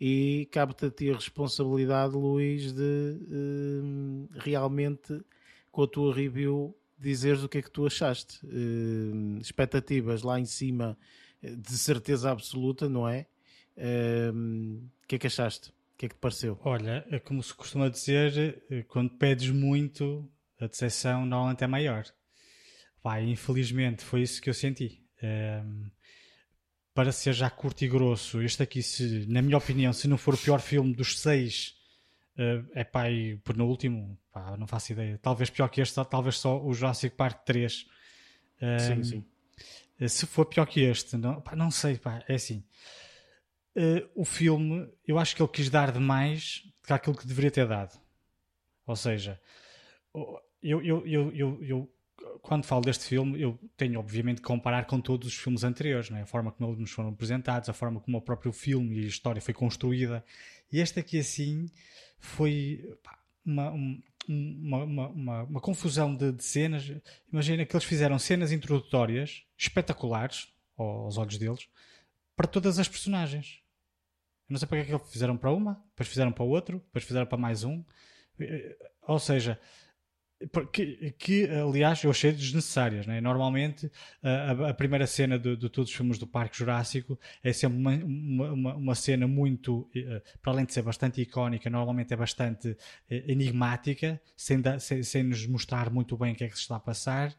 e cabe-te a ti a responsabilidade, Luís, de uh, realmente com a tua review dizeres o que é que tu achaste. Uh, expectativas lá em cima, de certeza absoluta, não é? Uh, o que é que achaste? O que é que te pareceu? Olha, é como se costuma dizer, quando pedes muito, a decepção normalmente é maior. Pá, infelizmente foi isso que eu senti. Um, para ser já curto e grosso, este aqui, se, na minha opinião, se não for o pior filme dos seis, uh, é pá, e por no último, pá, não faço ideia. Talvez pior que este, talvez só o Jurassic Park 3. Um, sim, sim. Eh, se for pior que este, não, pá, não sei, pá, é assim. Uh, o filme, eu acho que ele quis dar demais do que aquilo que deveria ter dado. Ou seja, eu, eu, eu, eu, eu quando falo deste filme, eu tenho obviamente que comparar com todos os filmes anteriores, né? a forma como eles nos foram apresentados, a forma como o próprio filme e a história foi construída. E este aqui, assim, foi pá, uma, uma, uma, uma, uma confusão de, de, cenas. Imagina que eles fizeram cenas introdutórias espetaculares, aos olhos deles, para todas as personagens. Eu não sei para que é que eles fizeram para uma, depois fizeram para o outro, depois fizeram para mais um. Eh, ou seja, que, que, aliás eu achei desnecessárias. Né? Normalmente a, a, primeira cena de, de, todos os filmes do Parque Jurássico é sempre uma, uma, uma cena muito, eh, para além de ser bastante icónica, normalmente é bastante eh, enigmática, sem, da, sem, sem nos mostrar muito bem o que é que se está a passar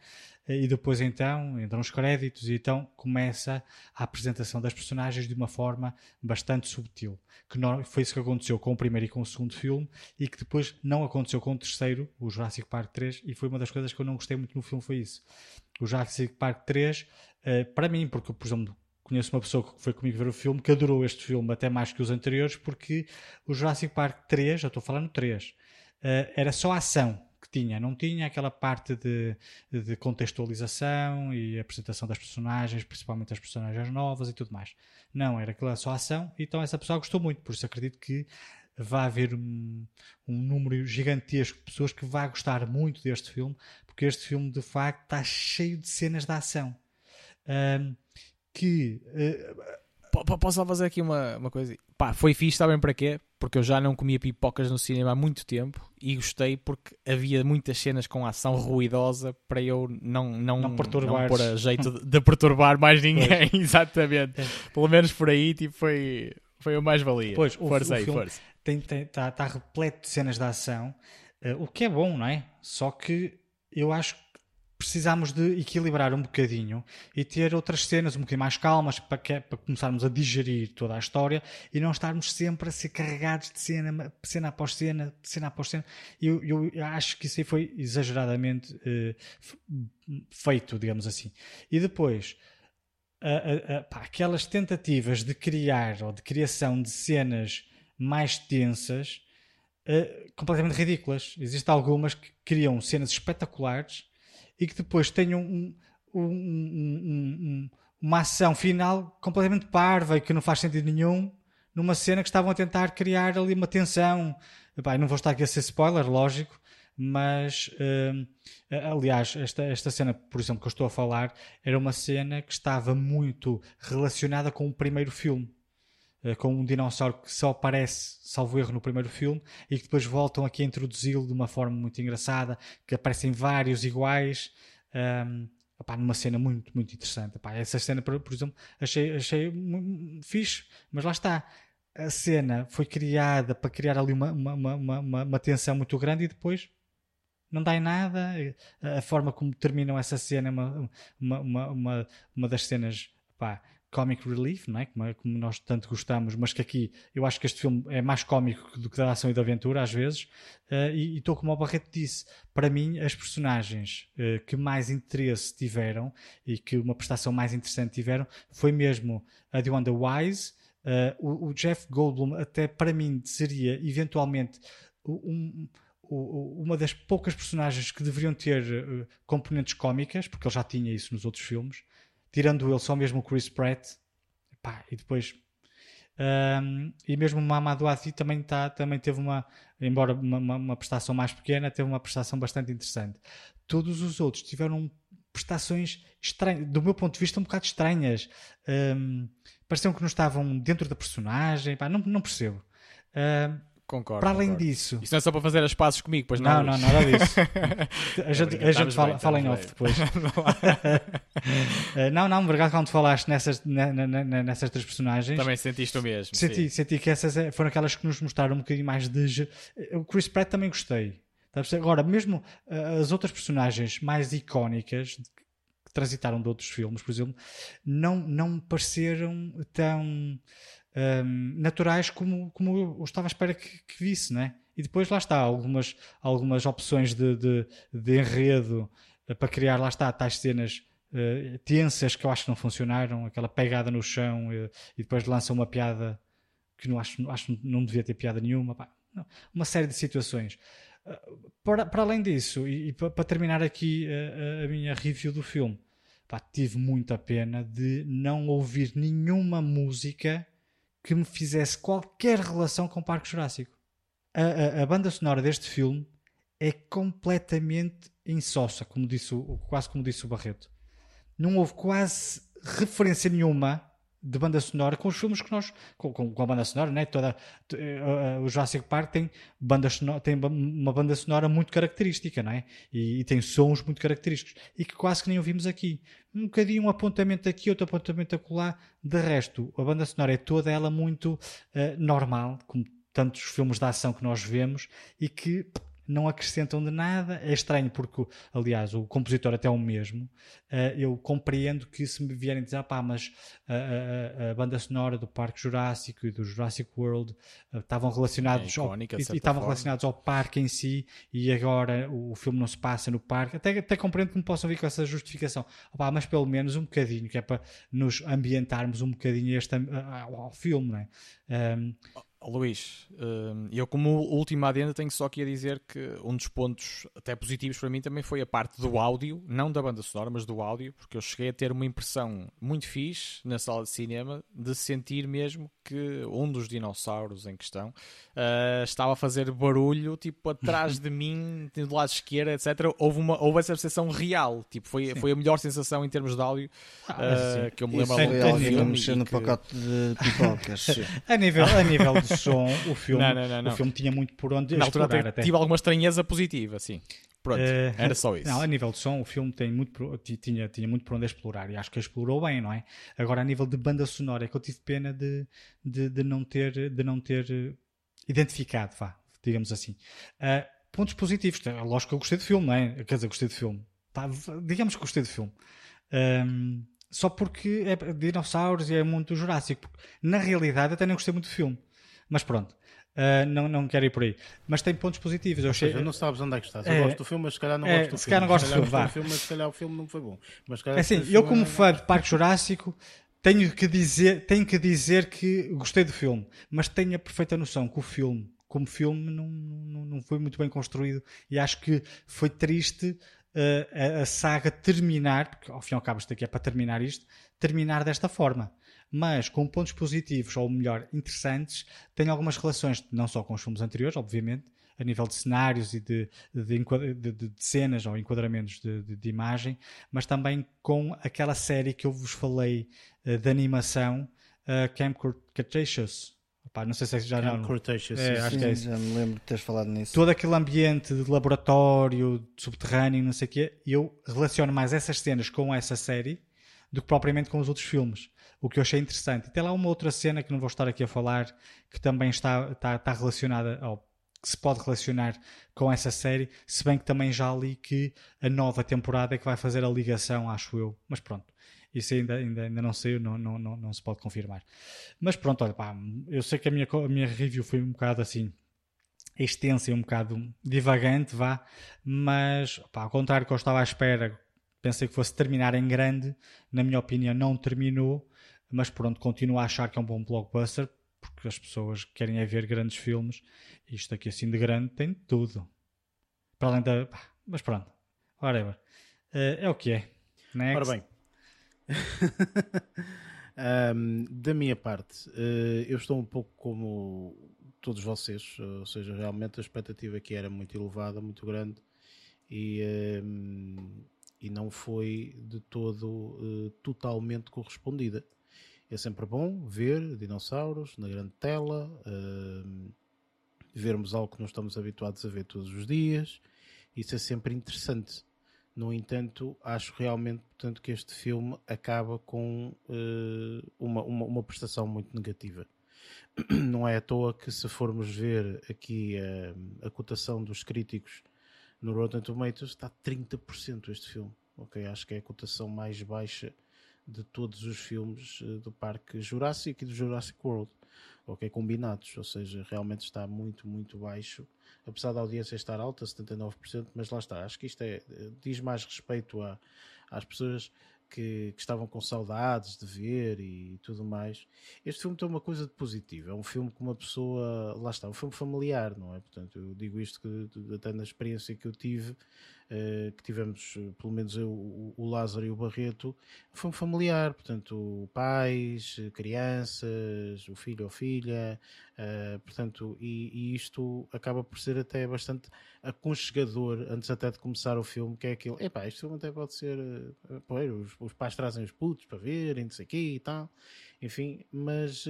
e depois então entram os créditos e então começa a apresentação das personagens de uma forma bastante subtil. Que não, foi isso que aconteceu com o primeiro e com o segundo filme e que depois não aconteceu com o terceiro, o Jurassic Park 3, e foi uma das coisas que eu não gostei muito no filme, foi isso. O Jurassic Park 3, eh, para mim, porque por exemplo conheço uma pessoa que foi comigo ver o filme que adorou este filme até mais que os anteriores porque o Jurassic Park 3, já estou falando 3, eh, era só ação que tinha. Não tinha aquela parte de, de contextualização e apresentação das personagens, principalmente as personagens novas e tudo mais. Não, era aquela só ação. Então essa pessoa gostou muito, por isso acredito que vai haver um, um número gigantesco de pessoas que vai gostar muito deste filme, porque este filme de facto está cheio de cenas de ação. Um, que uh, Posso só fazer aqui uma, uma coisa? Pá, foi fixe, sabem para quê? Porque eu já não comia pipocas no cinema há muito tempo e gostei porque havia muitas cenas com ação ruidosa para eu não, não, não, perturbar. não pôr a jeito de, de perturbar mais ninguém. Exatamente. É. Pelo menos por aí tipo, foi, foi o mais valia. Pois, o, força o aí, força. Está tá repleto de cenas de ação, uh, o que é bom, não é? Só que eu acho precisamos de equilibrar um bocadinho e ter outras cenas um bocadinho mais calmas para, que, para começarmos a digerir toda a história e não estarmos sempre a ser carregados de cena, cena após cena, cena após cena. Eu, eu, acho que isso aí foi exageradamente uh, feito, digamos assim. E depois, uh, uh, pá, aquelas tentativas de criar ou de criação de cenas mais tensas completamente ridículas. Existem algumas que criam cenas espetaculares e que depois tenham um, um, um, uma ação final completamente parva e que não faz sentido nenhum numa cena que estavam a tentar criar ali uma tensão. Epá, não vou estar aqui a ser spoiler, lógico, mas uh, aliás, esta, esta cena, por exemplo, que eu estou a falar, era uma cena que estava muito relacionada com o primeiro filme. Uh, com um dinossauro que só aparece, salvo erro, no primeiro filme, e que depois voltam aqui a introduzi-lo de uma forma muito engraçada, que aparecem vários iguais. Um, opá, numa cena muito, muito interessante. Opá, essa cena, por, por, exemplo, achei, achei fixe, mas lá está. A cena foi criada para criar ali uma, uma, uma, uma, uma tensão muito grande e depois não dá em nada. A forma como terminam essa cena é uma, uma, uma, uma, uma das cenas comic relief, não é? Como, é? como, nós tanto gostamos, mas que aqui eu acho que este filme é mais cómico do que da ação e da aventura, às vezes. Uh, e estou como o Barreto disse: para mim, as personagens uh, que mais interesse tiveram e que uma prestação mais interessante tiveram foi mesmo a de Wanda Wise. Uh, o, o, Jeff Goldblum, até para mim, seria eventualmente um, uma das poucas personagens que deveriam ter componentes cómicas, porque ele já tinha isso nos outros filmes tirando ele só mesmo o Chris Pratt, pá, e depois um, e mesmo o Mamadou Adi também, tá, também teve uma, embora uma, uma, uma, prestação mais pequena, teve uma prestação bastante interessante. Todos os outros tiveram prestações estranhas, do meu ponto de vista, um bocado estranhas. Um, pareciam que não estavam dentro da personagem, pá, não, não percebo. Um, Concordo. Para além concordo. disso. Isso não é só para fazer as passos comigo, pois não. Não, não, nada disso. a gente, a gente fala, bem, fala em off bem. depois. Eh, não, não, verdade, quando falaste nessas, na- na- na- nessas três personagens. Também sentiste o mesmo. Senti, sim. senti que essas eh, foram aquelas que nos mostraram um bocadinho mais de. ge- O Chris Pratt também gostei. Perceber? Agora, mesmo eh, as outras personagens mais icónicas que transitaram de outros filmes, por exemplo, não, não me pareceram tão ehm, naturais como, como eu estava à espera que, que visse, né? E depois lá está, algumas, algumas opções de, de, de enredo eh, para criar, lá está, tais cenas eh, tensas que eu acho que não funcionaram, aquela pegada no chão eh, e depois lança uma piada que não acho, acho que não devia ter piada nenhuma. pá. Não, uma série de situações. Uh, Para, para além disso, e, e pa- para, terminar aqui uh, a, a minha review do filme, pá, tive muita pena de não ouvir nenhuma música que me fizesse qualquer relação com o Parque Jurássico. A, a- a banda sonora deste filme é completamente insossa, como disse o, quase como disse o Barreto. Não houve quase referência nenhuma de banda sonora com os filmes que nós com, com, a banda sonora, né? Toda eh, o Jurassic Park tem banda sonora, tem uma banda sonora muito característica, não é? E, e tem sons muito característicos e que quase que nem ouvimos aqui. Um bocadinho um apontamento aqui, outro apontamento acolá. De resto, a banda sonora é toda ela muito eh, normal, como tantos filmes de ação que nós vemos e que não acrescentam de nada. É estranho porque, aliás, o compositor até é o mesmo. Eh, eu compreendo que se me vierem dizer, ah, pá, mas a, a- a banda sonora do Parque Jurássico e do Jurassic World eh, estavam relacionados É ao, e- estavam relacionados ao parque em si e agora o, o filme não se passa no parque. Até, até compreendo que me possam vir com essa justificação. Ah, pá, mas pelo menos um bocadinho, que é para nos ambientarmos um bocadinho este, ao, ao filme, não é? Ahm, Luís, hum, eu como última adenda tenho só aqui a dizer que um dos pontos até positivos para mim também foi a parte do áudio, não da banda sonora, mas do áudio, porque eu cheguei a ter uma impressão muito fixe na sala de cinema de sentir mesmo que um dos dinossauros em questão ah, estava a fazer barulho tipo atrás de mim, do lado esquerdo, etc. Houve, uma, houve essa percepção real, tipo, foi, foi a melhor sensação em termos de áudio Ah, sim. que eu me Isso lembro ao longo do mexer no que- pacote de pipocas. a, nível, a nível de som, o filme, Não, não, não, não. O filme tinha muito por onde Na altura explorar até até. tive alguma estranheza positiva, sim. Pronto, Eh, era só isso. Não, a nível de som, o filme tem muito tinha, tinha muito por onde explorar e acho que explorou bem, não é? Agora, a nível de banda sonora, é que eu tive pena de, de, de não ter, de não ter eh, identificado, vá, digamos assim. Ah, pontos positivos, é lógico que eu gostei do filme, não é? Quer dizer, gostei do filme. V- digamos que gostei do filme. Ahm, só porque é dinossauros e é muito Jurássico. Porque, Na realidade, até nem gostei muito do filme. Mas pronto. Ah, não, não quero ir por aí. Mas tem pontos positivos. Eu achei, seja, não sabes onde é que estás. Eu É. gosto do filme, mas se calhar não É, gosto do se filme. calhar não gosto do filme, mas se calhar o filme não foi bom. Mas se calhar É assim, eu como é- fã de Parque Jurássico tenho que dizer, tenho que dizer que gostei do filme, mas tenho a perfeita noção que o filme, como filme, não, não, não foi muito bem construído e acho que foi triste eh, a, a saga terminar, porque ao fim e ao cabo isto aqui é para terminar isto, terminar desta forma. Mas com pontos positivos, ou melhor, interessantes, tem algumas relações, não só com os filmes anteriores, obviamente, a nível de cenários e de, de, de- de- cenas ou enquadramentos de, imagem, mas também com aquela série que eu vos falei eh, de animação, uh, Camp Cretaceous. Não sei se já Camp não. Cretaceous, É, acho que é isso. já me lembro de teres falado nisso. Todo aquele ambiente de laboratório, de subterrâneo, não sei o quê, eu relaciono mais essas cenas com essa série do que propriamente com os outros filmes. O que eu achei interessante. E tem lá uma outra cena que não vou estar aqui a falar, que também está, está, está relacionada, ou que se pode relacionar com essa série, se bem que também já li que a nova temporada é que vai fazer a ligação, acho eu. Mas pronto. Isso ainda, ainda, ainda não sei, não, não, não, não se pode confirmar. Mas pronto, olha, pá, eu sei que a minha, a minha review foi um bocado assim, extensa e um bocado divagante, vá, mas pá, ao contrário do que eu estava à espera, pensei que fosse terminar em grande, na minha opinião não terminou, mas pronto, continuo a achar que é um bom blockbuster, porque as pessoas querem é ver grandes filmes, e isto aqui assim de grande tem tudo. Para além da... mas pronto, whatever. Eh, é o que é. Next. Ora bem. Ahm, da minha parte, eh, eu estou um pouco como todos vocês, ou seja, realmente a expectativa aqui era muito elevada, muito grande e, ahm, e não foi de todo eh, totalmente correspondida. É sempre bom ver dinossauros na grande tela, ahm, vermos algo que não estamos habituados a ver todos os dias. Isso é sempre interessante. No entanto, acho realmente portanto, que este filme acaba com uh, uma, uma, uma, prestação muito negativa. Não é à toa que, se formos ver aqui a, a cotação dos críticos no Rotten Tomatoes, está 30% este filme. Okay? Acho que é a cotação mais baixa de todos os filmes uh, do Parque Jurássico e do Jurassic World ok, combinados, ou seja, realmente está muito, muito baixo, apesar da audiência estar alta, 79%, mas lá está, acho que isto é, diz mais respeito a, às pessoas que, que, estavam com saudades de ver e tudo mais. Este filme tem uma coisa de positivo, é um filme que uma pessoa, lá está, um filme familiar, não é? Portanto, eu digo isto que, até na experiência que eu tive, eh, que tivemos, eh, pelo menos eu, o Lázaro e o Barreto, foi familiar, portanto, pais, crianças, o filho ou filha, portanto, e, e, isto acaba por ser até bastante aconchegador antes até de começar o filme, que é aquilo, epá, este filme até pode ser, uh, pô, os, os, pais trazem os putos para verem, não sei quê e tal, enfim, mas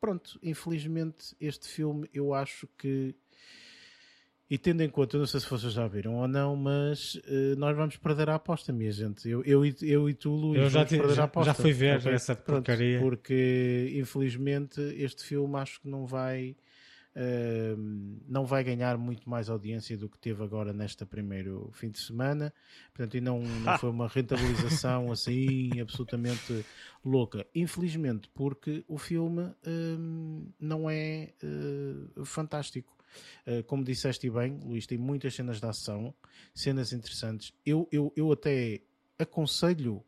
pronto, infelizmente este filme eu acho que e tendo em conta, não sei se vocês já viram ou não, mas uh, nós vamos perder a aposta, minha gente. Eu, eu, eu e tu, Luís, eu já, te, já, a aposta. Já fui ver okay? essa porcaria. Pronto, porque, infelizmente, este filme acho que não vai... Uh, não vai ganhar muito mais audiência do que teve agora neste primeiro fim de semana. Portanto, e não, não foi uma rentabilização assim absolutamente louca. Infelizmente, porque o filme uh, não é uh, fantástico. Uh, como disseste bem, Luís, tem muitas cenas de ação, cenas interessantes. Eu, eu, eu até aconselho,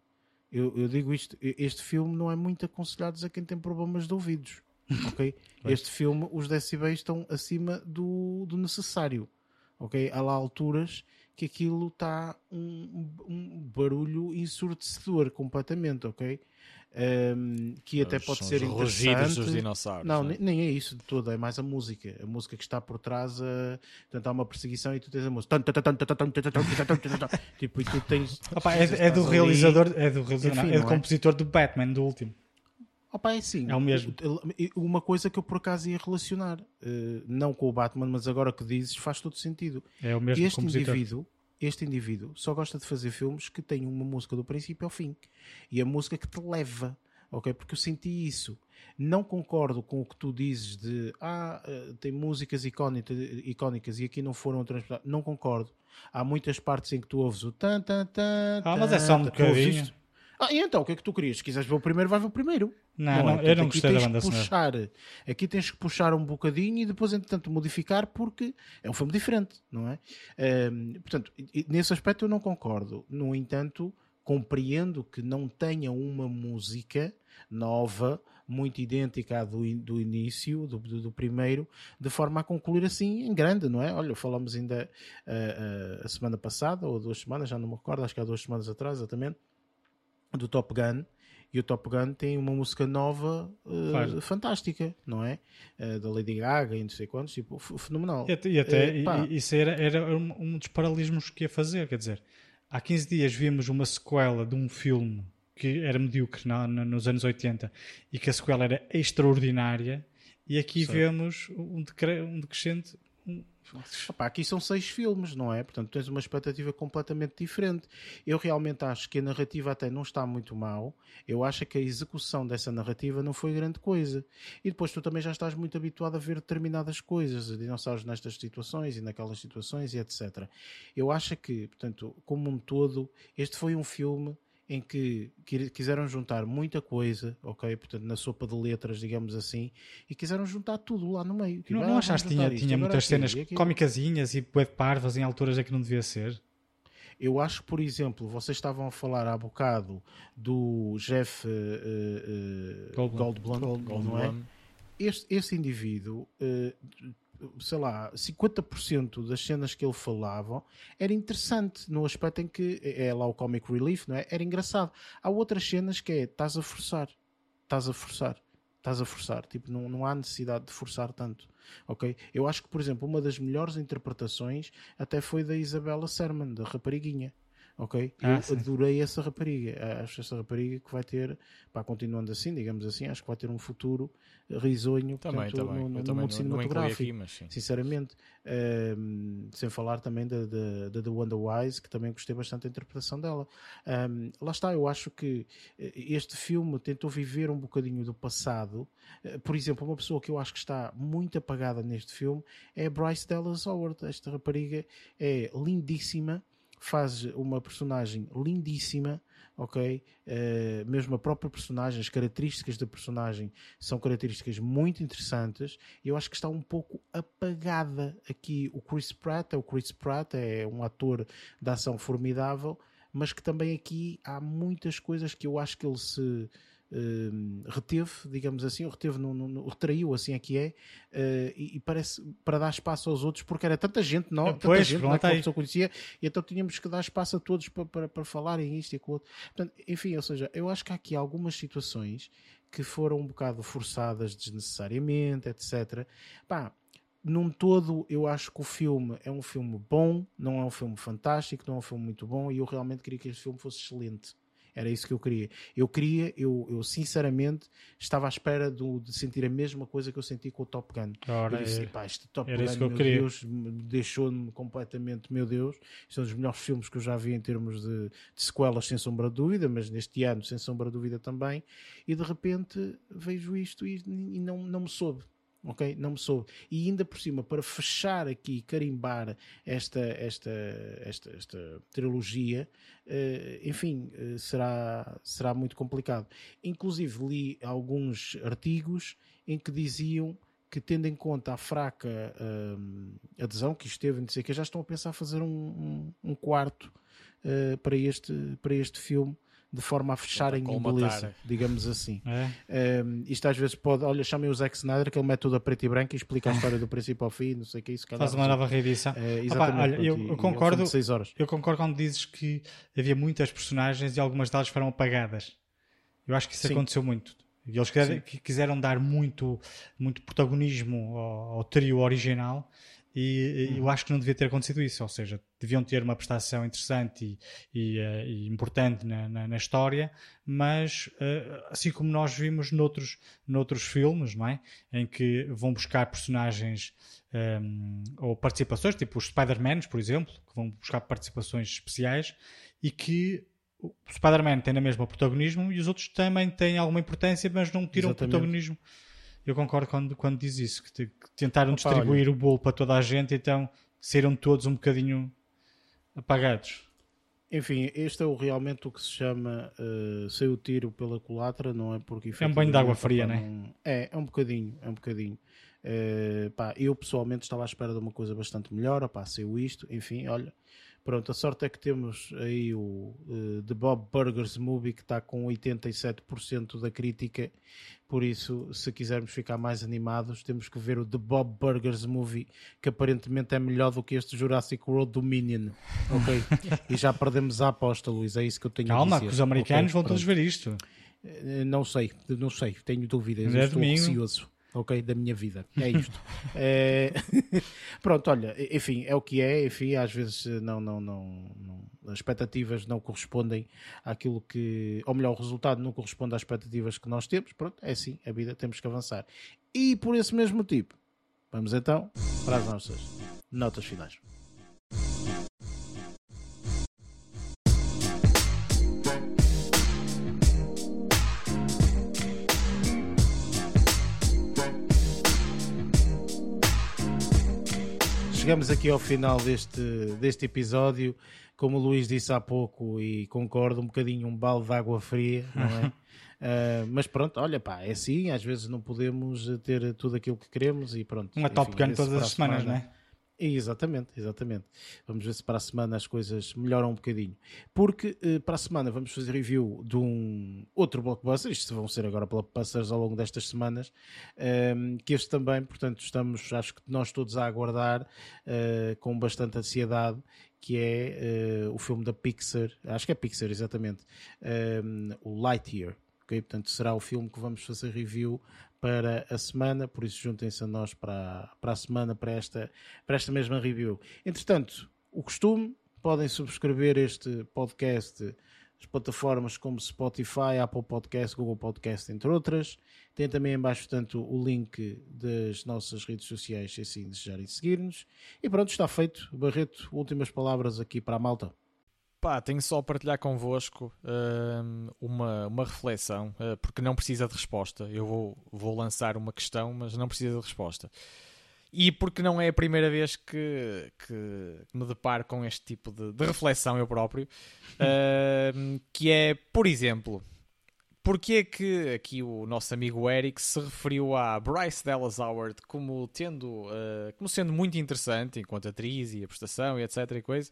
eu, eu digo isto, este filme não é muito aconselhado a quem tem problemas de ouvidos. Ok? este filme, os decibéis estão acima do, do necessário. Ok? Há lá alturas que aquilo está um, um barulho ensurdecedor completamente, ok? Um, que até pode São ser interessante. dos dinossauros. Não, é? nem é isso de todo, é mais a música. A música que está por trás, a... portanto, há uma perseguição e tu tens a música. tipo, e tu tens. Opa, é, é, do realizador, é do realizador, Enfim, é do compositor do Batman, do último. Opa, é assim. É o mesmo. Uma coisa que eu por acaso ia relacionar, não com o Batman, mas agora que dizes, faz todo sentido. É o mesmo este compositor. indivíduo este indivíduo só gosta de fazer filmes que têm uma música do princípio ao fim. E a música que te leva, ok? Porque eu senti isso. Não concordo com o que tu dizes de ah, eh, tem músicas icónicas, icónicas e aqui não foram transportadas. Não concordo. Há muitas partes em que tu ouves o tan tan tan. Ah, mas é só um bocadinho. Ah, e então, o que é que tu querias? Se quiseres ver o primeiro, vai ver o primeiro. Não, não, é? não eu não gostei da banda puxar, Aqui tens que puxar um bocadinho e depois, entretanto, modificar porque é um filme diferente, não é? Um, portanto, nesse aspecto eu não concordo. No entanto, compreendo que não tenha uma música nova, muito idêntica à do, do início, do, do, do, primeiro, de forma a concluir assim em grande, não é? Olha, falamos ainda uh, uh, a semana passada, ou duas semanas, já não me recordo, acho que há duas semanas atrás, exatamente, do Top Gun. E o Top Gun tem uma música nova uh, fantástica, não é? Uh, da Lady Gaga e não sei quantos, tipo, fenomenal. E até, e até uh, isso era, era um dos paralelismos que ia fazer, quer dizer, há 15 dias vimos uma sequela de um filme que era medíocre na, na, nos anos 80 e que a sequela era extraordinária, e aqui vemos um, decre, um decrescente Opa, aqui são seis filmes, não é? Portanto, tens uma expectativa completamente diferente. Eu realmente acho que a narrativa até não está muito mal. Eu acho que a execução dessa narrativa não foi grande coisa. E depois tu também já estás muito habituado a ver determinadas coisas, dinossauros nestas situações e naquelas situações e etc. Eu acho que, portanto, como um todo, este foi um filme em que quiseram juntar muita coisa, ok? Portanto, na sopa de letras, digamos assim, e quiseram juntar tudo lá no meio. Tipo, não, não ah, achaste que tinha, tinha muitas cenas cómicasinhas e web parvas em alturas em que não devia ser? Eu acho que, por exemplo, vocês estavam a falar há bocado do Jeff uh, uh, Goldblum, Goldblum, não é? Este, esse indivíduo uh, sei lá, 50% das cenas que ele falava era interessante no aspecto em que é lá o comic relief, não é? Era engraçado. Há outras cenas que é estás a forçar, estás a forçar, estás a forçar. Tipo, não, não há necessidade de forçar tanto, ok? Eu acho que, por exemplo, uma das melhores interpretações até foi da Isabella Sermon, da Rapariguinha. Ok? Ah, eu sim. adorei essa rapariga. Acho essa rapariga que vai ter, pá, continuando assim, digamos assim, acho que vai ter um futuro risonho também, portanto, também. no, no, no mundo cinematográfico. Aqui. Sinceramente, um, sem falar também da, da, da Wonder Wise, que também gostei bastante da interpretação dela. Um, lá está, eu acho que eh, este filme tentou viver um bocadinho do passado. Eh, por exemplo, uma pessoa que eu acho que está muito apagada neste filme é Bryce Dallas Howard. Esta rapariga é lindíssima faz uma personagem lindíssima, ok? Uh, mesmo a própria personagem, as características da personagem são características muito interessantes. Eu acho que está um pouco apagada aqui o Chris Pratt. É o Chris Pratt é um ator de ação formidável, mas que também aqui há muitas coisas que eu acho que ele se uh, reteve, digamos assim, reteve no, no, retraiu, assim é que é, uh, e, e, parece para dar espaço aos outros, porque era tanta gente, não, tanta pois, gente não, que a pessoa conhecia, e então tínhamos que dar espaço a todos para, para, para falarem isto e aquilo outro. Portanto, enfim, ou seja, eu acho que há aqui algumas situações que foram um bocado forçadas desnecessariamente, etc. Pá, num todo, eu acho que o filme é um filme bom, não é um filme fantástico, não é um filme muito bom, e eu realmente queria que este filme fosse excelente. Era isso que eu queria. Eu queria, eu, eu sinceramente estava à espera do, de sentir a mesma coisa que eu senti com o Top Gun. Ora, eu disse, pá, este Top era Gun, isso que eu meu queria. Deus, deixou-me completamente, meu Deus, isto é um dos melhores filmes que eu já vi em termos de, de sequelas, sem sombra de dúvida, mas neste ano, sem sombra de dúvida também, e de repente vejo isto e, e não, não me soube ok? Não me soube. E ainda por cima, para fechar aqui, carimbar esta, esta, esta, esta trilogia, uh, enfim, uh, será, será muito complicado. Inclusive, li alguns artigos em que diziam que, tendo em conta a fraca uh, adesão que esteve, não sei que, já estão a pensar fazer um, um, um quarto para, este, para este filme de forma a fecharem em beleza, digamos assim. É? Um, isto às vezes pode, olha, chamem o Zack Snyder, que ele mete tudo a preto e branco e explica a história do princípio ao fim, não sei o que isso. Faz uma nova reedição. É, exatamente, Opa, olha, eu, eu concordo, seis horas. eu concordo quando dizes que havia muitas personagens e algumas delas foram apagadas. Eu acho que isso Sim. aconteceu muito. E eles quiseram, quiseram dar muito, muito protagonismo ao, ao trio original e uhum. eu acho que não devia ter acontecido isso, ou seja, deviam ter uma prestação interessante e, e, uh, e importante na, na, na, história, mas uh, assim como nós vimos noutros, noutros filmes, não é? em que vão buscar personagens um, ou participações, tipo os Spider-Man, por exemplo, que vão buscar participações especiais e que o Spider-Man tem na mesma protagonismo e os outros também têm alguma importância, mas não tiram Exatamente. protagonismo eu concordo quando, quando diz isso, que, te, que tentaram Opa, distribuir olha. o bolo para toda a gente, então saíram todos um bocadinho apagados. Enfim, este é o, realmente o que se chama uh, saiu o tiro pela culatra, não é? Porque é um banho de água fria, não é? É, é um bocadinho, é um bocadinho. Uh, pá, eu pessoalmente estava à espera de uma coisa bastante melhor, opá, saiu isto, enfim, olha, Pronto, a sorte é que temos aí o uh, The Bob Burgers Movie que está com 87% da crítica, por isso, se quisermos ficar mais animados, temos que ver o The Bob Burgers Movie, que aparentemente é melhor do que este Jurassic World Dominion, ok? e já perdemos a aposta, Luís, é isso que eu tenho Calma, a dizer. Calma, que os americanos okay? vão todos ver isto. Uh, não sei, não sei, tenho dúvidas, é estou domingo. receoso ok, da minha vida. É isto. é... Pronto, olha, enfim, é o que é, enfim, às vezes não, não, não, não, as expectativas não correspondem àquilo que, ou melhor, o resultado não corresponde às expectativas que nós temos, pronto, é assim, a vida temos que avançar. E por esse mesmo motivo, vamos então para as nossas notas finais. Chegamos aqui ao final deste, deste episódio. Como o Luís disse há pouco, e concordo, um bocadinho um balde de água fria, não é? uh, mas pronto, olha pá, é assim, às vezes não podemos ter tudo aquilo que queremos e pronto. Uma Top Gun todas as semanas, semana, não é? Exatamente, exatamente. Vamos ver se para a semana as coisas melhoram um bocadinho. Porque uh, para a semana vamos fazer review de um outro blockbuster, isto vão ser agora blockbusters ao longo destas semanas, um, que este também, portanto, estamos, acho que nós todos a aguardar uh, com bastante ansiedade, que é uh, o filme da Pixar, acho que é Pixar, exatamente, um, o Lightyear. Okay? Portanto, será o filme que vamos fazer review para a semana, por isso juntem-se a nós para, para a semana, para esta, para esta mesma review. Entretanto, o costume, podem subscrever este podcast as plataformas como Spotify, Apple Podcast, Google Podcast, entre outras. Tem também embaixo, portanto, o link das nossas redes sociais, se assim desejarem seguir-nos. E pronto, está feito. Barreto, últimas palavras aqui para a malta. Pá, tenho só a partilhar convosco uh, uma, uma reflexão, uh, porque não precisa de resposta. Eu vou, vou lançar uma questão, mas não precisa de resposta. E porque não é a primeira vez que, que me deparo com este tipo de, de reflexão eu próprio, uh, que é, por exemplo, porque é que aqui o nosso amigo Eric se referiu a Bryce Dallas Howard como tendo, uh, como sendo muito interessante enquanto atriz e a prestação e etc e coisa,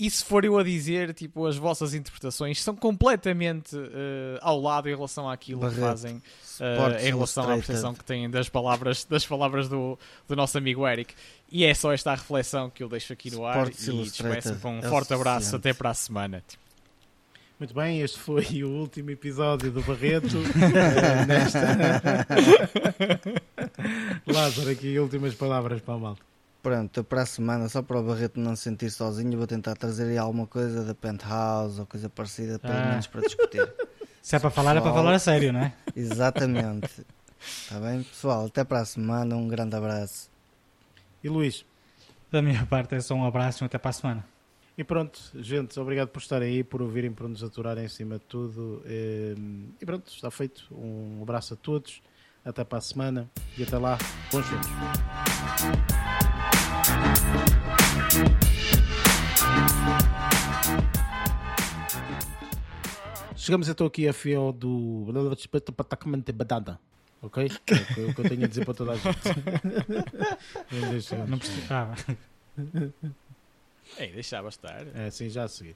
e se for eu a dizer, tipo, as vossas interpretações são completamente uh, ao lado em relação àquilo Barreto. que fazem uh, em relação à prestação que têm das palavras, das palavras do, do nosso amigo Eric. E é só esta reflexão que eu deixo aqui no ar Sports e despeço com um é forte abraço até para a semana. Muito bem, este foi o último episódio do Barreto. uh, nesta... Lázaro, aqui últimas palavras para a malta. Pronto, para a semana, só para o Barreto não se sentir sozinho, vou tentar trazer aí alguma coisa da Penthouse ou coisa parecida, pelo ah. menos para discutir. Se é para falar, Pessoal, é para falar a sério, não é? Exatamente. Está bem, pessoal? Até para a semana, um grande abraço. E Luís? Da minha parte é só um abraço e até para a semana. E pronto, gente, obrigado por estarem aí, por ouvirem, por nos aturarem em cima de tudo. Ehm, e pronto, está feito. Um abraço a todos, até para a semana e até lá. Bons filmes. Chegamos então aqui a fio do. Ok? É o que eu tenho a dizer para toda a gente. Não precisava. Ei, deixava estar. É, sim, já a seguir.